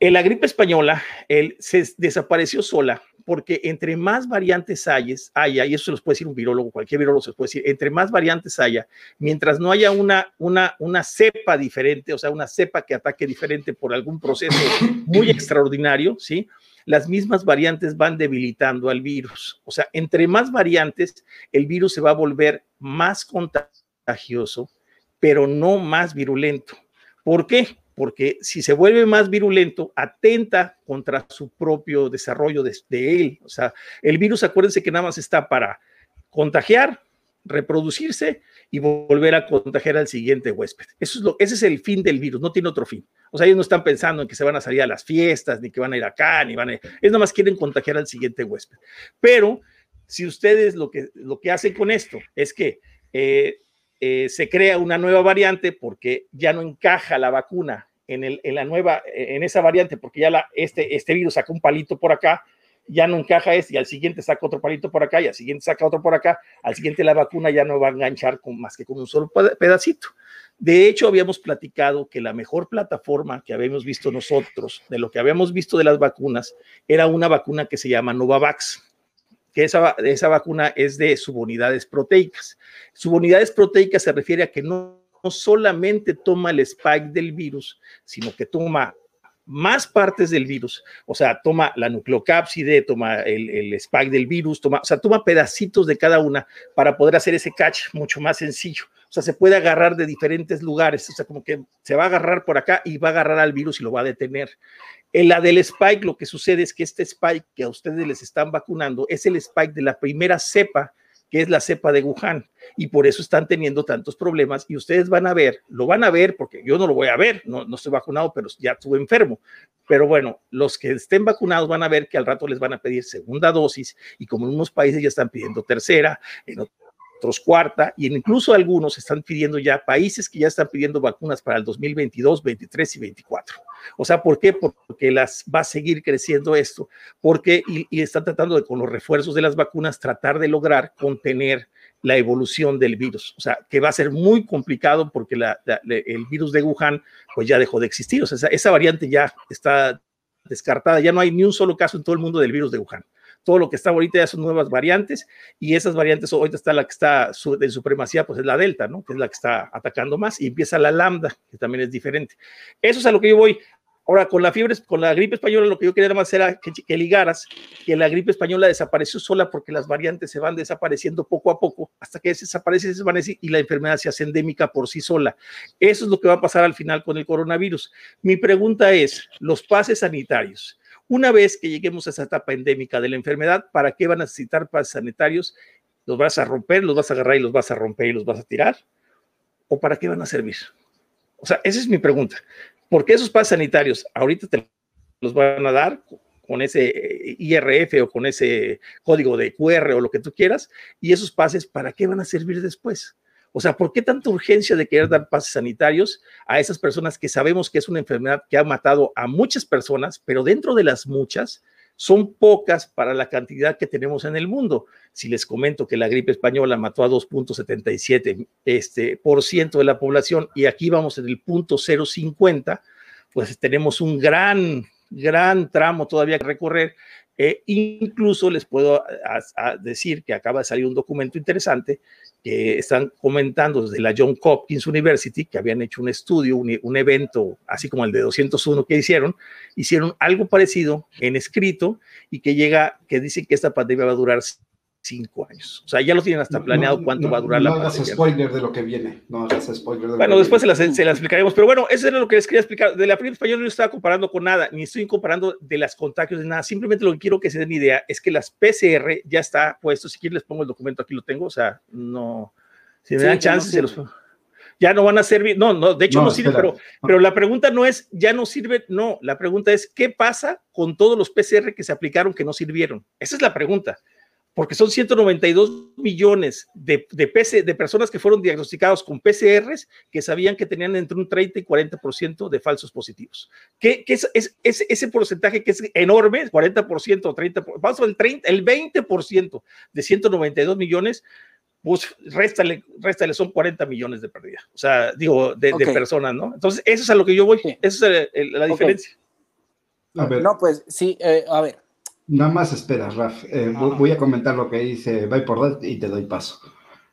En la gripe española, él se desapareció sola porque entre más variantes haya, y eso se los puede decir un virólogo, cualquier virólogo se los puede decir, entre más variantes haya, mientras no haya una, una, una cepa diferente, o sea, una cepa que ataque diferente por algún proceso muy extraordinario, ¿sí? Las mismas variantes van debilitando al virus. O sea, entre más variantes, el virus se va a volver más contagioso, pero no más virulento. ¿Por qué? Porque si se vuelve más virulento, atenta contra su propio desarrollo de, él. O sea, el virus, acuérdense que nada más está para contagiar, reproducirse y volver a contagiar al siguiente huésped. Eso es lo, ese es el fin del virus, no tiene otro fin. O sea, ellos no están pensando en que se van a salir a las fiestas, ni que van a ir acá, ni van a... Ellos nada más quieren contagiar al siguiente huésped. Pero si ustedes lo que, lo que hacen con esto es que eh, eh, se crea una nueva variante porque ya no encaja la vacuna en, la nueva, en esa variante, porque ya la, este, este virus saca un palito por acá, ya no encaja este y al siguiente saca otro palito por acá y al siguiente saca otro por acá, al siguiente la vacuna ya no va a enganchar con, más que con un solo pedacito. De hecho, habíamos platicado que la mejor plataforma que habíamos visto nosotros, de lo que habíamos visto de las vacunas, era una vacuna que se llama Novavax que esa, esa vacuna es de subunidades proteicas. Subunidades proteicas se refiere a que no, solamente toma el spike del virus, sino que toma más partes del virus, o sea, toma la nucleocápside, toma el, el, spike del virus, toma, o sea, toma pedacitos de cada una para poder hacer ese catch mucho más sencillo. O sea, se puede agarrar de diferentes lugares, o sea, como que se va a agarrar por acá y va a agarrar al virus y lo va a detener. En la del spike, lo que sucede es que este spike que a ustedes les están vacunando es el spike de la primera cepa que es la cepa de Wuhan, y por eso están teniendo tantos problemas. Y ustedes van a ver, lo van a ver, porque yo no lo voy a ver, no, no estoy vacunado, pero ya estuve enfermo. Pero bueno, los que estén vacunados van a ver que al rato les van a pedir segunda dosis, y como en unos países ya están pidiendo tercera, en otros cuarta, y incluso algunos están pidiendo ya, países que ya están pidiendo vacunas para el 2022, 23 y 24. O sea, ¿por qué? Porque las va a seguir creciendo esto, porque y, están tratando de con los refuerzos de las vacunas tratar de lograr contener la evolución del virus. O sea, que va a ser muy complicado porque el virus de Wuhan pues ya dejó de existir. O sea, esa, esa variante ya está descartada. Ya no hay ni un solo caso en todo el mundo del virus de Wuhan todo lo que está ahorita ya son nuevas variantes y esas variantes, ahorita está la que está de supremacía, pues es la delta, ¿no? Que es la que está atacando más y empieza la lambda, que también es diferente. Eso es a lo que yo voy. Ahora, con la fiebre, con la gripe española, lo que yo quería más era que, que, ligaras que la gripe española desapareció sola porque las variantes se van desapareciendo poco a poco hasta que desaparece, desvanece y la enfermedad se hace endémica por sí sola. Eso es lo que va a pasar al final con el coronavirus. Mi pregunta es, los pases sanitarios, una vez que lleguemos a esa etapa endémica de la enfermedad, ¿para qué van a necesitar pases sanitarios? ¿Los vas a romper, los vas a agarrar y los vas a romper y los vas a tirar? ¿O para qué van a servir? O sea, esa es mi pregunta. ¿Por qué esos pases sanitarios ahorita te los van a dar con ese eh, IRF o con ese código de QR o lo que tú quieras? ¿Y esos pases para qué van a servir después? O sea, ¿por qué tanta urgencia de querer dar pases sanitarios a esas personas que sabemos que es una enfermedad que ha matado a muchas personas, pero dentro de las muchas son pocas para la cantidad que tenemos en el mundo? Si les comento que la gripe española mató a 2.77 este, por ciento de la población y aquí vamos en el punto 050, pues tenemos un gran, gran tramo todavía que recorrer e incluso les puedo decir que acaba de salir un documento interesante que están comentando desde la John Hopkins University, que habían hecho un estudio, un, un, evento, así como el de 201 que hicieron, hicieron algo parecido en escrito y que llega, que dicen que esta pandemia va a durar cinco años. O sea, ya lo tienen hasta planeado cuánto va a durar no la No hagas spoiler de lo que viene. No hagas spoiler de Bueno, después se las, se las, explicaremos. Pero bueno, eso era lo que les quería explicar. De la primera española no estaba comparando con nada, ni estoy comparando de las contagios de nada. Simplemente lo que quiero que se den idea es que las PCR ya está puesto. Si quieren les pongo el documento, aquí lo tengo. O sea, no, si me sí, dan chance, no se los ya no van a servir, no, no, de hecho no, no sirve, pero, pero la pregunta no es, ya no sirve, no, la pregunta es, ¿qué pasa con todos los PCR que se aplicaron que no sirvieron? Esa es la pregunta porque son 192 millones de, de, PC, de personas que fueron diagnosticados con PCRs que sabían que tenían entre un 30 y 40% de falsos positivos. ¿Qué, qué es, es, es, ese porcentaje que es enorme, 40% o 30%, vamos al 30, el 20% de 192 millones, pues réstale, réstale, son 40 millones de pérdida. O sea, digo, de, okay. de, personas, ¿no? Entonces, eso es a lo que yo voy, sí. esa es el, la diferencia. Okay. A ver. No, pues sí, eh, a ver, Nada más espera, Raf. Eh, voy a comentar lo que dice Vai por y te doy paso.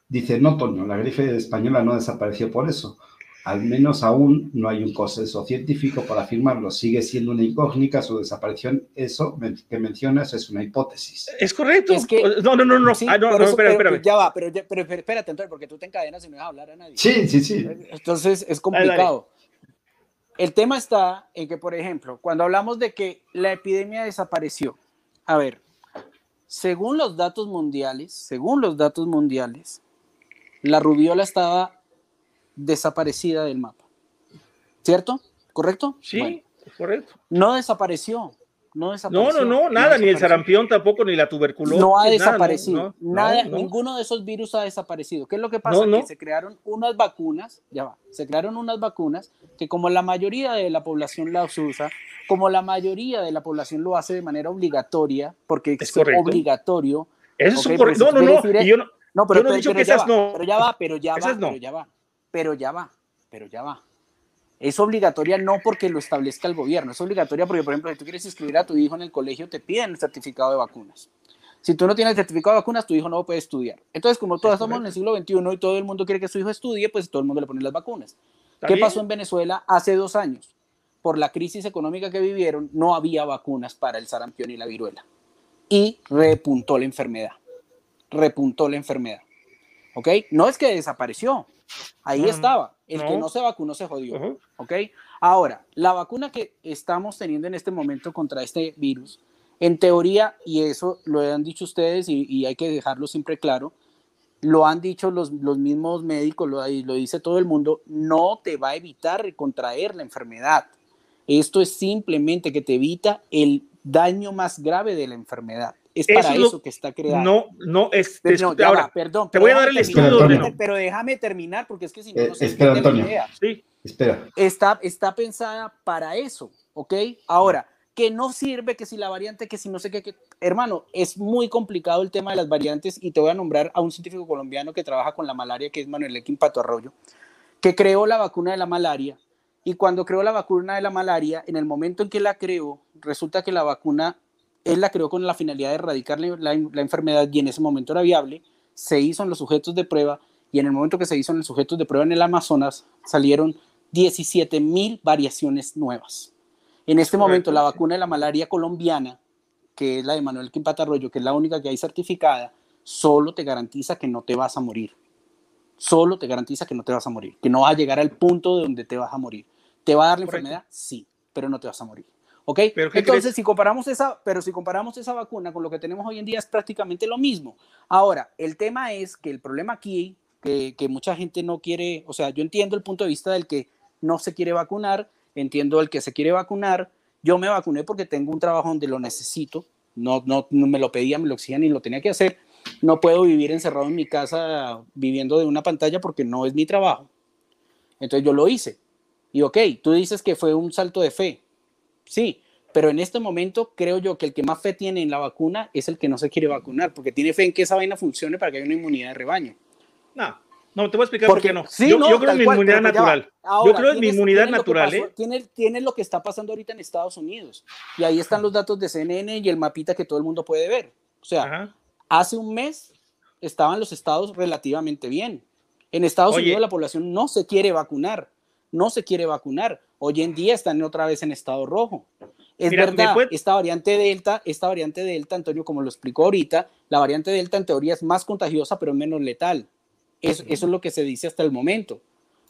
Dice, no, Toño, la gripe española no desapareció por eso. Al menos aún no hay un consenso científico para afirmarlo. Sigue siendo una incógnita su desaparición. Eso que mencionas es una hipótesis. Es correcto. Es que, no, no, no, no. Sí, ah, no, no no eso, espera, pero, espera. Ya va, pero, pero, pero espérate, entonces, porque tú te encadenas y no dejas hablar a nadie. Sí, sí, sí. Entonces es complicado. El tema está en que, por ejemplo, cuando hablamos de que la epidemia desapareció, a ver, según los datos mundiales, según los datos mundiales, la rubiola estaba desaparecida del mapa. ¿Cierto? ¿Correcto? Sí, bueno, correcto. No desapareció. No, desapareció, no, no, no, nada, no ni el sarampión tampoco, ni la tuberculosis. No ha desaparecido. Nada, no, nada no, ninguno de esos virus ha desaparecido. ¿Qué es lo que pasa? Que se crearon unas vacunas, ya va, se crearon unas vacunas que como la mayoría de la población las usa, como la mayoría de la población lo hace de manera obligatoria, porque es, es obligatorio. Eso okay, es correcto. No, no, no. Yo no, pero, yo no he dicho pero que esas va, no. Pero ya va, pero ya va, no. pero ya va, pero ya va, pero ya va. Es obligatoria no porque lo establezca el gobierno, es obligatoria porque, por ejemplo, si tú quieres inscribir a tu hijo en el colegio, te piden el certificado de vacunas. Si tú no tienes el certificado de vacunas, tu hijo no puede estudiar. Entonces, como todos estamos en el siglo XXI y todo el mundo quiere que su hijo estudie, pues todo el mundo le pone las vacunas. ¿Qué pasó en Venezuela hace dos años? por la crisis económica que vivieron, no había vacunas para el sarampión y la viruela. Y repuntó la enfermedad. Repuntó la enfermedad. ¿Ok? No es que desapareció. Ahí estaba. El que no se vacunó se jodió. ¿Ok? Ahora, la vacuna que estamos teniendo en este momento contra este virus, en teoría, y eso lo han dicho ustedes y, hay que dejarlo siempre claro, lo han dicho los, mismos médicos, lo, lo dice todo el mundo, no te va a evitar contraer la enfermedad. Esto es simplemente que te evita el daño más grave de la enfermedad. Es para eso, que está creado. No, no, es. ahora, perdón. Te voy a dar el estudio. Pero déjame terminar, porque es que si no, no eh, se espera, Antonio. Idea. Sí. Espera. Está, está pensada para eso, ¿ok? Ahora, que no sirve, que si la variante, que si no sé qué, que, hermano, es muy complicado el tema de las variantes y te voy a nombrar a un científico colombiano que trabaja con la malaria, que es Manuel Equim Pato Arroyo, que creó la vacuna de la malaria y cuando creó la vacuna de la malaria, en el momento en que la creó, resulta que la vacuna, él la creó con la finalidad de erradicar la, enfermedad y en ese momento era viable, se hizo en los sujetos de prueba y en el momento que se hizo en los sujetos de prueba en el Amazonas salieron 17 mil variaciones nuevas. En este momento la vacuna de la malaria colombiana, que es la de Manuel Quimpatarroyo, que es la única que hay certificada, solo te garantiza que no te vas a morir solo te garantiza que no te vas a morir, que no vas a llegar al punto de donde te vas a morir. ¿Te va a dar la enfermedad? Sí, pero no te vas a morir. ¿Ok? Entonces, si comparamos esa, pero si comparamos esa vacuna con lo que tenemos hoy en día, es prácticamente lo mismo. Ahora, el tema es que el problema aquí, que, que mucha gente no quiere, o sea, yo entiendo el punto de vista del que no se quiere vacunar, entiendo el que se quiere vacunar. Yo me vacuné porque tengo un trabajo donde lo necesito, no, no, no me lo pedía, me lo exigían y lo tenía que hacer no puedo vivir encerrado en mi casa viviendo de una pantalla porque no es mi trabajo. Entonces yo lo hice. Y ok, tú dices que fue un salto de fe. Sí, pero en este momento creo yo que el que más fe tiene en la vacuna es el que no se quiere vacunar, porque tiene fe en que esa vaina funcione para que haya una inmunidad de rebaño. No, no, te voy a explicar por qué no. yo, creo en mi inmunidad natural. yo creo en mi inmunidad natural. ¿eh? tiene, tiene lo que está pasando ahorita en Estados Unidos. Y ahí están los datos de CNN y el mapita que todo el mundo puede ver. O sea, Hace un mes estaban los estados relativamente bien. En Estados Unidos la población no se quiere vacunar, no se quiere vacunar. Hoy en día están otra vez en estado rojo. Es verdad, esta variante Delta, esta variante Delta, Antonio, como lo explicó ahorita, la variante Delta en teoría es más contagiosa, pero menos letal. Eso, eso es lo que se dice hasta el momento.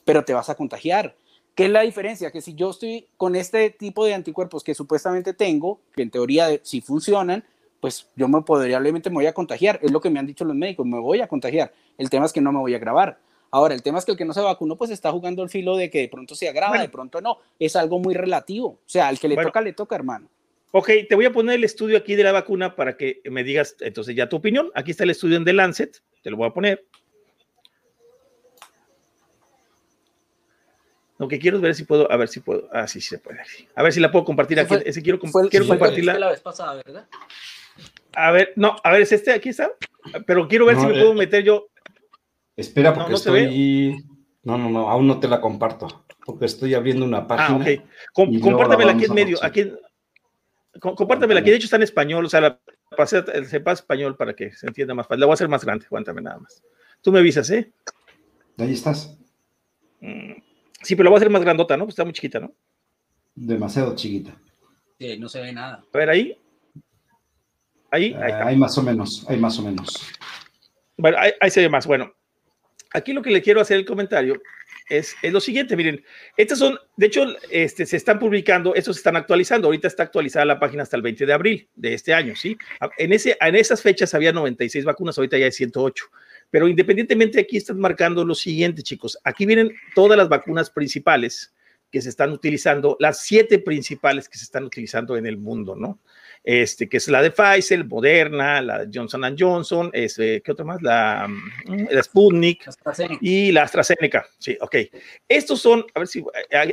Pero te vas a contagiar. ¿Qué es la diferencia? Que si yo estoy con este tipo de anticuerpos que supuestamente tengo, que en teoría sí funcionan, pues yo me probablemente me voy a contagiar. Es lo que me han dicho los médicos, me voy a contagiar. El tema es que no me voy a grabar. Ahora, el tema es que el que no se vacunó, pues está jugando el filo de que de pronto se agrava, de pronto no. Es algo muy relativo. O sea, al que le toca, le toca, hermano. Ok, te voy a poner el estudio aquí de la vacuna para que me digas entonces ya tu opinión. Aquí está el estudio en The Lancet, te lo voy a poner. Lo que quiero es ver si puedo, a ver si puedo, ah, sí, sí se puede. A ver si la puedo compartir aquí. ese quiero, quiero compartirla. la vez pasada, ¿verdad? A ver, no, a ver, es este, aquí está. Pero quiero ver si me puedo meter yo. Espera, porque estoy. No, no, no, aún no te la comparto. Porque estoy abriendo una ah, página. Ah, ok. compártamela aquí en medio. Aquí, compártamela aquí. De hecho, está en español. O sea, la pasé, sepa español para que se entienda más fácil. La voy a hacer más grande. Aguántame nada más. Tú me avisas, ¿eh? Ahí estás. Mm, sí, pero la voy a hacer más grandota, ¿no? Pues está muy chiquita, ¿no? Demasiado chiquita. Sí, no se ve nada. A ver, ahí. Ahí, ahí hay más o menos, hay más o menos. Bueno, ahí, se ve más. Bueno, aquí lo que le quiero hacer el comentario es, lo siguiente, miren, estas son, de hecho, este, se están publicando, estos se están actualizando, ahorita está actualizada la página hasta el 20 de abril de este año, ¿sí? En esas fechas había 96 vacunas, ahorita ya hay 108, pero independientemente aquí están marcando lo siguiente, chicos, aquí vienen todas las vacunas principales que se están utilizando, las siete principales que se están utilizando en el mundo, ¿no? Este, que es la de Pfizer, Moderna, la de Johnson Johnson, es, eh, ¿qué otra más? La, mm, la Sputnik y la AstraZeneca. Sí, ok. Estos son, a ver si,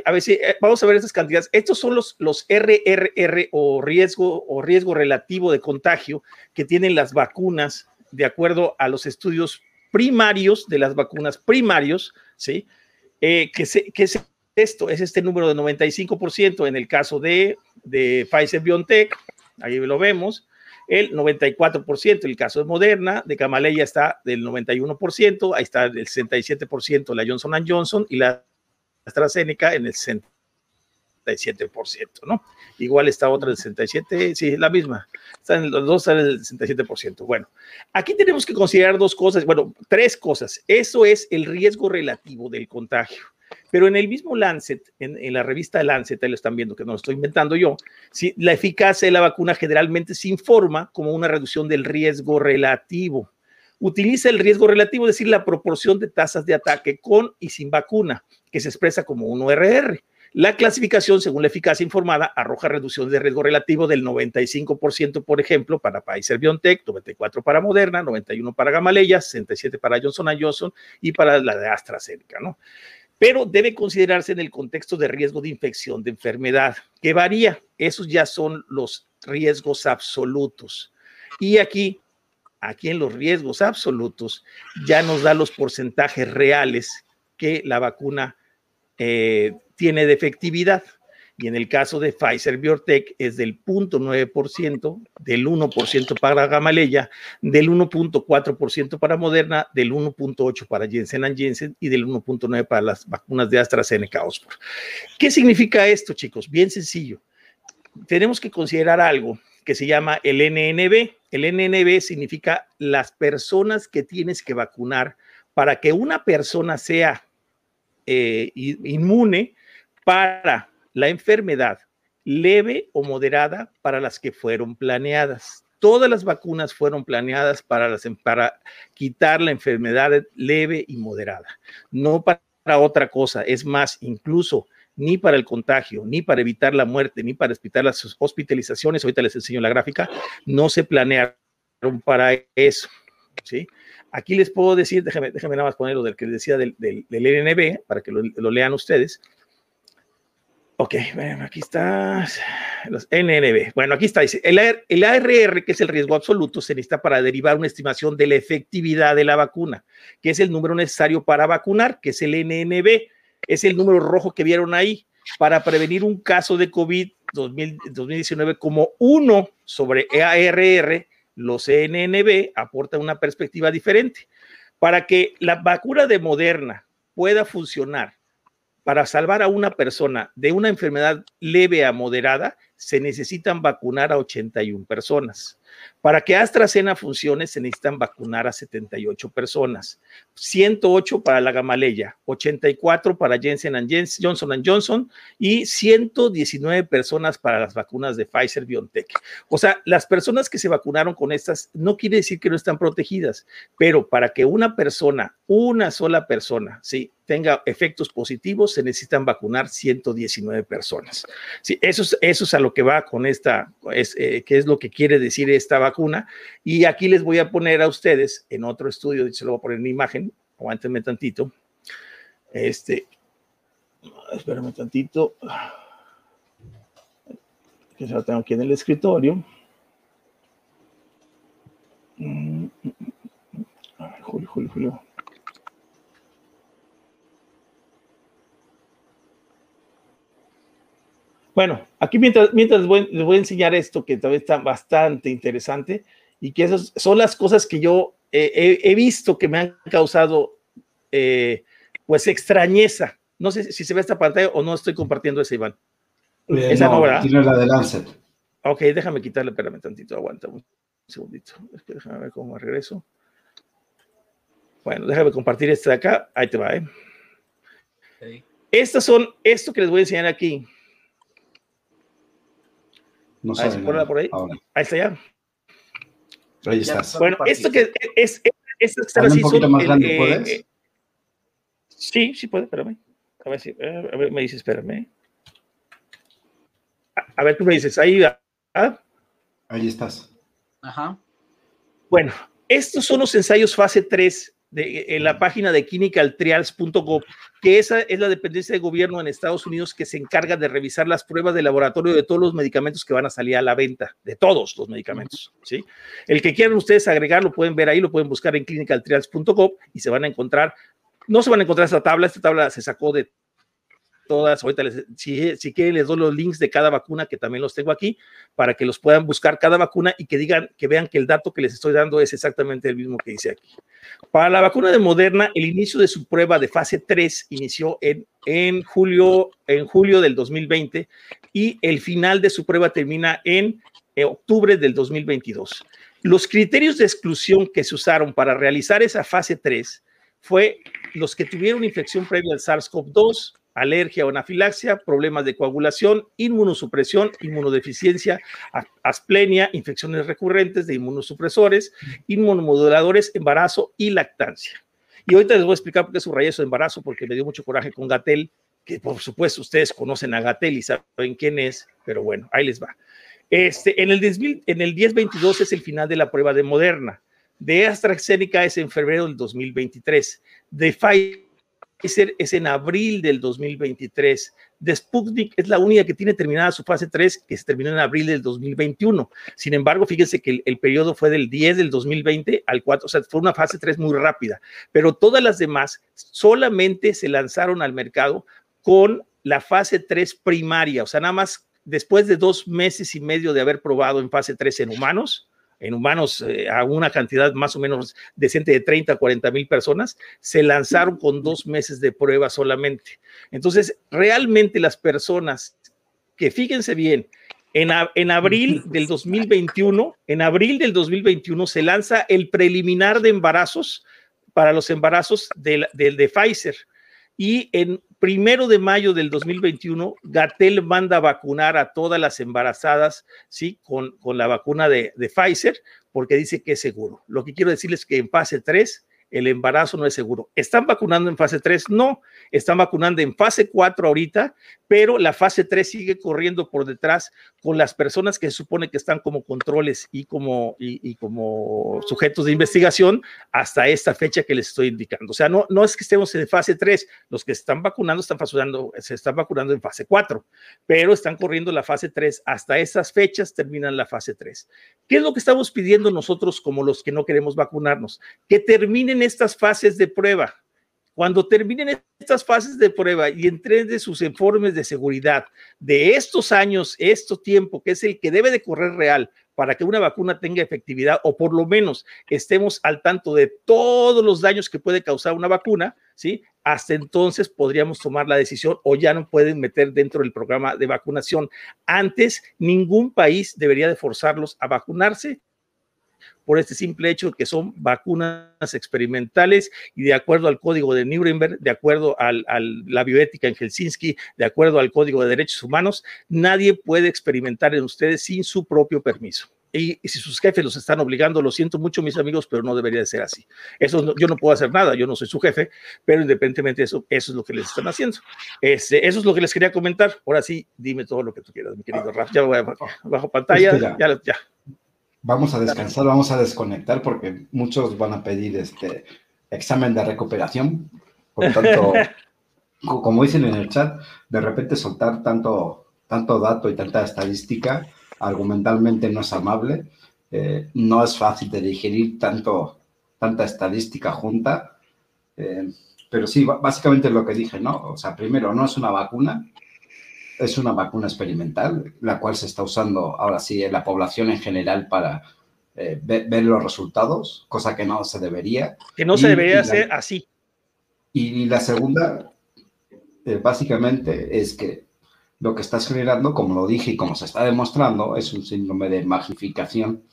a, ver si, eh, vamos a ver estas cantidades. Estos son los, los RRR o riesgo o riesgo relativo de contagio que tienen las vacunas de acuerdo a los estudios primarios de las vacunas primarios, ¿sí? Eh, que, se, que es esto, es este número de 95% en el caso de, de Pfizer BioNTech, ahí lo vemos, el 94%, el caso de Moderna, de Camaleya está del 91%, ahí está el 67% la Johnson Johnson y la AstraZeneca en el 67%. 67%, ¿no? Igual está otra del 67, sí, la misma. Están los dos salen del 67%. Bueno, aquí tenemos que considerar dos cosas, bueno, tres cosas. Eso es el riesgo relativo del contagio. Pero en el mismo Lancet, en, la revista Lancet, ahí lo están viendo que no lo estoy inventando yo, si la eficacia de la vacuna generalmente se informa como una reducción del riesgo relativo. Utiliza el riesgo relativo, es decir, la proporción de tasas de ataque con y sin vacuna, que se expresa como un ORR. La clasificación, según la eficacia informada, arroja reducción de riesgo relativo del 95%, por ejemplo, para Pfizer BioNTech, 94% para Moderna, 91% para Gamaleya, 67% para Johnson Johnson y para la de AstraZeneca, ¿no? Pero debe considerarse en el contexto de riesgo de infección, de enfermedad, que varía. Esos ya son los riesgos absolutos. Y aquí, aquí en los riesgos absolutos, ya nos da los porcentajes reales que la vacuna eh, tiene de efectividad y en el caso de Pfizer BioNTech es del 0.9%, del 1% para Gamaleya, del 1.4% para Moderna, del 1.8% para Jensen Jensen y del 1.9% para las vacunas de AstraZeneca Oxford. ¿Qué significa esto, chicos? Bien sencillo. Tenemos que considerar algo que se llama el NNB. El NNB significa las personas que tienes que vacunar para que una persona sea eh, inmune para la enfermedad leve o moderada para las que fueron planeadas. Todas las vacunas fueron planeadas para, las, para quitar la enfermedad leve y moderada, no para otra cosa. Es más, incluso ni para el contagio, ni para evitar la muerte, ni para evitar las hospitalizaciones, ahorita les enseño la gráfica, no se planearon para eso. ¿sí? Aquí les puedo decir, déjenme, nada más poner lo del que les decía del, del, NNB, para que lo lean ustedes. Ok, bueno, aquí está los NNB. Bueno, aquí está. Dice, el, el ARR, que es el riesgo absoluto, se necesita para derivar una estimación de la efectividad de la vacuna, que es el número necesario para vacunar, que es el NNB. Es el número rojo que vieron ahí para prevenir un caso de COVID 2019 como uno sobre ARR, los NNB aportan una perspectiva diferente. Para que la vacuna de Moderna pueda funcionar para salvar a una persona de una enfermedad leve a moderada, se necesitan vacunar a 81 personas. Para que AstraZeneca funcione, se necesitan vacunar a 78 personas, 108 para la Gamaleya, 84 para Jensen Johnson Johnson y 119 personas para las vacunas de Pfizer BioNTech. O sea, las personas que se vacunaron con estas no quiere decir que no están protegidas, pero para que una persona, una sola persona, sí, tenga efectos positivos, se necesitan vacunar 119 personas. Sí, eso es, eso es a lo que va con esta, es, eh, qué es lo que quiere decir esta vacuna. Y aquí les voy a poner a ustedes en otro estudio, se lo voy a poner en imagen, aguántenme tantito. Este, espérame tantito, que se lo tengo aquí en el escritorio. Mm, mm, mm, Julio, Julio, Julio. Bueno, aquí mientras, mientras les voy, a enseñar esto que todavía está bastante interesante y que esas son las cosas que yo he, visto que me han causado eh, pues extrañeza. No sé si se ve esta pantalla o no estoy compartiendo esa, Iván. Eh, esa no, ¿verdad? la de Lancet. Ok, déjame quitarle, espérame tantito, aguanta un segundito. Es que déjame ver cómo regreso. Bueno, déjame compartir esta de acá. Ahí te va, ¿eh? Estas son, esto que les voy a enseñar aquí no sé. por ahí. Ahí está ya. Ahí estás. Bueno, esto que es, es, es un poquito más grande, eh, ¿puedes? Eh, sí, sí puede, espérame. A ver si, a ver, me dice, espérame. A, ver, tú me dices, ahí. ¿ah? Ahí estás. Ajá. Bueno, estos son los ensayos fase 3 en la página de clinicaltrials.gov, que esa es la dependencia de gobierno en Estados Unidos que se encarga de revisar las pruebas de laboratorio de todos los medicamentos que van a salir a la venta, de todos los medicamentos, ¿sí? El que quieran ustedes agregar, lo pueden ver ahí, lo pueden buscar en clinicaltrials.gov y se van a encontrar, no se van a encontrar esta tabla, esta tabla se sacó de todas. Ahorita, si, si quieren, les doy los links de cada vacuna, que también los tengo aquí, para que los puedan buscar cada vacuna y que digan, que vean que el dato que les estoy dando es exactamente el mismo que dice aquí. Para la vacuna de Moderna, el inicio de su prueba de fase 3 inició en, en, julio, en julio del 2020 y el final de su prueba termina en octubre del 2022. Los criterios de exclusión que se usaron para realizar esa fase 3 fue los que tuvieron infección previa al SARS-CoV-2, alergia o anafilaxia, problemas de coagulación, inmunosupresión, inmunodeficiencia, asplenia, infecciones recurrentes de inmunosupresores, inmunomoduladores, embarazo y lactancia. Y ahorita les voy a explicar por qué subrayé eso de embarazo, porque me dio mucho coraje con Gatel, que por supuesto ustedes conocen a Gatel y saben quién es, pero bueno, ahí les va. Este, en, el 10, en 1022 es el final de la prueba de Moderna. De AstraZeneca es en febrero del 2023. De Pfizer es en abril del 2023. De Sputnik es la única que tiene terminada su fase 3, que se terminó en abril del 2021. Sin embargo, fíjense que el, el, periodo fue del 10 del 2020 al 4, o sea, fue una fase 3 muy rápida. Pero todas las demás solamente se lanzaron al mercado con la fase 3 primaria, o sea, nada más después de dos meses y medio de haber probado en fase 3 en humanos, en humanos eh, a una cantidad más o menos decente de 30 a 40 mil personas, se lanzaron con dos meses de prueba solamente. Entonces, realmente las personas que fíjense bien, en, en, abril del 2021, en abril del 2021 se lanza el preliminar de embarazos para los embarazos de, de, de Pfizer. Y en primero de mayo del 2021, Gatel manda a vacunar a todas las embarazadas, ¿sí? Con, con la vacuna de, de, Pfizer, porque dice que es seguro. Lo que quiero decirles es que en fase 3 el embarazo no es seguro. ¿Están vacunando en fase 3? No, están vacunando en fase 4 ahorita, pero la fase 3 sigue corriendo por detrás con las personas que se supone que están como controles y como, y, como sujetos de investigación hasta esta fecha que les estoy indicando. O sea, no, no es que estemos en fase 3, los que están vacunando están vacunando, se están vacunando en fase 4, pero están corriendo la fase 3. Hasta esas fechas terminan la fase 3. ¿Qué es lo que estamos pidiendo nosotros como los que no queremos vacunarnos? Que terminen estas fases de prueba. Cuando terminen estas fases de prueba y entren de sus informes de seguridad de estos años, este tiempo, que es el que debe de correr real para que una vacuna tenga efectividad o por lo menos estemos al tanto de todos los daños que puede causar una vacuna, ¿sí? Hasta entonces podríamos tomar la decisión o ya no pueden meter dentro del programa de vacunación. Antes, ningún país debería de forzarlos a vacunarse por este simple hecho que son vacunas experimentales y de acuerdo al código de Nuremberg, de acuerdo a la bioética en Helsinki, de acuerdo al código de derechos humanos, nadie puede experimentar en ustedes sin su propio permiso. Y, y, si sus jefes los están obligando, lo siento mucho, mis amigos, pero no debería de ser así. Eso no, yo no puedo hacer nada, yo no soy su jefe, pero independientemente de eso, eso es lo que les están haciendo. Este, eso es lo que les quería comentar. Ahora sí, dime todo lo que tú quieras, mi querido Raf. Ya voy a, bajo pantalla, ya, ya vamos a descansar, vamos a desconectar porque muchos van a pedir este examen de recuperación. Por tanto, como dicen en el chat, de repente soltar tanto, tanto dato y tanta estadística argumentalmente no es amable. Eh, no es fácil de digerir tanto, tanta estadística junta. Eh, pero sí, básicamente lo que dije, ¿no? O sea, primero, no es una vacuna, es una vacuna experimental, la cual se está usando ahora sí en la población en general para eh, ver, ver, los resultados, cosa que no se debería. Que no se debería hacer así. Y la segunda, eh, básicamente, es que lo que estás generando, como lo dije y como se está demostrando, es un síndrome de magificación.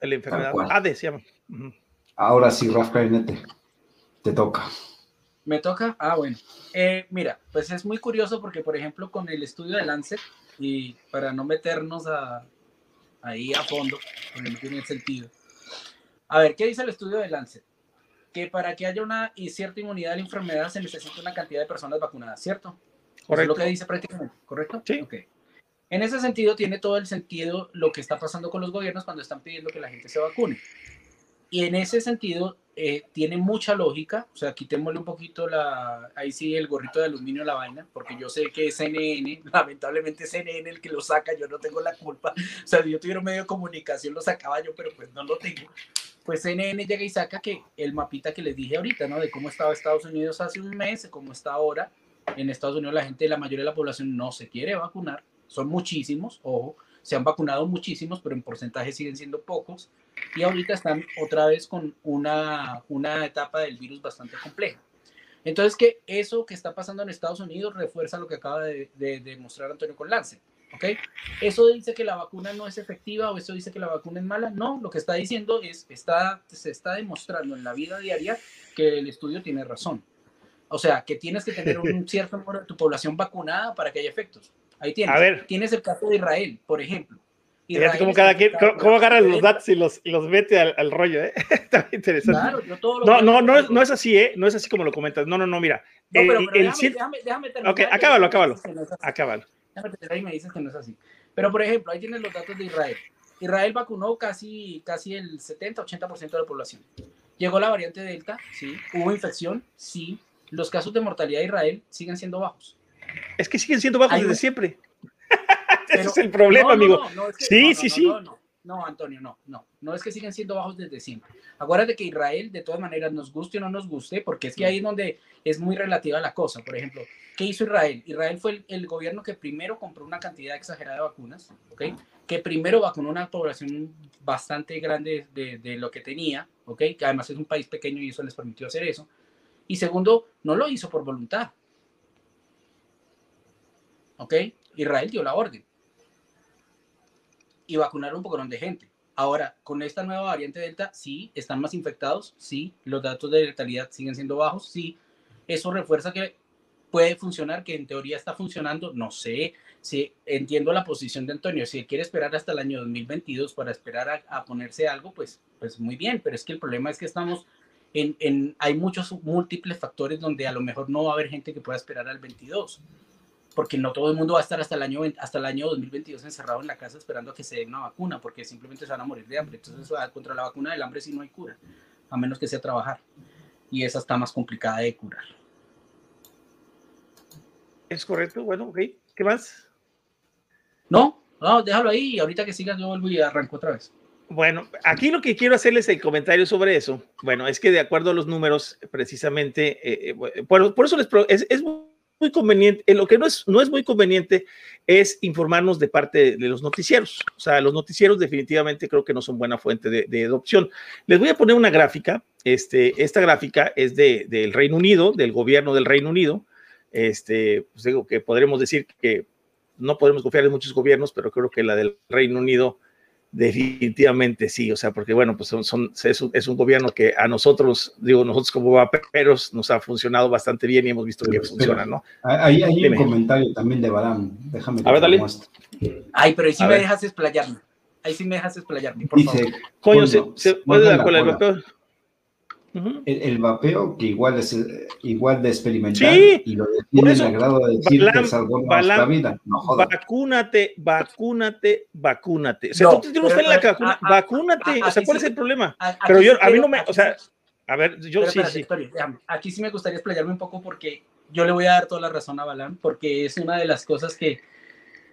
De la enfermedad ADE se llama. Uh -huh. Ahora sí, Rafa Cainete, te toca. ¿Me toca? Ah, bueno. Eh, mira, pues es muy curioso porque, por ejemplo, con el estudio de Lancet, y para no meternos a, ahí a fondo, porque no tiene sentido. A ver, ¿qué dice el estudio de Lancet? Que para que haya una y cierta inmunidad a la enfermedad se necesita una cantidad de personas vacunadas, ¿cierto? Correcto. es lo que dice prácticamente, ¿correcto? Sí. Okay. En ese sentido, tiene todo el sentido lo que está pasando con los gobiernos cuando están pidiendo que la gente se vacune. Y en ese sentido, eh, tiene mucha lógica, o sea, quitémosle un poquito la, ahí sí el gorrito de aluminio la vaina, porque yo sé que es CNN, lamentablemente es CNN el que lo saca, yo no tengo la culpa, o sea, si yo tuviera un medio de comunicación lo sacaba yo, pero pues no lo tengo. Pues CNN llega y saca que el mapita que les dije ahorita, ¿no? De cómo estaba Estados Unidos hace un mes, cómo está ahora, En Estados Unidos la gente, la mayoría de la población no se quiere vacunar. Son muchísimos, ojo, se han vacunado muchísimos, pero en porcentaje siguen siendo pocos. Y ahorita están otra vez con una, una etapa del virus bastante compleja. Entonces, que eso que está pasando en Estados Unidos refuerza lo que acaba de, demostrar Antonio con Lance. ¿Ok? ¿Eso dice que la vacuna no es efectiva o eso dice que la vacuna es mala? No, lo que está diciendo es, está, se está demostrando en la vida diaria que el estudio tiene razón. O sea, que tienes que tener un cierto número de tu población vacunada para que haya efectos. Ahí tienes. A ver. Tienes el caso de Israel, por ejemplo. Israel cómo, cada quien, cómo, agarra los datos y los, y los mete al, rollo, ¿eh? Está interesante. Claro, yo todo lo no, no, no, es, no es así, ¿eh? No es así como lo comentas. No, no, no, mira. No, pero, pero el, déjame, déjame, terminar. Ok, acábalo, acábalo. No acábalo. Déjame terminar y me dices que no es así. Pero, por ejemplo, ahí tienes los datos de Israel. Israel vacunó casi, casi el 70-80% de la población. Llegó la variante Delta, sí. Hubo infección, sí. Los casos de mortalidad de Israel siguen siendo bajos. Es que siguen siendo bajos desde siempre. Ese es el problema, amigo. sí, sí, sí. No, Antonio, no, no. No es que siguen siendo bajos desde siempre. Acuérdate que Israel, de todas maneras, nos guste o no nos guste, porque es que ahí es donde es muy relativa la cosa. Por ejemplo, ¿qué hizo Israel? Israel fue el, gobierno que primero compró una cantidad exagerada de vacunas, ¿ok? Que primero vacunó una población bastante grande de, de lo que tenía, ¿ok? Que además es un país pequeño y eso les permitió hacer eso. Y segundo, no lo hizo por voluntad. ¿Ok? Israel dio la orden. Y vacunaron un poco de gente. Ahora, con esta nueva variante Delta, sí, están más infectados, sí, los datos de letalidad siguen siendo bajos, sí, eso refuerza que puede funcionar, que en teoría está funcionando, no sé, si entiendo la posición de Antonio, si quiere esperar hasta el año 2022 para esperar a, a ponerse algo, pues, pues muy bien, pero es que el problema es que estamos en, hay muchos múltiples factores donde a lo mejor no va a haber gente que pueda esperar al 22, porque no todo el mundo va a estar hasta el año, hasta el año 2022 encerrado en la casa esperando a que se dé una vacuna, porque simplemente se van a morir de hambre. Entonces, contra la vacuna del hambre sí no hay cura, a menos que sea trabajar. Y esa está más complicada de curar. Es correcto, bueno, ok. ¿Qué más? No, no, déjalo ahí y ahorita que sigas yo vuelvo y arranco otra vez. Bueno, aquí lo que quiero hacerles el comentario sobre eso, bueno, es que de acuerdo a los números, precisamente, eh, eh, por, eso les es, es, muy conveniente, eh, lo que no es, no es muy conveniente es informarnos de parte de, los noticieros. O sea, los noticieros definitivamente creo que no son buena fuente de, adopción. Les voy a poner una gráfica. Este, esta gráfica es de, del Reino Unido, del gobierno del Reino Unido. Este, pues digo que podremos decir que no podemos confiar en muchos gobiernos, pero creo que la del Reino Unido Definitivamente sí, o sea, porque bueno, pues son, son es, un, es, un, gobierno que a nosotros, digo, nosotros como vaperos nos ha funcionado bastante bien y hemos visto que funciona, ¿no? Ahí hay un comentario también de Barán, déjame A ver, dale. Ay, pero ahí sí me dejas explayarme, ahí sí me dejas explayarme, por Dice, favor. Coño, se, se puede dar con el vapeo el, vapeo, que igual es igual de experimental, y lo define el grado de decir que salvó nuestra vida. No, vacúnate, vacúnate, vacúnate. O sea, tú tienes fe en la vacuna, vacúnate. o sea, ¿cuál es el problema? pero yo, a mí no me, o sea, a ver, yo sí, sí. Aquí sí me gustaría explayarme un poco porque yo le voy a dar toda la razón a Balán, porque es una de las cosas que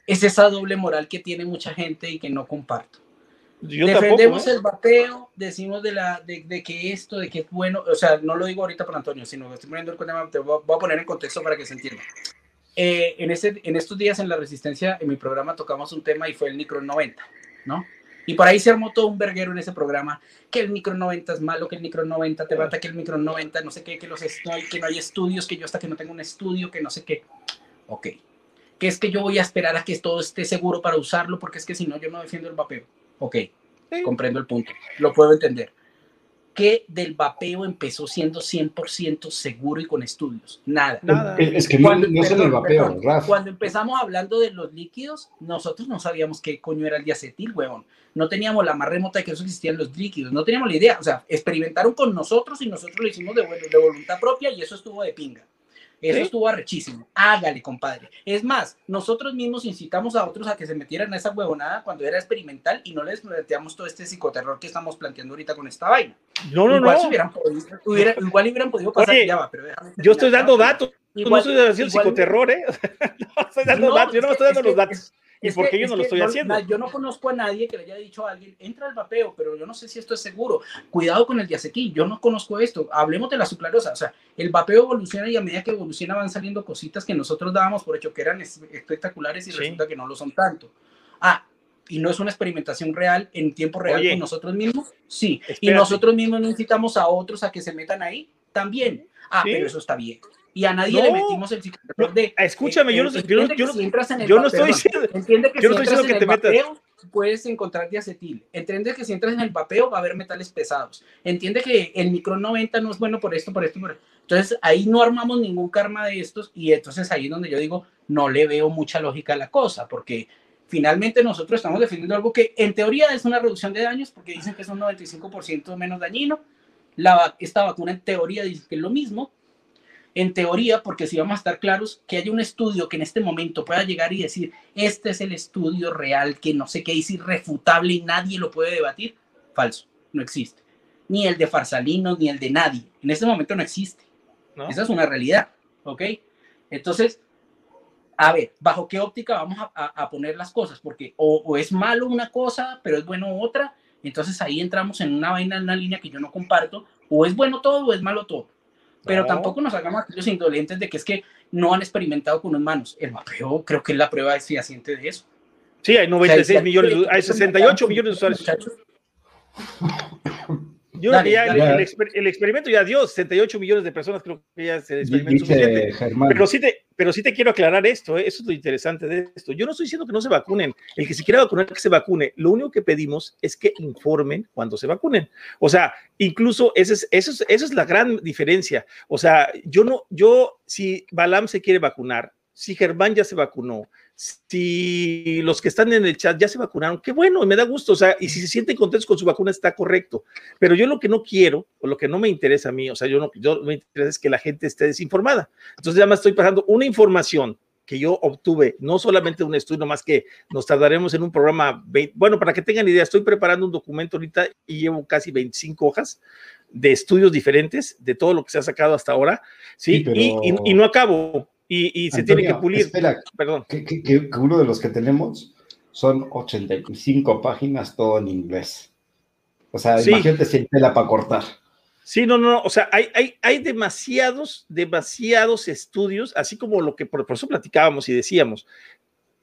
es esa doble moral que tiene mucha gente y que no comparto. Defendemos ¿eh? el vapeo, decimos de, la, de, que esto, de que es bueno, o sea, no lo digo ahorita para Antonio, sino que estoy poniendo el tema, te voy a poner en contexto para que se entienda. Eh, en, ese, en estos días en La Resistencia, en mi programa tocamos un tema y fue el Micro 90, ¿no? Y por ahí se armó todo un verguero en ese programa, que el Micro 90 es malo, que el Micro 90 te mata, que el Micro 90 no sé qué, que, los estoy, que no hay estudios, que yo hasta que no tengo un estudio, que no sé qué. Ok. Que es que yo voy a esperar a que todo esté seguro para usarlo, porque es que si no, yo no defiendo el vapeo. Ok, comprendo el punto, lo puedo entender. Que del vapeo empezó siendo 100% seguro y con estudios. Nada. Nada. Es que cuando, no, es el vapeo, Cuando empezamos hablando de los líquidos, nosotros no sabíamos qué coño era el diacetil, huevón. No teníamos la más remota de que eso existían los líquidos. No teníamos la idea. O sea, experimentaron con nosotros y nosotros lo hicimos de, de voluntad propia y eso estuvo de pinga. Eso estuvo arrechísimo. Hágale, compadre. Es más, nosotros mismos incitamos a otros a que se metieran a esa huevonada cuando era experimental y no les planteamos todo este psicoterror que estamos planteando ahorita con esta vaina. No, no, igual no. hubieran podido, igual hubieran podido pasar. ya va, pero yo estoy dando datos. Igual, no estoy haciendo psicoterror, ¿eh? no estoy dando datos. Yo no estoy dando los datos. ¿Y por qué yo no lo estoy haciendo? Yo no conozco a nadie que le haya dicho a alguien, entra al vapeo, pero yo no sé si esto es seguro. Cuidado con el diacequil, yo no conozco esto. Hablemos de la suclarosa. O sea, el vapeo evoluciona y a medida que evoluciona van saliendo cositas que nosotros dábamos por hecho que eran espectaculares y resulta que no lo son tanto. Ah, y no es una experimentación real en tiempo real con nosotros mismos. Sí, y nosotros mismos necesitamos a otros a que se metan ahí también. Ah, pero eso está bien y a nadie le metimos el psicoterror de. Escúchame, yo no, yo, yo, yo no estoy diciendo. Entiende que si entras en el vapeo, puedes encontrar diacetil. Entiende que si entras en el vapeo va a haber metales pesados. Entiende que el micro 90 no es bueno por esto, por esto, por esto. Entonces ahí no armamos ningún karma de estos y entonces ahí es donde yo digo, no le veo mucha lógica a la cosa, porque finalmente nosotros estamos defendiendo algo que en teoría es una reducción de daños, porque dicen que es un 95% menos dañino. La, esta vacuna en teoría dice que es lo mismo, en teoría, porque si vamos a estar claros, que haya un estudio que en este momento pueda llegar y decir, este es el estudio real, que no sé qué es irrefutable y nadie lo puede debatir, falso, no existe. Ni el de Farsalino, ni el de nadie. En este momento no existe. Esa es una realidad, ¿ok? Entonces, a ver, ¿bajo qué óptica vamos a, poner las cosas? Porque o, o, es malo una cosa, pero es bueno otra. Entonces ahí entramos en una vaina, en una línea que yo no comparto. O es bueno todo o es malo todo. Pero tampoco nos hagamos aquellos indolentes de que es que no han experimentado con humanos. El vapeo creo que es la prueba fehaciente de eso. Sí, hay 96 millones, hay 68 millones de usuarios. Yo creo que ya, El, experimento ya dio 68 millones de personas, creo que ya se experimento suficiente. Pero sí, te, pero sí te quiero aclarar esto, ¿eh? eso es lo interesante de esto. Yo no estoy diciendo que no se vacunen. El que se quiera vacunar, que se vacune. Lo único que pedimos es que informen cuando se vacunen. O sea, incluso esa es, eso es, esa es la gran diferencia. O sea, yo no, yo, si Balam se quiere vacunar, si Germán ya se vacunó, si los que están en el chat ya se vacunaron, qué bueno, me da gusto, o sea, y si se sienten contentos con su vacuna está correcto, pero yo lo que no quiero, o lo que no me interesa a mí, o sea, yo no, yo me interesa es que la gente esté desinformada. Entonces, además estoy pasando una información que yo obtuve, no solamente un estudio, más que nos tardaremos en un programa, bueno, para que tengan idea, estoy preparando un documento ahorita y llevo casi 25 hojas de estudios diferentes de todo lo que se ha sacado hasta ahora, ¿sí? y no acabo, y, se tiene que pulir. Espera, perdón. Que, uno de los que tenemos son 85 páginas, todo en inglés. O sea, imagínate si hay tela para cortar. Sí, no, no, o sea, hay, hay, hay demasiados, demasiados estudios, así como lo que por, eso platicábamos y decíamos.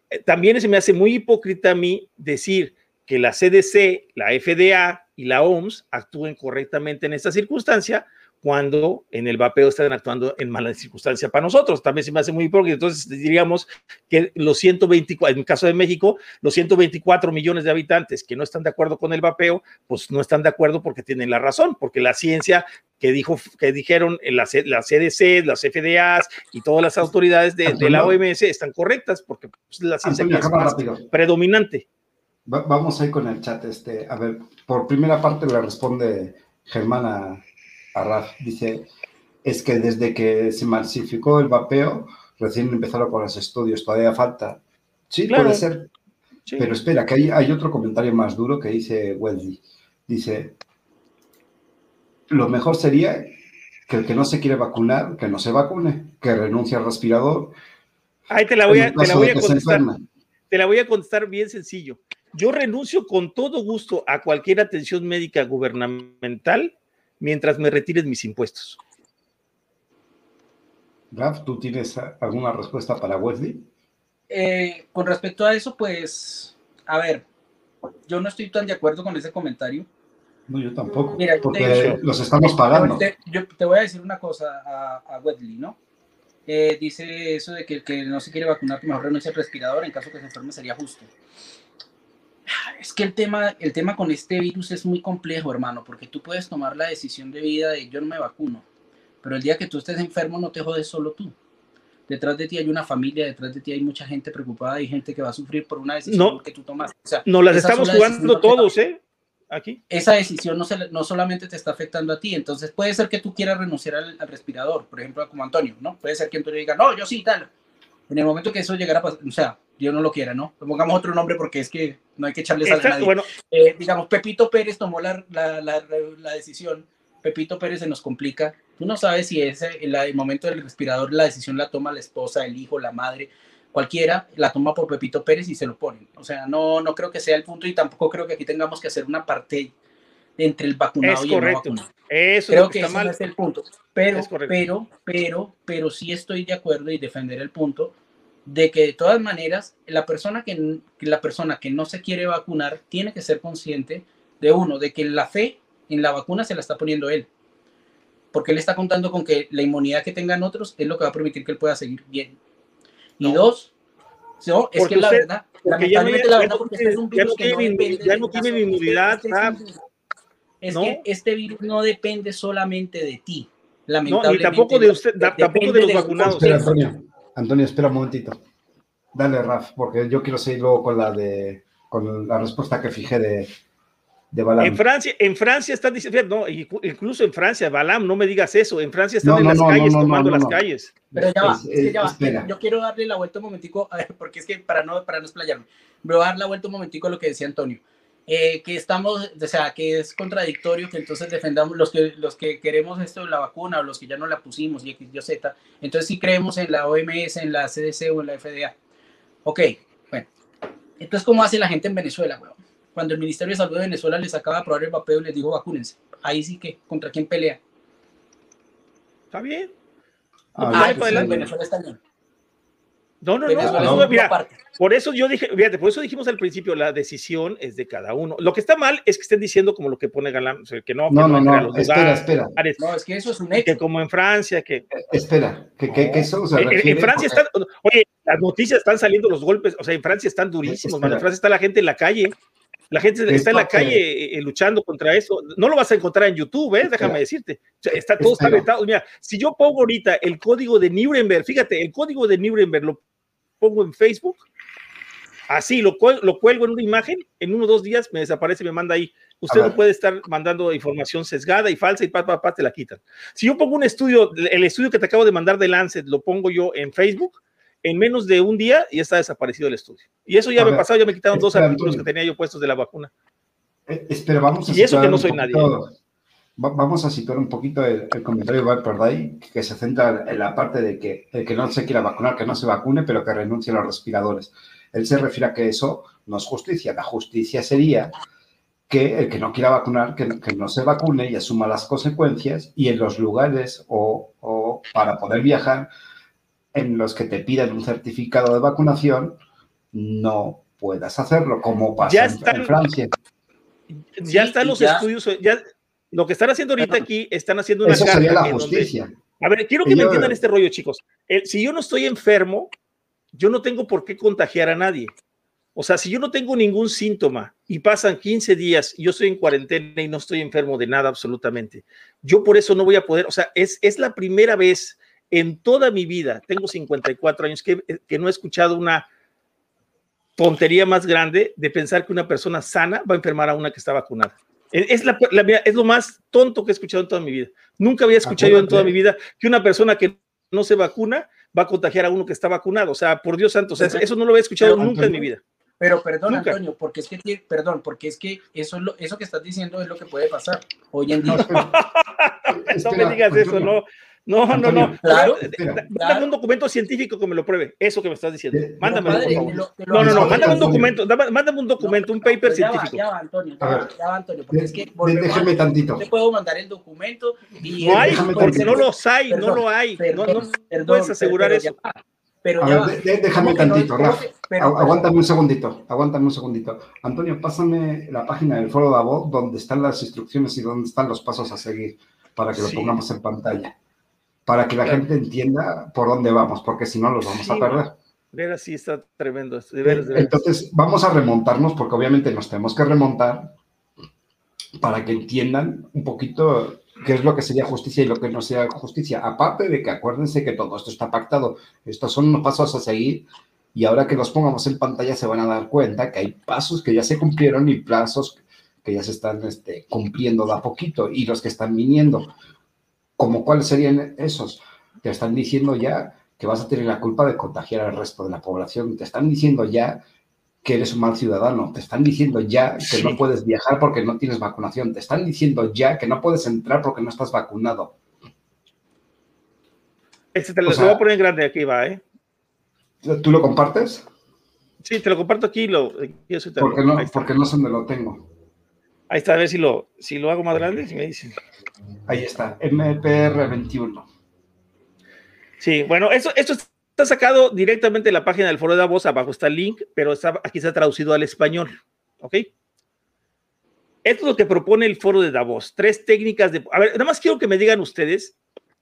Eh, también se me hace muy hipócrita a mí decir que la CDC, la FDA y la OMS actúen correctamente en esta circunstancia, cuando en el vapeo están actuando en mala circunstancia para nosotros. También se me hace muy hipócrita. Entonces diríamos que los 124, en el caso de México, los 124 millones de habitantes que no están de acuerdo con el vapeo, pues no están de acuerdo porque tienen la razón, porque la ciencia que dijo, que dijeron la, la CDC, las FDAs y todas las autoridades de, la OMS están correctas porque pues, la ciencia es más predominante. vamos ahí con el chat. Este, a ver, por primera parte le responde Germana Arraf dice, es que desde que se masificó el vapeo, recién empezaron con los estudios, todavía falta. Sí, puede ser. Pero espera, que hay, hay, otro comentario más duro que dice Wendy. Dice, lo mejor sería que el que no se quiere vacunar, que no se vacune, que renuncie al respirador. Ahí te la voy a, te la voy a contestar. Te la voy a contestar bien sencillo. Yo renuncio con todo gusto a cualquier atención médica gubernamental mientras me retires mis impuestos. Raf, ¿tú tienes alguna respuesta para Wesley? Eh, con respecto a eso, pues, a ver, yo no estoy tan de acuerdo con ese comentario. No, yo tampoco, Mira, porque los estamos pagando. Te, yo te voy a decir una cosa a, Wesley, ¿no? Eh, dice eso de que el que no se quiere vacunar, que mejor renuncia al respirador, en caso que se enferme sería justo. Es que el tema, el tema con este virus es muy complejo, hermano, porque tú puedes tomar la decisión de vida de yo no me vacuno, pero el día que tú estés enfermo no te jodes solo tú. Detrás de ti hay una familia, detrás de ti hay mucha gente preocupada, hay gente que va a sufrir por una decisión que tú tomas. no las estamos jugando todos, ¿eh? Aquí. Esa decisión no, se, no solamente te está afectando a ti, entonces puede ser que tú quieras renunciar al, al respirador, por ejemplo, como Antonio, ¿no? Puede ser que Antonio diga, no, yo sí, tal. En el momento que eso llegara a pasar, o sea, yo no lo quiera, ¿no? Pongamos otro nombre porque es que no hay que echarle sal a nadie. Bueno. Eh, digamos, Pepito Pérez tomó la, la, la, decisión, Pepito Pérez se nos complica, tú no sabes si ese, el, el momento del respirador, la decisión la toma la esposa, el hijo, la madre, cualquiera la toma por Pepito Pérez y se lo ponen. O sea, no, no creo que sea el punto y tampoco creo que aquí tengamos que hacer una parte entre el vacunado y el no vacunado. Eso creo que, ese es el punto. Pero, pero, pero, pero sí estoy de acuerdo y defender el punto de que de todas maneras la persona que, la persona que no se quiere vacunar tiene que ser consciente de uno, de que la fe en la vacuna se la está poniendo él. Porque él está contando con que la inmunidad que tengan otros es lo que va a permitir que él pueda seguir bien. Y dos, no, es que la verdad, lamentablemente la verdad, porque este es un virus que no depende ya no tiene inmunidad. Es que este virus no depende solamente de ti. Lamentablemente. No, y tampoco de usted, tampoco de los vacunados. Espera, Antonio. Espera un momentito. Dale, Raf, porque yo quiero seguir luego con la de con la respuesta que fijé de, en Francia, en Francia están diciendo, no, incluso en Francia, Balam, no me digas eso, en Francia están en las calles tomando las calles. Pero ya va, es, que ya va. Yo quiero darle la vuelta un momentico, porque es que para no, para no explayarme, voy a dar la vuelta un momentico a lo que decía Antonio. Eh, que estamos, o sea, que es contradictorio que entonces defendamos los que, los que queremos esto de la vacuna o los que ya no la pusimos y X, Y, Z, entonces sí creemos en la OMS, en la CDC o en la FDA. Ok, bueno. Entonces, ¿cómo hace la gente en Venezuela, weón? cuando el Ministerio de Salud de Venezuela les acaba de probar el vapeo y les dijo vacúnense. Ahí sí que, ¿contra quién pelea? Está bien. Ah, pues Venezuela está bien. No, no, no, no, mira, por eso yo dije, fíjate, por eso dijimos al principio, la decisión es de cada uno. Lo que está mal es que estén diciendo como lo que pone Galán, o sea, que no, no, no, no, espera, espera. No, es que eso es un hecho. Que como en Francia, que... Eh, espera, que, que, que eso se refiere... En, Francia están, oye, las noticias están saliendo los golpes, o sea, en Francia están durísimos, en Francia está la gente en la calle la gente está en la calle eh, luchando contra eso. No lo vas a encontrar en YouTube, ¿eh? déjame decirte. está, todo está vetado. Mira, si yo pongo ahorita el código de Nuremberg, fíjate, el código de Nuremberg lo pongo en Facebook, así lo, lo cuelgo en una imagen, en uno o dos días me desaparece, me manda ahí. Usted no puede estar mandando información sesgada y falsa y pa, pa, pa, te la quitan. Si yo pongo un estudio, el estudio que te acabo de mandar de Lancet, lo pongo yo en Facebook, en menos de un día ya está desaparecido el estudio. Y eso ya me pasado, ya me quitaron dos artículos que tenía yo puestos de la vacuna. Eh, espera, vamos a Y eso que no soy nadie. vamos a situar un poquito el, comentario de Valperday, que se centra en la parte de que el que no se quiera vacunar, que no se vacune, pero que renuncie a los respiradores. Él se refiere a que eso no es justicia. La justicia sería que el que no quiera vacunar, que, no se vacune y asuma las consecuencias y en los lugares o, o para poder viajar en los que te piden un certificado de vacunación, no puedas hacerlo, como pasa en, Francia. Ya están los estudios, ya lo que están haciendo ahorita aquí, están haciendo una Eso sería la justicia. a ver, quiero que me entiendan este rollo, chicos. si yo no estoy enfermo, yo no tengo por qué contagiar a nadie. O sea, si yo no tengo ningún síntoma y pasan 15 días, y yo estoy en cuarentena y no estoy enfermo de nada absolutamente, yo por eso no voy a poder, o sea, es, es la primera vez en toda mi vida, tengo 54 años, que, que no he escuchado una tontería más grande de pensar que una persona sana va a enfermar a una que está vacunada. Es, la, es lo más tonto que he escuchado en toda mi vida. Nunca había escuchado yo en toda mi vida que una persona que no se vacuna va a contagiar a uno que está vacunado. O sea, por Dios santo, eso no lo había escuchado nunca en mi vida. Pero perdón, Antonio, porque es que perdón, porque es que eso lo, eso que estás diciendo es lo que puede pasar hoy en día. no me digas eso, no. No, no, no. Claro, mándame un documento científico que me lo pruebe. Eso que me estás diciendo. Mándame. No, no, no. Mándame un documento. Mándame un documento, un paper científico. Ya va, Antonio. Ya va, Antonio. Porque es que. Déjeme tantito. Te puedo mandar el documento. Y no hay, porque no los hay. No lo hay. No, no puedes asegurar eso. Pero ya déjame tantito, Rafa. Aguántame un segundito, aguántame un segundito. Antonio, pásame la página del foro de voz donde están las instrucciones y donde están los pasos a seguir para que lo pongamos en pantalla para que la gente entienda por dónde vamos, porque si no los vamos a perder. Ver sí está tremendo. Entonces, vamos a remontarnos, porque obviamente nos tenemos que remontar para que entiendan un poquito qué es lo que sería justicia y lo que no sería justicia. Aparte de que acuérdense que todo esto está pactado, estos son unos pasos a seguir y ahora que los pongamos en pantalla se van a dar cuenta que hay pasos que ya se cumplieron y plazos que ya se están este, cumpliendo de a poquito y los que están viniendo como cuáles serían esos. Te están diciendo ya que vas a tener la culpa de contagiar al resto de la población. Te están diciendo ya que eres un mal ciudadano. Te están diciendo ya que no puedes viajar porque no tienes vacunación. Te están diciendo ya que no puedes entrar porque no estás vacunado. Este te lo voy a poner en grande aquí, va, ¿eh? ¿Tú lo compartes? Sí, te lo comparto aquí. Lo, porque, no, porque no sé dónde lo tengo. Ahí está, a ver si lo, si lo hago más grande, si me dicen. Ahí está, MPR21. Sí, bueno, esto, esto está sacado directamente de la página del foro de Davos, abajo está el link, pero está, aquí está traducido al español. ¿Ok? Esto es lo que propone el foro de Davos. Tres técnicas de... A ver, nada más quiero que me digan ustedes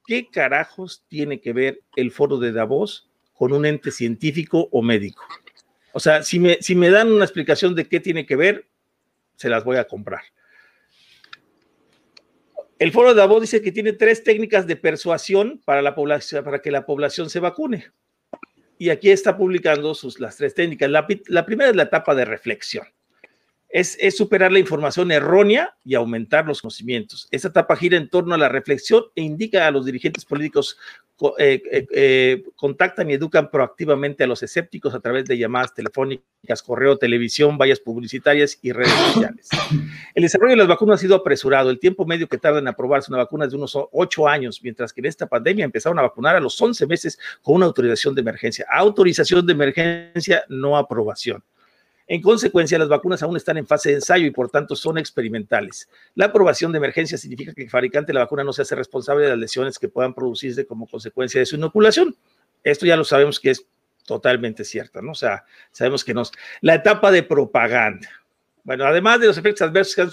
qué carajos tiene que ver el foro de Davos con un ente científico o médico. O sea, si me, si me dan una explicación de qué tiene que ver, se las voy a comprar. El foro de Davos dice que tiene tres técnicas de persuasión para, la población, para que la población se vacune. Y aquí está publicando sus, las tres técnicas. La, la primera es la etapa de reflexión es, superar la información errónea y aumentar los conocimientos. Esta etapa gira en torno a la reflexión e indica a los dirigentes políticos eh, eh, eh, contactan y educan proactivamente a los escépticos a través de llamadas telefónicas, correo, televisión, vallas publicitarias y redes sociales. El desarrollo de las vacunas ha sido apresurado. El tiempo medio que tarda en aprobarse una vacuna es de unos ocho años, mientras que en esta pandemia empezaron a vacunar a los 11 meses con una autorización de emergencia. Autorización de emergencia, no aprobación. En consecuencia, las vacunas aún están en fase de ensayo y por tanto son experimentales. La aprobación de emergencia significa que el fabricante de la vacuna no se hace responsable de las lesiones que puedan producirse como consecuencia de su inoculación. Esto ya lo sabemos que es totalmente cierto, ¿no? O sea, sabemos que no. La etapa de propaganda. Bueno, además de los efectos adversos que han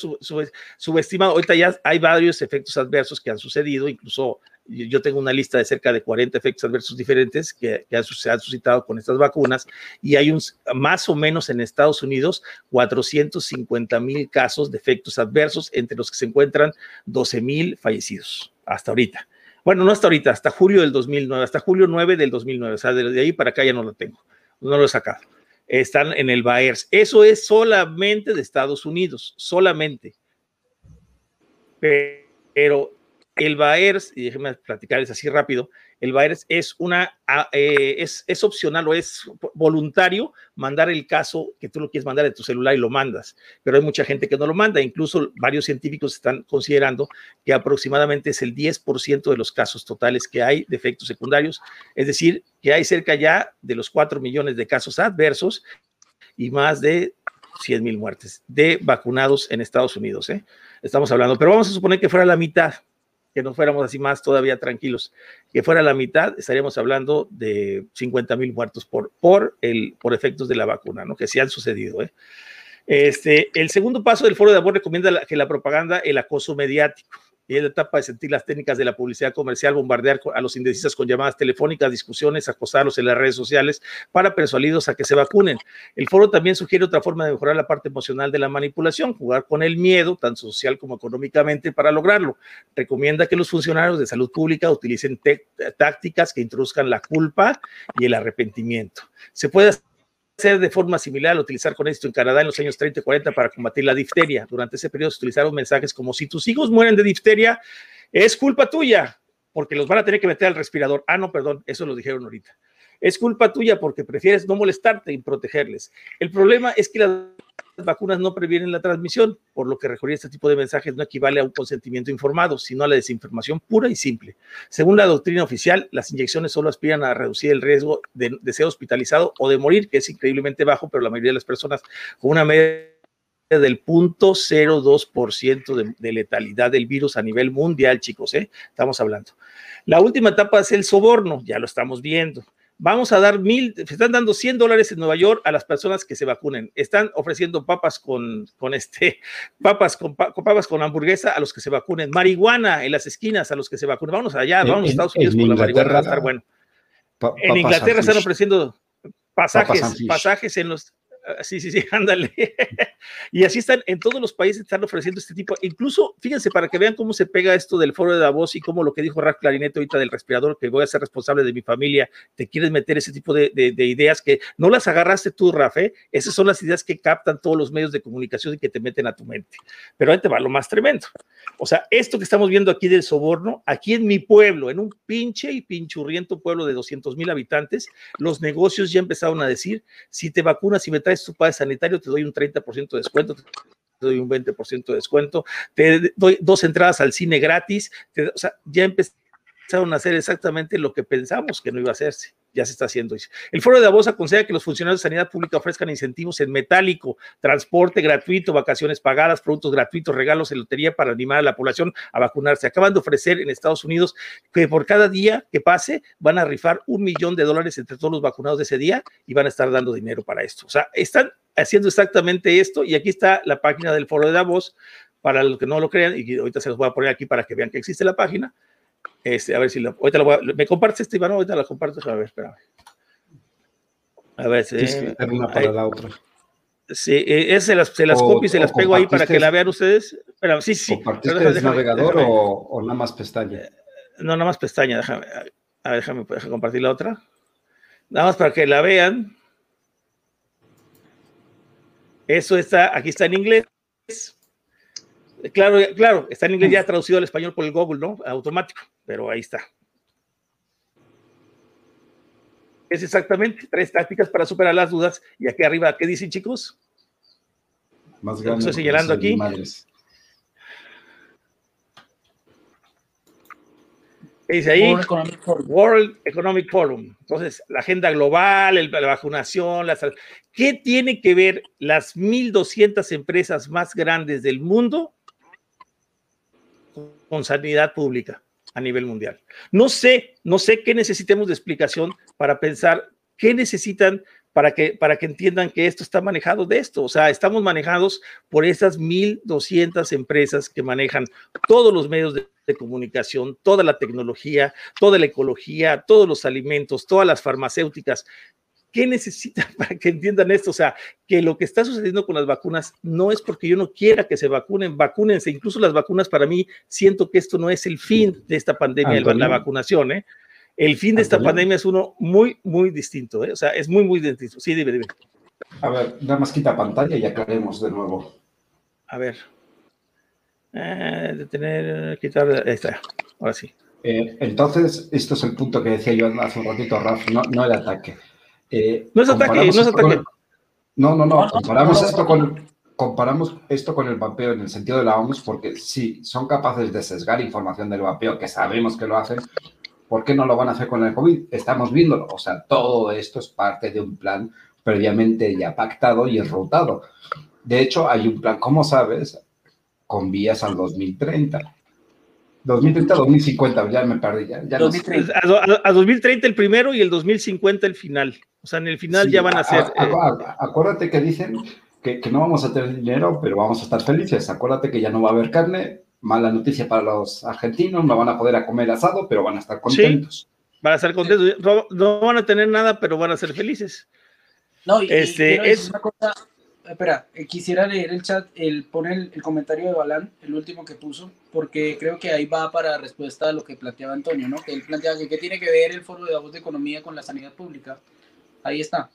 subestimado, ahorita ya hay varios efectos adversos que han sucedido, incluso yo tengo una lista de cerca de 40 efectos adversos diferentes que, se han suscitado con estas vacunas y hay más o menos en Estados Unidos 450 mil casos de efectos adversos, entre los que se encuentran 12 mil fallecidos hasta ahorita. Bueno, no hasta ahorita, hasta julio del 2009, hasta julio 9 del 2009, o sea, de, ahí para acá ya no lo tengo, no lo he sacado. Están en el BAERS. Eso es solamente de Estados Unidos, solamente. Pero el BAERS, y déjenme platicarles así rápido, el BAERS es una, eh, es, es, opcional o es voluntario mandar el caso que tú lo quieres mandar de tu celular y lo mandas, pero hay mucha gente que no lo manda, incluso varios científicos están considerando que aproximadamente es el 10% de los casos totales que hay de efectos secundarios, es decir, que hay cerca ya de los 4 millones de casos adversos y más de 100 mil muertes de vacunados en Estados Unidos. ¿eh? Estamos hablando, pero vamos a suponer que fuera la mitad, que no fuéramos así más todavía tranquilos, que fuera la mitad, estaríamos hablando de 50 mil muertos por, por, el, por efectos de la vacuna, ¿no? Que sí han sucedido, ¿eh? Este, el segundo paso del foro de amor recomienda que la propaganda, el acoso mediático y es la etapa de sentir las técnicas de la publicidad comercial, bombardear a los indecisas con llamadas telefónicas, discusiones, acosarlos en las redes sociales para persuadirlos a que se vacunen. El foro también sugiere otra forma de mejorar la parte emocional de la manipulación, jugar con el miedo, tanto social como económicamente, para lograrlo. Recomienda que los funcionarios de salud pública utilicen tácticas que introduzcan la culpa y el arrepentimiento. Se puede ser de forma similar al utilizar con esto en Canadá en los años 30 y 40 para combatir la difteria. Durante ese periodo se utilizaron mensajes como si tus hijos mueren de difteria, es culpa tuya, porque los van a tener que meter al respirador. Ah, no, perdón, eso lo dijeron ahorita. Es culpa tuya porque prefieres no molestarte y protegerles. El problema es que las vacunas no previenen la transmisión, por lo que recurrir este tipo de mensajes no equivale a un consentimiento informado, sino a la desinformación pura y simple. Según la doctrina oficial, las inyecciones solo aspiran a reducir el riesgo de, ser hospitalizado o de morir, que es increíblemente bajo, pero la mayoría de las personas con una media del 0.02% de, de letalidad del virus a nivel mundial, chicos, ¿eh? estamos hablando. La última etapa es el soborno, ya lo estamos viendo vamos a dar mil, están dando 100 dólares en Nueva York a las personas que se vacunen. Están ofreciendo papas con, con este, papas con, papas con hamburguesa a los que se vacunen. Marihuana en las esquinas a los que se vacunen. Vamos allá, vamos a Estados Unidos con la marihuana, va a estar bueno. en Inglaterra están ofreciendo pasajes, pasajes en los, sí, sí, sí, ándale. y así están, en todos los países están ofreciendo este tipo, incluso, fíjense, para que vean cómo se pega esto del foro de Davos y cómo lo que dijo Ralph Clarinete ahorita del respirador, que voy a ser responsable de mi familia, te quieres meter ese tipo de, ideas que no las agarraste tú, Rafa, ¿eh? esas son las ideas que captan todos los medios de comunicación y que te meten a tu mente. Pero ahí te va lo más tremendo. O sea, esto que estamos viendo aquí del soborno, aquí en mi pueblo, en un pinche y pinchurriento pueblo de 200 mil habitantes, los negocios ya empezaron a decir, si te vacunas y me traes tu padre sanitario, te doy un 30% de descuento, te doy un 20% de descuento, te doy dos entradas al cine gratis, o sea, ya empezaron a hacer exactamente lo que pensamos que no iba a hacerse. Ya se está haciendo. El foro de Davos aconseja que los funcionarios de sanidad pública ofrezcan incentivos en metálico, transporte gratuito, vacaciones pagadas, productos gratuitos, regalos en lotería para animar a la población a vacunarse. Acaban de ofrecer en Estados Unidos que por cada día que pase van a rifar un millón de dólares entre todos los vacunados de ese día y van a estar dando dinero para esto. O sea, están haciendo exactamente esto y aquí está la página del foro de Davos para los que no lo crean y ahorita se los voy a poner aquí para que vean que existe la página este, a ver si lo, ahorita lo voy a, ¿Me compartes este, Iván? Ahorita la compartes. A ver, espérame. A ver, sí. una para la otra. Sí, eh, se las, se las copio y se las pego ahí para que la vean ustedes. Espera, sí, sí. ¿Compartiste el navegador O, o, nada más pestaña? Eh, no, nada más pestaña. Déjame, a ver, déjame, déjame compartir la otra. Nada más para que la vean. Eso está, aquí está en inglés. Claro, claro, está en inglés ya traducido al español por el Google, ¿no? Automático, pero ahí está. Es exactamente tres tácticas para superar las dudas. Y aquí arriba, ¿qué dicen, chicos? Más grande. Estoy señalando aquí. ¿Qué dice ahí? World Economic, Forum. Entonces, la agenda global, la vacunación, la ¿qué tiene que ver las 1.200 empresas más grandes del mundo con sanidad pública a nivel mundial. No sé, no sé qué necesitemos de explicación para pensar qué necesitan para que, para que entiendan que esto está manejado de esto. O sea, estamos manejados por esas 1.200 empresas que manejan todos los medios de, comunicación, toda la tecnología, toda la ecología, todos los alimentos, todas las farmacéuticas. ¿Qué necesitan para que entiendan esto? O sea, que lo que está sucediendo con las vacunas no es porque yo no quiera que se vacunen, vacúnense. Incluso las vacunas para mí, siento que esto no es el fin de esta pandemia, la vacunación, ¿eh? El fin de esta pandemia es uno muy, muy distinto, ¿eh? O sea, es muy, muy distinto. Sí, dime, dime. A ver, nada más quita pantalla y aclaremos de nuevo. A ver. Eh, detener, quitar, ahí está, ahora sí. Eh, entonces, esto es el punto que decía yo hace un ratito, Raf, no, no el ataque. Eh, no es ataque, no es ataque. no, no, no, comparamos esto con comparamos esto con el vapeo en el sentido de la OMS, porque si son capaces de sesgar información del vapeo, que sabemos que lo hacen, ¿por qué no lo van a hacer con el COVID? Estamos viéndolo. O sea, todo esto es parte de un plan previamente ya pactado y enrutado. De hecho, hay un plan, como sabes, con vías al 2030. 2030, 2050, ya me perdí. Ya, A, 2030 el primero y el 2050 el final. O sea, en el final ya van a, ser. Eh, acuérdate que dicen que, no vamos a tener dinero, pero vamos a estar felices. Acuérdate que ya no va a haber carne. Mala noticia para los argentinos, no van a poder comer asado, pero van a estar contentos. van a estar contentos. No van a tener nada, pero van a ser felices. No, y, este, es una cosa, espera, eh, quisiera leer el chat, el poner el, comentario de Balán, el último que puso, porque creo que ahí va para respuesta a lo que planteaba Antonio, ¿no? Que él planteaba que qué tiene que ver el Foro de Davos de Economía con la sanidad pública. Ahí está.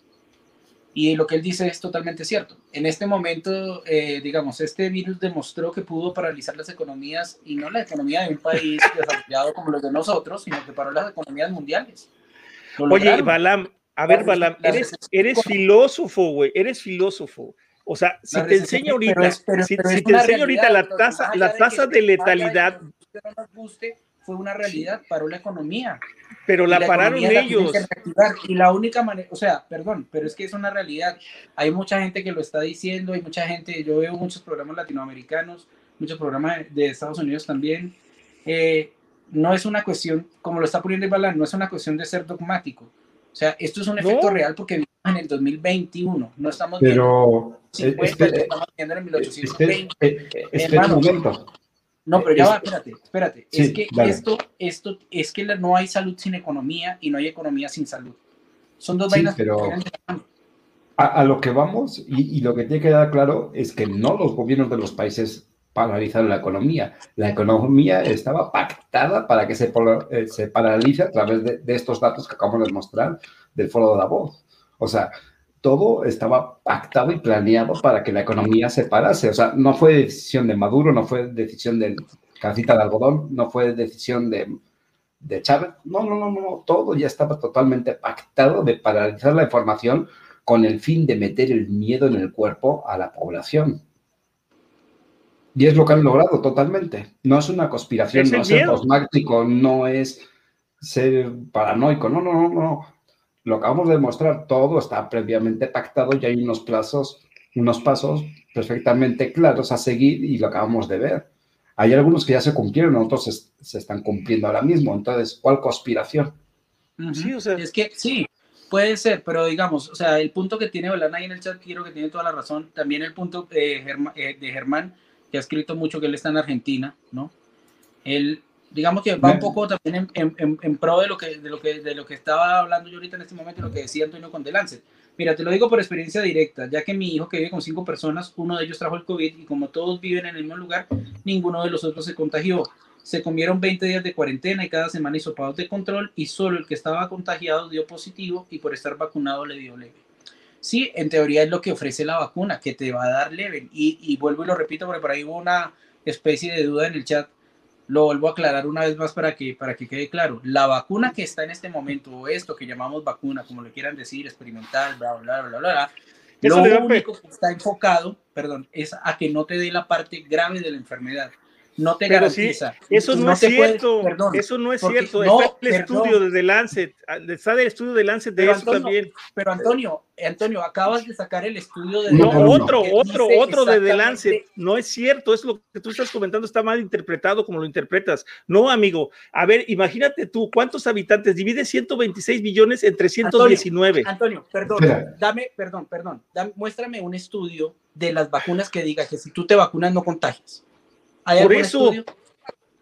Y lo que él dice es totalmente cierto. En este momento, eh, digamos, este virus demostró que pudo paralizar las economías y no la economía de un país desarrollado como los de nosotros, sino que paró las economías mundiales. Oye, Balam, a ver, Balam, eres, eres filósofo, güey, eres filósofo. O sea, si te enseño ahorita, si, te enseño ahorita la tasa, la tasa de, letalidad. fue una realidad, paró la economía. Pero la, pararon ellos. y la única manera, o sea, perdón, pero es que es una realidad. Hay mucha gente que lo está diciendo, hay mucha gente, yo veo muchos programas latinoamericanos, muchos programas de Estados Unidos también. Eh, no es una cuestión, como lo está poniendo Balán, no es una cuestión de ser dogmático. O sea, esto es un efecto real porque en el 2021, no estamos pero, viendo 50, estamos viendo en 1820. Este, momento. No, pero ya va, espérate, espérate. es que esto, esto, es que no hay salud sin economía y no hay economía sin salud. Son dos vainas pero a, a, lo que vamos y, y, lo que tiene que quedar claro es que no los gobiernos de los países paralizaron la economía. La economía estaba pactada para que se, eh, se paralice a través de, de, estos datos que acabamos de mostrar del foro de Davos. O sea, todo estaba pactado y planeado para que la economía se parase. O sea, no fue decisión de Maduro, no fue decisión de Casita de Algodón, no fue decisión de, de Chávez. No, no, no, no, todo ya estaba totalmente pactado de paralizar la información con el fin de meter el miedo en el cuerpo a la población. Y es lo que han logrado totalmente. No es una conspiración, no es ser dogmático, no es ser paranoico, no, no, no, no lo acabamos de demostrar, todo está previamente pactado y hay unos plazos, unos pasos perfectamente claros a seguir y lo acabamos de ver. Hay algunos que ya se cumplieron, otros se, están cumpliendo ahora mismo. Entonces, ¿cuál conspiración? Sí, o sea, es que sí, puede ser, pero digamos, o sea, el punto que tiene Belana ahí en el chat, quiero que tiene toda la razón. También el punto de, eh, de Germán, que ha escrito mucho que él está en Argentina, ¿no? Él digamos que va un poco también en, en, en, pro de lo, que, de, lo que, de lo que estaba hablando yo ahorita en este momento lo que decía Antonio con The Lancet. Mira, te lo digo por experiencia directa, ya que mi hijo que vive con cinco personas, uno de ellos trajo el COVID y como todos viven en el mismo lugar, ninguno de los otros se contagió. Se comieron 20 días de cuarentena y cada semana hizo pagos de control y solo el que estaba contagiado dio positivo y por estar vacunado le dio leve. Sí, en teoría es lo que ofrece la vacuna, que te va a dar leve. Y, y vuelvo y lo repito porque por ahí hubo una especie de duda en el chat lo vuelvo a aclarar una vez más para que, para que quede claro. La vacuna que está en este momento, o esto que llamamos vacuna, como le quieran decir, experimental, bla, bla, bla, bla, bla, lo único que está enfocado, perdón, es a que no te dé la parte grave de la enfermedad no te garantiza. eso no, es cierto, eso no es cierto. está el estudio de Lancet, ah, está el estudio de Lancet de eso también. Pero Antonio, Antonio, acabas de sacar el estudio de No, otro, otro, otro de The Lancet. No es cierto, es lo que tú estás comentando, está mal interpretado como lo interpretas. No, amigo. A ver, imagínate tú, ¿cuántos habitantes? Divide 126 millones entre 119. Antonio, perdón, dame, perdón, perdón, muéstrame un estudio de las vacunas que diga que si tú te vacunas no contagias. Por eso,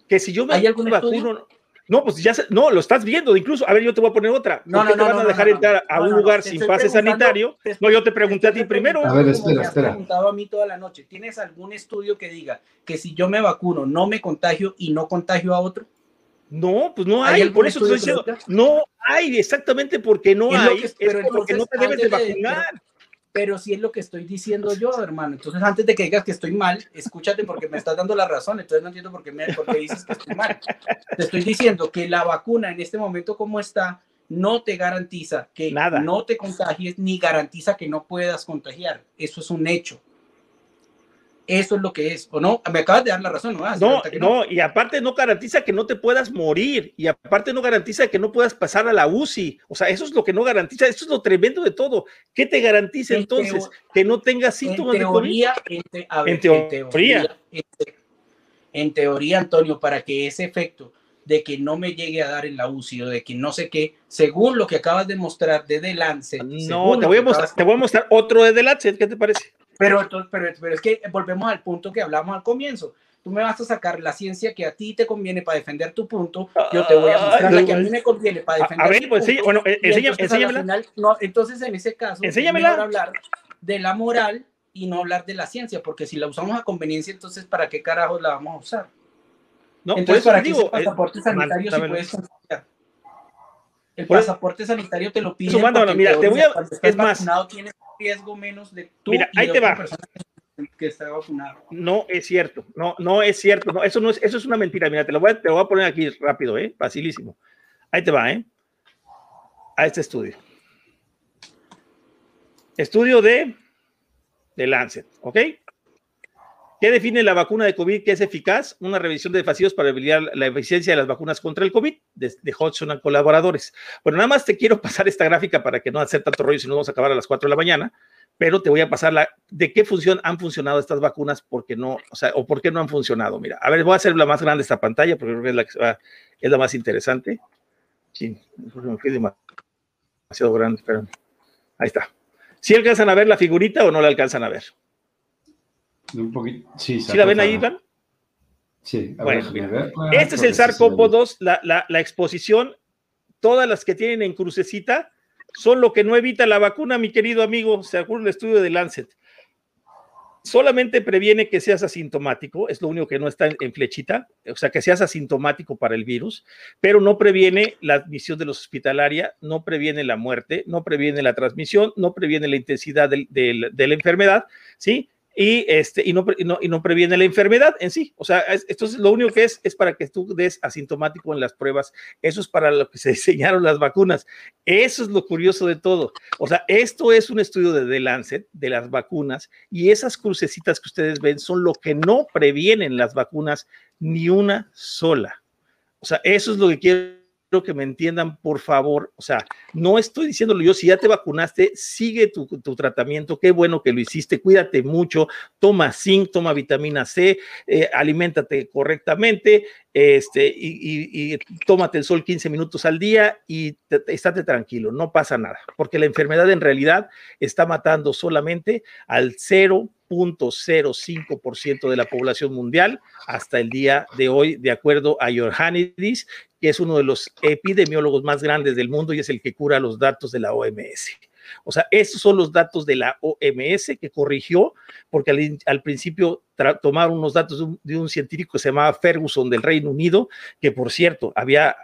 que si yo me vacuno, no, pues ya, no, lo estás viendo, incluso, a ver, yo te voy a poner otra. No, ¿Por qué no, te van a dejar entrar a un lugar sin pase sanitario? No, yo te pregunté a ti primero. A ver, espera, espera. preguntado a mí toda la noche. ¿Tienes algún estudio que diga que si yo me vacuno, no me contagio y no contagio a otro? No, pues no hay, por eso estoy diciendo, no hay, exactamente porque no hay, es porque no te debes de vacunar pero si es lo que estoy diciendo yo, hermano. Entonces, antes de que digas que estoy mal, escúchate porque me estás dando la razón. Entonces, no entiendo por qué, me, por qué dices que estoy mal. Te estoy diciendo que la vacuna en este momento como está, no te garantiza que Nada. no te contagies ni garantiza que no puedas contagiar. Eso es un hecho. Eso es lo que es, ¿o no? Me acabas de dar la razón, ¿no? no, no, y aparte no garantiza que no te puedas morir, y aparte no garantiza que no puedas pasar a la UCI. O sea, eso es lo que no garantiza, eso es lo tremendo de todo. ¿Qué te garantiza entonces? que no tengas síntomas de COVID. En, en, teoría. En teoría, Antonio, para que ese efecto de que no me llegue a dar en la UCI o de que no sé qué, según lo que acabas de mostrar de Delance. No, te voy, a mostrar, te voy a mostrar otro de Delance, ¿qué te parece? Pero, pero, pero es que volvemos al punto que hablamos al comienzo. Tú me vas a sacar la ciencia que a ti te conviene para defender tu punto, yo te voy a mostrar la que a mí me conviene para defender a ver, pues sí, bueno, enséñame, entonces, no, entonces, en ese caso, es mejor hablar de la moral y no hablar de la ciencia, porque si la usamos a conveniencia, entonces, ¿para qué carajos la vamos a usar? No, entonces, ¿para qué digo, ese pasaporte eh, sanitario si puedes confiar? El pasaporte sanitario te lo piden. Sumando, mira, te voy a, es más, tienes riesgo menos de tú Mira, ahí te va. Que está vacunado. No es cierto, no, no es cierto, no, eso no es, eso es una mentira. Mira, te lo voy a, te lo voy a poner aquí rápido, eh, facilísimo. Ahí te va, eh, a este estudio. Estudio de, de Lancet, ¿ok? ¿Qué define la vacuna de COVID que es eficaz? Una revisión de vacíos para evaluar la eficiencia de las vacunas contra el COVID de, de Hodgson a colaboradores. Bueno, nada más te quiero pasar esta gráfica para que no hacer tanto rollo si no vamos a acabar a las 4 de la mañana, pero te voy a pasar la de qué función han funcionado estas vacunas, porque no, o sea, o por qué no han funcionado. Mira, a ver, voy a hacer la más grande esta pantalla porque creo que es la, es la más interesante. Sí, me fui demasiado grande, pero ahí está. ¿Sí alcanzan a ver la figurita o no la alcanzan a ver? Un poquito. Sí, ¿Sí la ven ahí, Iván? Sí. bueno, este es el SARS-CoV-2, la, la, la, exposición, todas las que tienen en crucecita son lo que no evita la vacuna, mi querido amigo, según el estudio de Lancet. Solamente previene que seas asintomático, es lo único que no está en, flechita, o sea, que seas asintomático para el virus, pero no previene la admisión de los hospitalaria, no previene la muerte, no previene la transmisión, no previene la intensidad de la enfermedad, ¿sí? Y, este, y, no, y, no, previene la enfermedad en sí. O sea, esto es lo único que es, es para que tú des asintomático en las pruebas. Eso es para lo que se diseñaron las vacunas. Eso es lo curioso de todo. O sea, esto es un estudio de The Lancet, de las vacunas, y esas crucecitas que ustedes ven son lo que no previenen las vacunas, ni una sola. O sea, eso es lo que quiero que me entiendan, por favor. O sea, no estoy diciéndolo yo, si ya te vacunaste, sigue tu, tratamiento, qué bueno que lo hiciste, cuídate mucho, toma zinc, toma vitamina C, eh, aliméntate correctamente, este, y, tómate el sol 15 minutos al día y estate tranquilo, no pasa nada, porque la enfermedad en realidad está matando solamente al 0.05% de la población mundial hasta el día de hoy, de acuerdo a Johanidis, que es uno de los epidemiólogos más grandes del mundo y es el que cura los datos de la OMS. O sea, esos son los datos de la OMS que corrigió, porque al, principio tomaron unos datos de un, científico que se llamaba Ferguson del Reino Unido, que por cierto había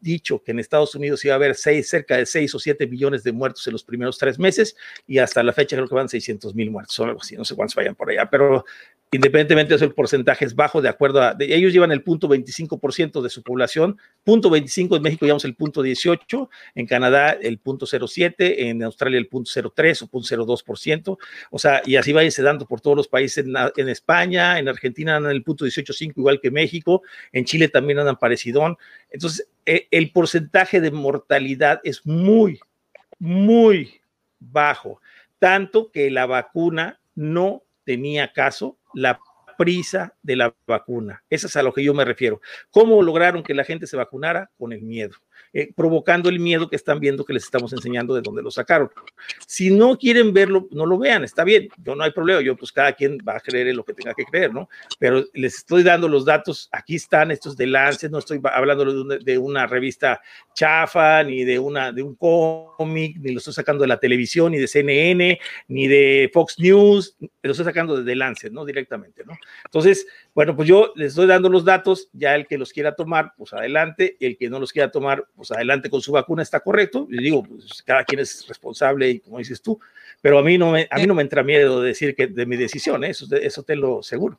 dicho que en Estados Unidos iba a haber cerca de 6 o 7 millones de muertos en los primeros tres meses y hasta la fecha creo que van 600 mil muertos o algo así, no sé cuántos vayan por allá, pero independientemente de eso, el porcentaje es bajo de acuerdo a, ellos llevan el punto 25% de su población, punto 25 en México llevamos el punto 18, en Canadá el punto 07, en Australia el punto 03 o punto 02%, o sea, y así váyase dando por todos los países, en, España, en Argentina andan el punto 18.5 igual que México, en Chile también andan parecidón, entonces e, el porcentaje de mortalidad es muy, muy bajo, tanto que la vacuna no tenía caso la prisa de la vacuna. Eso es a lo que yo me refiero. ¿Cómo lograron que la gente se vacunara? Con el miedo. Eh, provocando el miedo que están viendo que les estamos enseñando de dónde lo sacaron. Si no quieren verlo, no lo vean, está bien, yo no hay problema, yo pues cada quien va a creer en lo que tenga que creer, ¿no? Pero les estoy dando los datos, aquí están estos de Lance, no estoy hablando de una, revista chafa, ni de, una, de un cómic, ni lo estoy sacando de la televisión, ni de CNN, ni de Fox News, lo estoy sacando de Lance, ¿no? Directamente, ¿no? Entonces, bueno, pues yo les estoy dando los datos, ya el que los quiera tomar, pues adelante, el que no los quiera tomar, pues adelante con su vacuna, está correcto. Y digo, pues cada quien es responsable y como dices tú, pero a mí no me, a mí no me entra miedo de decir que de mi decisión, ¿eh? eso, eso te lo seguro.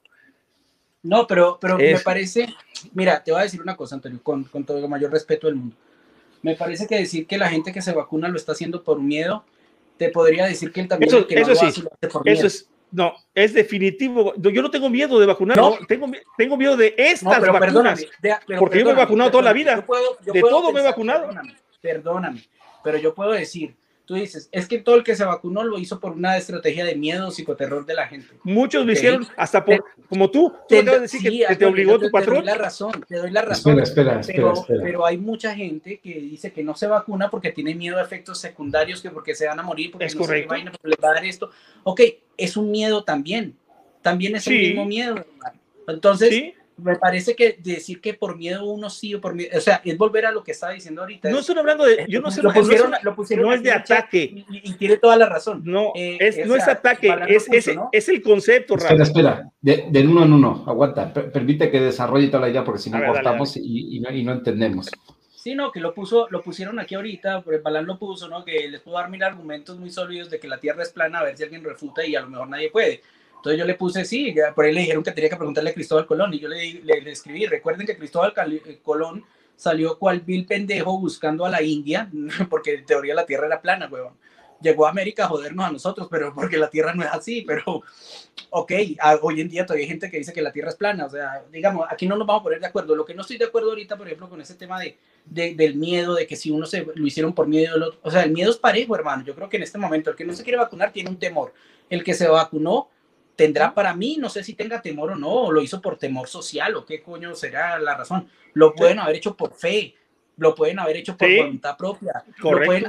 No, pero, pero me parece, mira, te voy a decir una cosa, Antonio, con, con todo el mayor respeto del mundo. Me parece que decir que la gente que se vacuna lo está haciendo por miedo, te podría decir que él también eso, que eso sí, eso es no, es definitivo. Yo no tengo miedo de vacunar, no. tengo, tengo miedo de estas vacunas. porque yo me he vacunado toda la vida. de todo me he vacunado. Perdóname, pero yo puedo decir, tú dices, es que todo el que se vacunó lo hizo por una estrategia de miedo, psicoterror de la gente. Muchos lo hicieron hasta por, como tú, tú acabas de decir que, te obligó tu patrón. Te doy la razón, te doy la razón. Espera, espera, pero, pero, hay mucha gente que dice que no se vacuna porque tiene miedo a efectos secundarios, que porque se van a morir, porque es no correcto. se porque les va a dar esto. Ok, es un miedo también, también es el mismo miedo. Entonces, ¿Sí? Me parece que decir que por miedo uno sí o por miedo, o sea, es volver a lo que estaba diciendo ahorita. No estoy hablando de, yo no sé, lo pusieron, lo pusieron no es de ataque. Y, tiene toda la razón. No, eh, es, no es ataque, es, es, es, el concepto, Espera, espera, de, del uno en uno, aguanta, permite que desarrolle toda la idea porque si no cortamos Y, y, no, y no entendemos. Sí, no, que lo puso, lo pusieron aquí ahorita, porque Balán lo puso, ¿no? Que les puedo dar mil argumentos muy sólidos de que la Tierra es plana, a ver si alguien refuta y a lo mejor nadie puede. Entonces yo le puse sí, por ahí le dijeron que tenía que preguntarle a Cristóbal Colón y yo le, le, escribí, recuerden que Cristóbal eh, Colón salió cual vil pendejo buscando a la India, porque en teoría la Tierra era plana, huevón. Llegó a América a jodernos a nosotros, pero porque la Tierra no es así, pero ok, hoy en día todavía hay gente que dice que la Tierra es plana, o sea, digamos, aquí no nos vamos a poner de acuerdo. Lo que no estoy de acuerdo ahorita, por ejemplo, con ese tema de, de del miedo, de que si uno se lo hicieron por miedo, o sea, el miedo es parejo, hermano. Yo creo que en este momento el que no se quiere vacunar tiene un temor. El que se vacunó tendrá para mí, no sé si tenga temor o no, o lo hizo por temor social, o qué coño será la razón. Lo pueden haber hecho por fe, lo pueden haber hecho por voluntad propia.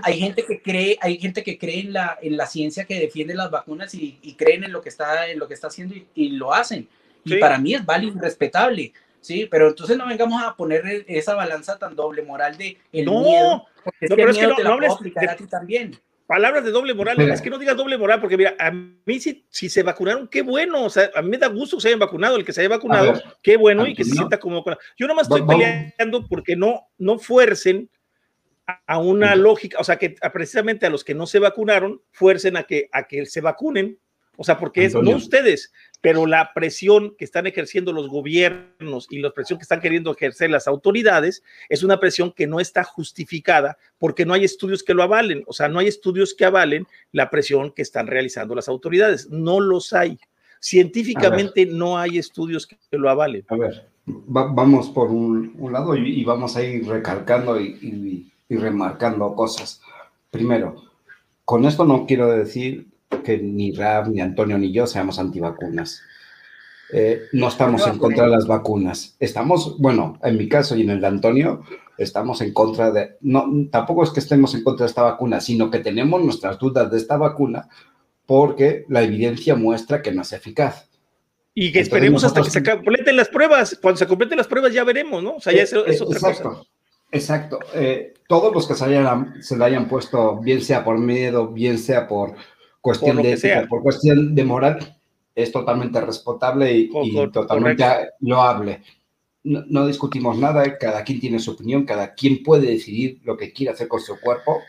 hay gente que cree, hay gente que cree en la, en la ciencia que defiende las vacunas y, creen en lo que está, en lo que está haciendo y, lo hacen. Y para mí es válido y respetable. Sí, pero entonces no vengamos a poner esa balanza tan doble moral de el miedo, porque es que el miedo te la puedo aplicar a ti también palabras de doble moral, es que no digas doble moral, porque mira, a mí si, si, se vacunaron, qué bueno, o sea, a mí me da gusto que se hayan vacunado, el que se haya vacunado, qué bueno y que se sienta como Yo nomás estoy peleando porque no, no fuercen a una lógica, o sea, que precisamente a los que no se vacunaron, fuercen a que, a que se vacunen, o sea, porque es no ustedes, pero la presión que están ejerciendo los gobiernos y la presión que están queriendo ejercer las autoridades es una presión que no está justificada porque no hay estudios que lo avalen, o sea, no hay estudios que avalen la presión que están realizando las autoridades, no los hay. Científicamente no hay estudios que lo avalen. A ver, vamos por un, lado y, vamos a ir recalcando y, remarcando cosas. Primero, con esto no quiero decir que ni Rab, ni Antonio, ni yo seamos antivacunas. Eh, no estamos en contra de las vacunas. Estamos, bueno, en mi caso y en el de Antonio, estamos en contra de, no, tampoco es que estemos en contra de esta vacuna, sino que tenemos nuestras dudas de esta vacuna porque la evidencia muestra que no es eficaz. Y que esperemos hasta que se completen las pruebas. Cuando se completen las pruebas ya veremos, ¿no? O sea, ya es, es otra exacto, cosa. Exacto. Eh, todos los que se, hayan, se le hayan puesto, bien sea por miedo, bien sea por cuestión de ética, por cuestión de moral, es totalmente respetable y, totalmente loable. No, no, discutimos nada, cada quien tiene su opinión, cada quien puede decidir lo que quiere hacer con su cuerpo.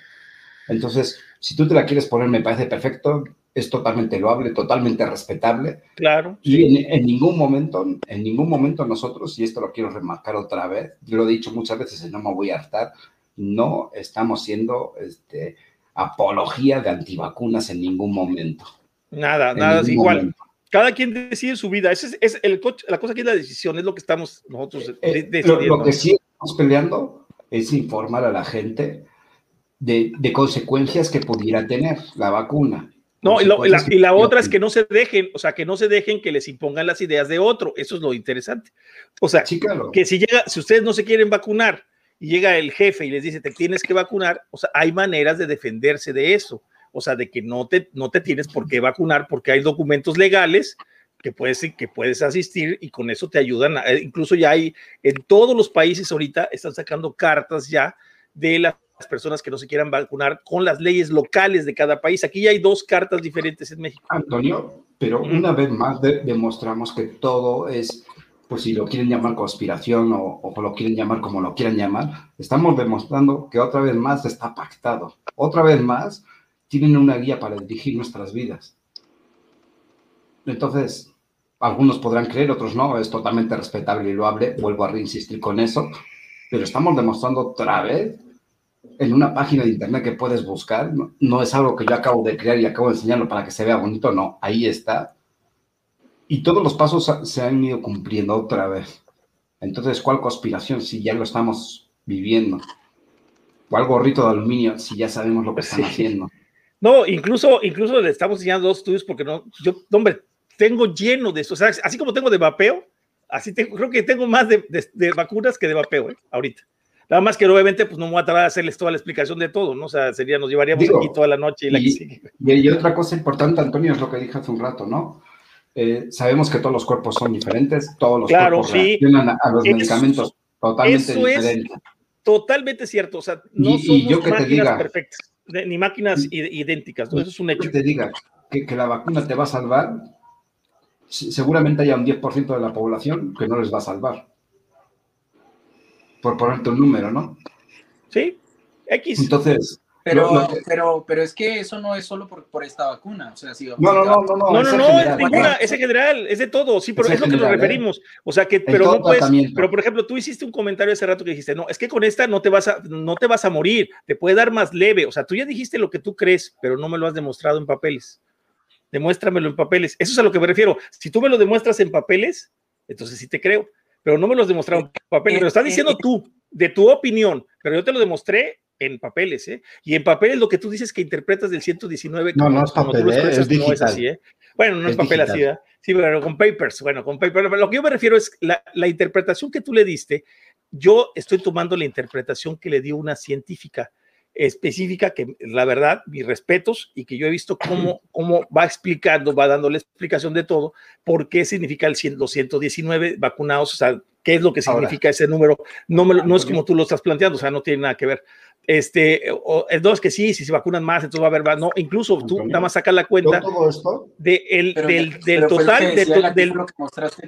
Entonces, si tú te la quieres poner, me parece perfecto es totalmente loable, totalmente respetable. Claro. Y en, ningún momento, en ningún momento nosotros, y esto lo quiero remarcar otra vez, lo he dicho muchas veces y no me voy a hartar, no estamos siendo este, apología de antivacunas en ningún momento. Nada, nada es igual. Cada quien decide su vida. Esa es, el, la cosa que es la decisión, es lo que estamos nosotros eh, eh, decidiendo. Lo, que sí estamos peleando es informar a la gente de, de consecuencias que pudiera tener la vacuna no, y, la, otra es que no se dejen, o sea, que no se dejen que les impongan las ideas de otro. Eso es lo interesante. O sea, que si llega, si ustedes no se quieren vacunar y llega el jefe y les dice te tienes que vacunar, o sea, hay maneras de defenderse de eso. O sea, de que no te, no te tienes por qué vacunar porque hay documentos legales que puedes, que puedes asistir y con eso te ayudan. Eh, incluso ya hay en todos los países ahorita están sacando cartas ya de la personas que no se quieran vacunar con las leyes locales de cada país. Aquí ya hay dos cartas diferentes en México. Antonio, pero una vez más demostramos que todo es, pues si lo quieren llamar conspiración o, lo quieren llamar como lo quieran llamar, estamos demostrando que otra vez más está pactado. Otra vez más tienen una guía para dirigir nuestras vidas. Entonces, algunos podrán creer, otros no, es totalmente respetable y loable, vuelvo a reinsistir con eso, pero estamos demostrando otra vez en una página de internet que puedes buscar, no, es algo que yo acabo de crear y acabo de enseñarlo para que se vea bonito, no, ahí está. Y todos los pasos se han ido cumpliendo otra vez. Entonces, ¿cuál conspiración si ya lo estamos viviendo? ¿Cuál gorrito de aluminio si ya sabemos lo que están haciendo? No, incluso, incluso le estamos enseñando dos estudios porque no, yo, hombre, tengo lleno de eso. O sea, así como tengo de vapeo, así tengo, creo que tengo más de, vacunas que de vapeo, ¿eh? ahorita. Nada más que obviamente pues no me voy a tardar a hacerles toda la explicación de todo, ¿no? O sea, sería, nos llevaríamos aquí toda la noche y, la y, otra cosa importante, Antonio, es lo que dije hace un rato, ¿no? Eh, sabemos que todos los cuerpos son diferentes, todos los claro, cuerpos sí. reaccionan a, los medicamentos totalmente eso diferentes. Es totalmente cierto, o sea, no somos yo que máquinas te diga, perfectas, ni máquinas idénticas, eso es un hecho. Que te diga que, que la vacuna te va a salvar, seguramente haya un 10% de la población que no les va a salvar por ponerte un número, ¿no? Sí, X. Entonces. Pero, pero, pero es que eso no es solo por, por esta vacuna. O sea, no, no, no, no, no, no, no, es ninguna, es en general, es de todo, sí, pero es, es lo que nos referimos. O sea, que, pero no puedes, pero por ejemplo, tú hiciste un comentario hace rato que dijiste, no, es que con esta no te vas a, no te vas a morir, te puede dar más leve. O sea, tú ya dijiste lo que tú crees, pero no me lo has demostrado en papeles. Demuéstramelo en papeles. Eso es a lo que me refiero. Si tú me lo demuestras en papeles, entonces sí te creo, pero no me lo has demostrado en eh, papeles. Lo estás eh, diciendo eh, tú, de tu opinión, pero yo te lo demostré en papeles, ¿eh? Y en papeles lo que tú dices que interpretas del 119. No, no es papel, ¿eh? es digital. No es así, ¿eh? Bueno, no es, papel así, ¿eh? Sí, pero con papers, bueno, con papers. Lo que yo me refiero es la, la interpretación que tú le diste, yo estoy tomando la interpretación que le dio una científica específica que la verdad, mis respetos y que yo he visto cómo, cómo va explicando, va dando la explicación de todo, por qué significa el 100, los 119 vacunados, o sea, qué es lo que significa ese número. No, no es como tú lo estás planteando, o sea, no tiene nada que ver. Este, o, dos que sí, si se vacunan más, entonces va a haber más. No, incluso tú nada más sacas la cuenta de el, del, del total, del,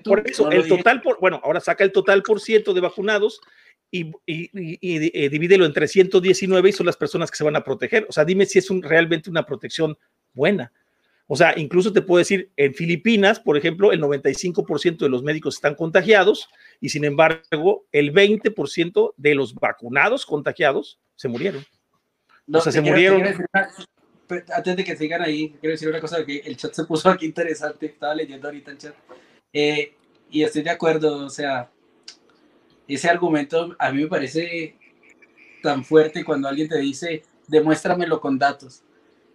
por eso, el total, por, bueno, ahora saca el total por ciento de vacunados y, y, divídelo entre 119 y son las personas que se van a proteger. O sea, dime si es un, realmente una protección buena. O sea, incluso te puedo decir, en Filipinas, por ejemplo, el 95% de los médicos están contagiados y sin embargo, el 20% de los vacunados contagiados se murieron. o sea, se murieron. antes de que sigan ahí, quiero decir una cosa, que el chat se puso aquí interesante, estaba leyendo ahorita el chat. Eh, y estoy de acuerdo, o sea, ese argumento a mí me parece tan fuerte cuando alguien te dice, demuéstramelo con datos.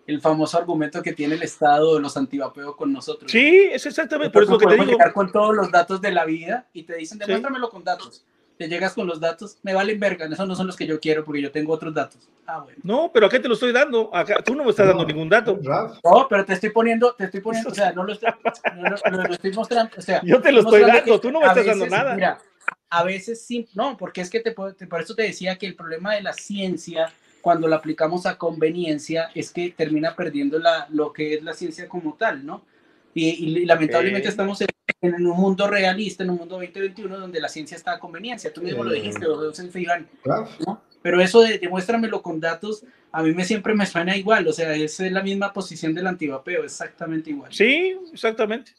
El famoso argumento que tiene el Estado de los antivapeos con nosotros. Sí, es exactamente por eso que te digo. llegar con todos los datos de la vida y te dicen, demuéstramelo con datos. Te llegas con los datos, me valen verga, esos no son los que yo quiero porque yo tengo otros datos. Ah, bueno. No, pero ¿a qué te lo estoy dando? Acá, tú no me estás dando ningún dato. No, pero te estoy poniendo, te estoy poniendo, o sea, no lo estoy, no, lo estoy mostrando, o sea. Yo te lo estoy dando, tú no me estás dando nada. Mira, a veces sí, no, porque es que te, por eso te decía que el problema de la ciencia, cuando la aplicamos a conveniencia, es que termina perdiendo la, lo que es la ciencia como tal, ¿no? Y, lamentablemente estamos en, un mundo realista, en un mundo 2021, donde la ciencia está a conveniencia. Tú mismo lo dijiste, ¿no? Pero eso de demuéstramelo con datos, a mí me siempre me suena igual, o sea, es la misma posición del antivapeo, exactamente igual. Sí, exactamente.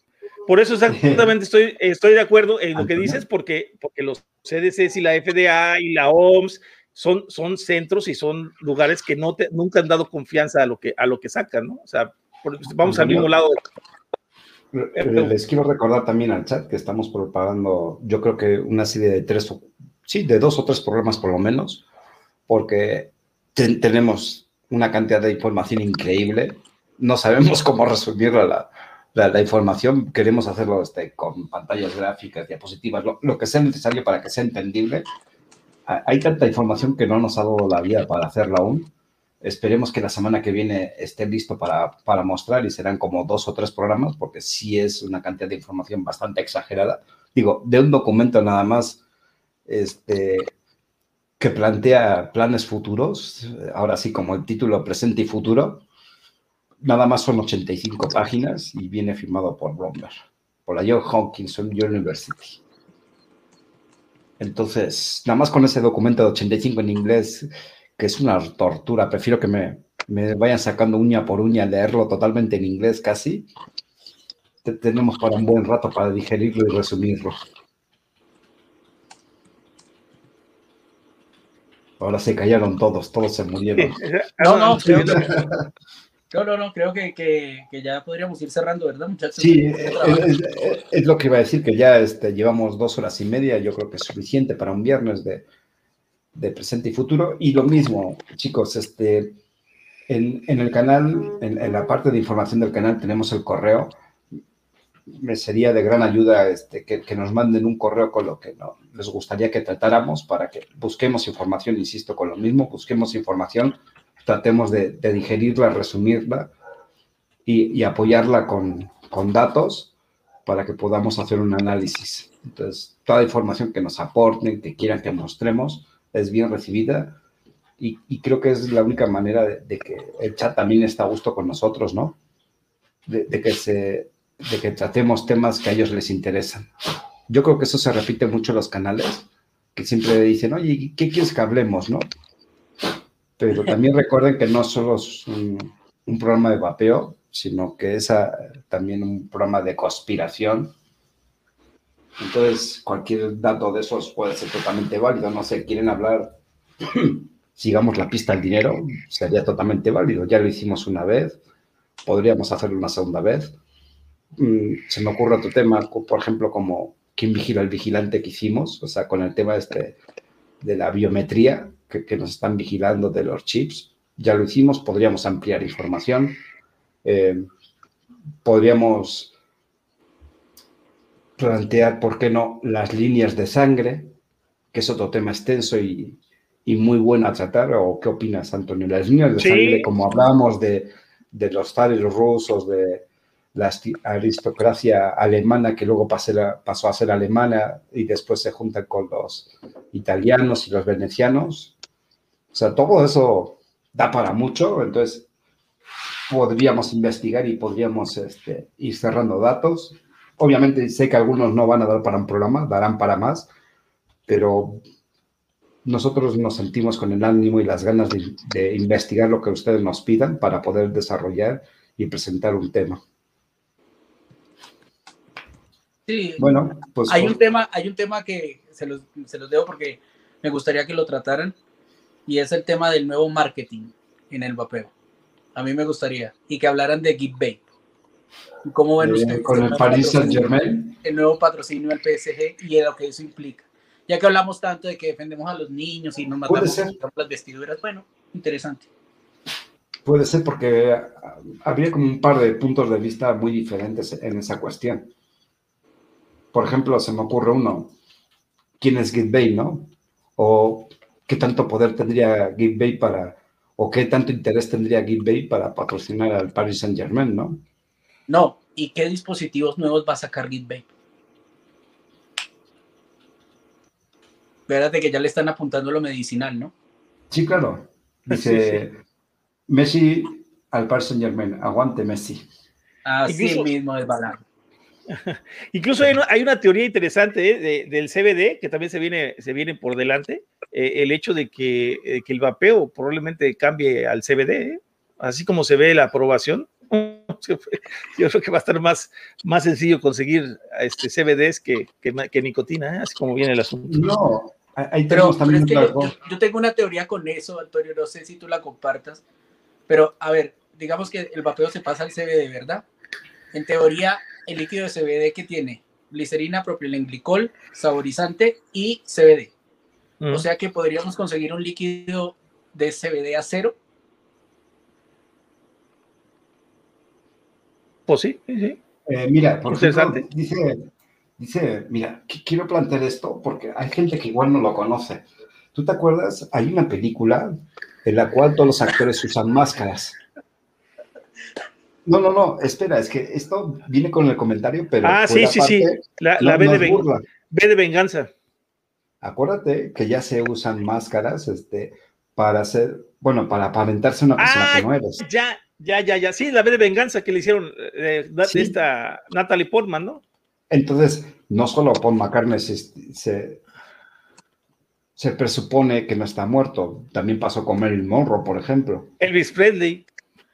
Por eso exactamente estoy, estoy de acuerdo en lo que dices, porque, porque los CDCs y la FDA y la OMS son, son centros y son lugares que no te, nunca han dado confianza a lo que, a lo que sacan, ¿no? O sea, vamos al mismo lado. Les quiero recordar también al chat que estamos preparando, yo creo que una serie de tres, sí, de dos o tres programas por lo menos, porque tenemos una cantidad de información increíble, no sabemos cómo resumirla la, la, información queremos hacerlo este, con pantallas gráficas, diapositivas, lo, que sea necesario para que sea entendible. Hay tanta información que no nos ha dado la vida para hacerla aún. Esperemos que la semana que viene esté listo para, para mostrar y serán como dos o tres programas porque sí es una cantidad de información bastante exagerada. Digo, de un documento nada más este, que plantea planes futuros, ahora sí como el título presente y futuro, nada más son 85 páginas y viene firmado por Bloomberg, por la John Hopkins University. Entonces, nada más con ese documento de 85 en inglés, que es una tortura, prefiero que me, me vayan sacando uña por uña, leerlo totalmente en inglés casi. tenemos para un buen rato para digerirlo y resumirlo. Ahora se callaron todos, todos se murieron. No, no, No, no, no, creo que, que, que, ya podríamos ir cerrando, ¿verdad, muchachos? Sí, es, lo que iba a decir, que ya este, llevamos dos horas y media, yo creo que es suficiente para un viernes de, de presente y futuro. Y lo mismo, chicos, este, en, en el canal, en, en, la parte de información del canal tenemos el correo. Me sería de gran ayuda este, que, que nos manden un correo con lo que no, les gustaría que tratáramos para que busquemos información, insisto, con lo mismo, busquemos información tratemos de, digerirla, resumirla y, apoyarla con, datos para que podamos hacer un análisis. Entonces, toda información que nos aporten, que quieran que mostremos, es bien recibida y, creo que es la única manera de, que el chat también está a gusto con nosotros, ¿no? De, que se, de que tratemos temas que a ellos les interesan. Yo creo que eso se repite mucho en los canales, que siempre dicen, oye, ¿qué quieres que hablemos, no? Pero también recuerden que no solo es un, programa de vapeo, sino que es ah, también un programa de conspiración. Entonces, cualquier dato de esos puede ser totalmente válido. No sé, quieren hablar, sigamos la pista al dinero, sería totalmente válido. Ya lo hicimos una vez, podríamos hacerlo una segunda vez. Mm, se me ocurre otro tema, por ejemplo, como quién vigila al vigilante que hicimos, o sea, con el tema este de la biometría, que, nos están vigilando de los chips. Ya lo hicimos, podríamos ampliar información. Eh, podríamos plantear, ¿por qué no?, las líneas de sangre, que es otro tema extenso y, muy bueno a tratar. ¿O qué opinas, Antonio? Las líneas de sangre, como hablábamos de, los zares rusos, de la aristocracia alemana que luego pasó a ser alemana y después se juntan con los italianos y los venecianos, o sea, todo eso da para mucho, entonces podríamos investigar y podríamos este, ir cerrando datos. Obviamente sé que algunos no van a dar para un programa, darán para más, pero nosotros nos sentimos con el ánimo y las ganas de, investigar lo que ustedes nos pidan para poder desarrollar y presentar un tema. Sí, bueno, pues hay un tema, hay un tema que se los, se los dejo porque me gustaría que lo trataran y es el tema del nuevo marketing en el vapeo. A mí me gustaría. Y que hablaran de GitBay. ¿Cómo ven ustedes? Con el Paris Saint Germain. El nuevo patrocinio al PSG y lo que eso implica. Ya que hablamos tanto de que defendemos a los niños y nos matamos las vestiduras, bueno, interesante. Puede ser porque habría como un par de puntos de vista muy diferentes en esa cuestión. Por ejemplo, se me ocurre uno, ¿quién es Git no? O qué tanto poder tendría Git para, o qué tanto interés tendría Git para patrocinar al Paris Saint Germain, ¿no? No, ¿y qué dispositivos nuevos va a sacar Git Fíjate que ya le están apuntando lo medicinal, ¿no? Sí, claro. Dice Messi al Paris Saint Germain, aguante Messi. Así mismo es balance. Incluso hay una, teoría interesante ¿eh? del CBD que también se viene, se viene por delante. Eh, el hecho de que, eh, que, el vapeo probablemente cambie al CBD, así como se ve la aprobación. Yo creo que va a estar más, más sencillo conseguir este CBDs que, que, nicotina, así como viene el asunto. No, ahí pero, también yo, yo, tengo una teoría con eso, Antonio, no sé si tú la compartas, pero a ver, digamos que el vapeo se pasa al CBD, ¿verdad? En teoría, el líquido de CBD que tiene glicerina, propilenglicol, saborizante y CBD. O sea que podríamos conseguir un líquido de CBD a cero. Pues sí, sí. Eh, mira, por Ejemplo, dice, dice, mira, quiero plantear esto porque hay gente que igual no lo conoce. ¿Tú te acuerdas? Hay una película en la cual todos los actores usan máscaras. No, no, no, espera, es que esto viene con el comentario, pero. Ah, sí, sí, sí. La, B, de venganza. Acuérdate que ya se usan máscaras este, para hacer, bueno, para aparentarse una persona que no eres. Ya, ya, ya, ya. Sí, la B de venganza que le hicieron eh, de esta Natalie Portman, ¿no? Entonces, no solo Paul McCartney se, se, presupone que no está muerto, también pasó con Marilyn Monroe, por ejemplo. Elvis Presley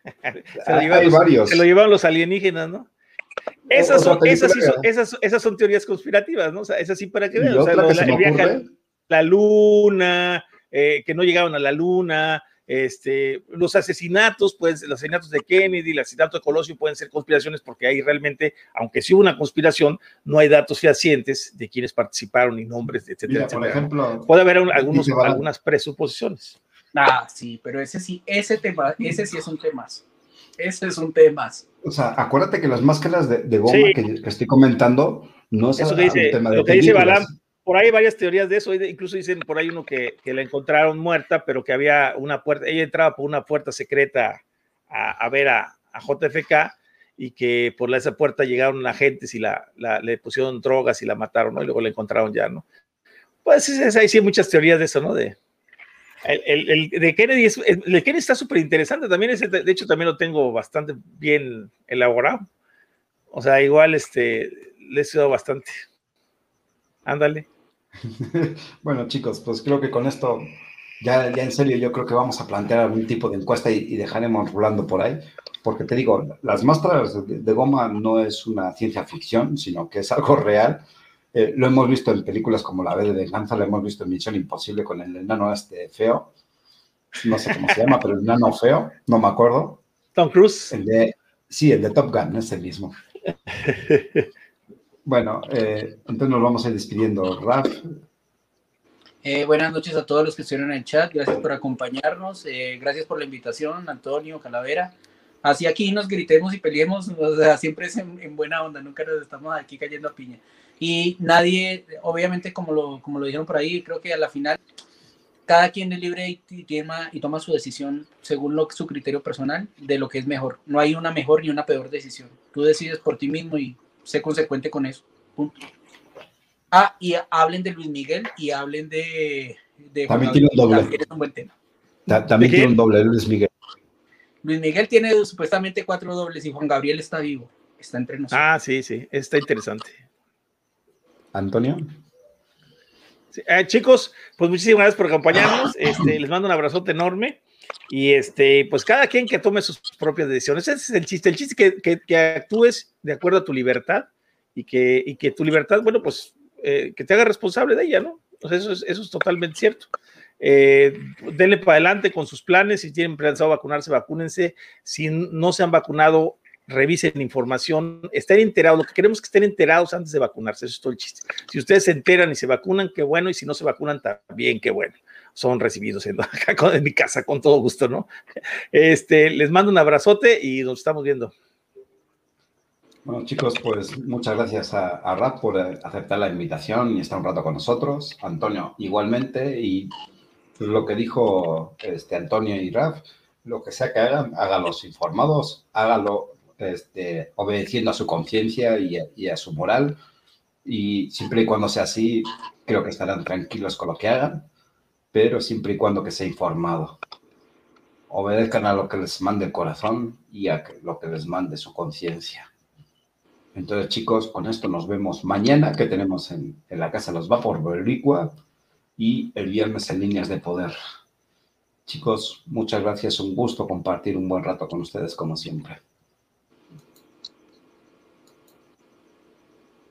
se, lo llevaron, varios. se lo llevaron los alienígenas, ¿no? Esas son, esas, esas, esas son teorías conspirativas, ¿no? O sea, esas sí para que vean. O sea, la, la luna, eh, que no llegaron a la luna, este, los asesinatos, pues, los asesinatos de Kennedy, el asesinato de Colosio pueden ser conspiraciones porque ahí realmente, aunque sí hubo una conspiración, no hay datos fehacientes de quienes participaron y nombres, etcétera, etcétera. Por ejemplo, puede haber algunos, algunas presuposiciones. Ah, sí, pero ese sí, ese tema, ese sí es un tema. Ese es un tema. O sea, acuérdate que las máscaras de, goma que, estoy comentando no es un tema de Lo que dice Balam, por ahí hay varias teorías de eso, incluso dicen por ahí uno que, que, la encontraron muerta, pero que había una puerta, ella entraba por una puerta secreta a, ver a, JFK y que por esa puerta llegaron agentes y la, le pusieron drogas y la mataron, ¿no? Y luego la encontraron ya, ¿no? Pues ahí sí hay muchas teorías de eso, ¿no? De, el, de Kennedy, es, el de Kennedy está súper interesante también, ese, de hecho también lo tengo bastante bien elaborado. O sea, igual este, le he sido bastante. Ándale. bueno, chicos, pues creo que con esto, ya, ya en serio, yo creo que vamos a plantear algún tipo de encuesta y, dejaremos rolando por ahí. Porque te digo, las máscaras de goma no es una ciencia ficción, sino que es algo real eh, lo hemos visto en películas como La B de Venganza, lo hemos visto en Misión Imposible con el enano este feo. No sé cómo se llama, pero el enano feo, no me acuerdo. Tom Cruise. sí, el de Top Gun, es el mismo. bueno, eh, entonces nos vamos a ir despidiendo. Raf. Eh, buenas noches a todos los que estuvieron en el chat. Gracias por acompañarnos. gracias por la invitación, Antonio, Calavera. Así aquí nos gritemos y peleemos. O sea, siempre es en, en buena onda. Nunca nos estamos aquí cayendo a piña. Y nadie, obviamente, como lo, como lo dijeron por ahí, creo que a la final cada quien es libre y, y toma su decisión según lo, su criterio personal de lo que es mejor. No hay una mejor ni una peor decisión. Tú decides por ti mismo y sé consecuente con eso. Ah, y hablen de Luis Miguel y hablen de... También tiene un doble. un buen tema. también tiene un doble Luis Miguel. Luis Miguel tiene supuestamente cuatro dobles y Juan Gabriel está vivo. Está entre nosotros. Ah, sí, sí. Está interesante. Antonio. Eh, chicos, pues muchísimas gracias por acompañarnos. Este, les mando un abrazote enorme. Y este, pues cada quien que tome sus propias decisiones. Ese es el chiste. El chiste es que, que, actúes de acuerdo a tu libertad y que, y que tu libertad, bueno, pues eh, que te haga responsable de ella, ¿no? eso, es, eso es totalmente cierto. Eh, denle para adelante con sus planes. Si tienen pensado vacunarse, vacúnense. Si no se han vacunado, revisen información, estén enterados. Lo que queremos es que estén enterados antes de vacunarse. Eso es todo el chiste. Si ustedes se enteran y se vacunan, qué bueno. Y si no se vacunan, también qué bueno. Son recibidos en, mi casa con todo gusto, ¿no? Este, les mando un abrazote y nos estamos viendo. Bueno, chicos, pues muchas gracias a, a por eh, aceptar la invitación y estar un rato con nosotros. Antonio, igualmente. Y lo que dijo este, Antonio y Raf, lo que sea que hagan, háganlos informados, háganlo este, obedeciendo a su conciencia y, a su moral. Y siempre y cuando sea así, creo que estarán tranquilos con lo que hagan, pero siempre y cuando que sea informado. Obedezcan a lo que les mande el corazón y a lo que les mande su conciencia. Entonces, chicos, con esto nos vemos mañana, que tenemos en, la Casa de los Vapor Berlicua, y el viernes en Líneas de Poder. Chicos, muchas gracias, un gusto compartir un buen rato con ustedes como siempre.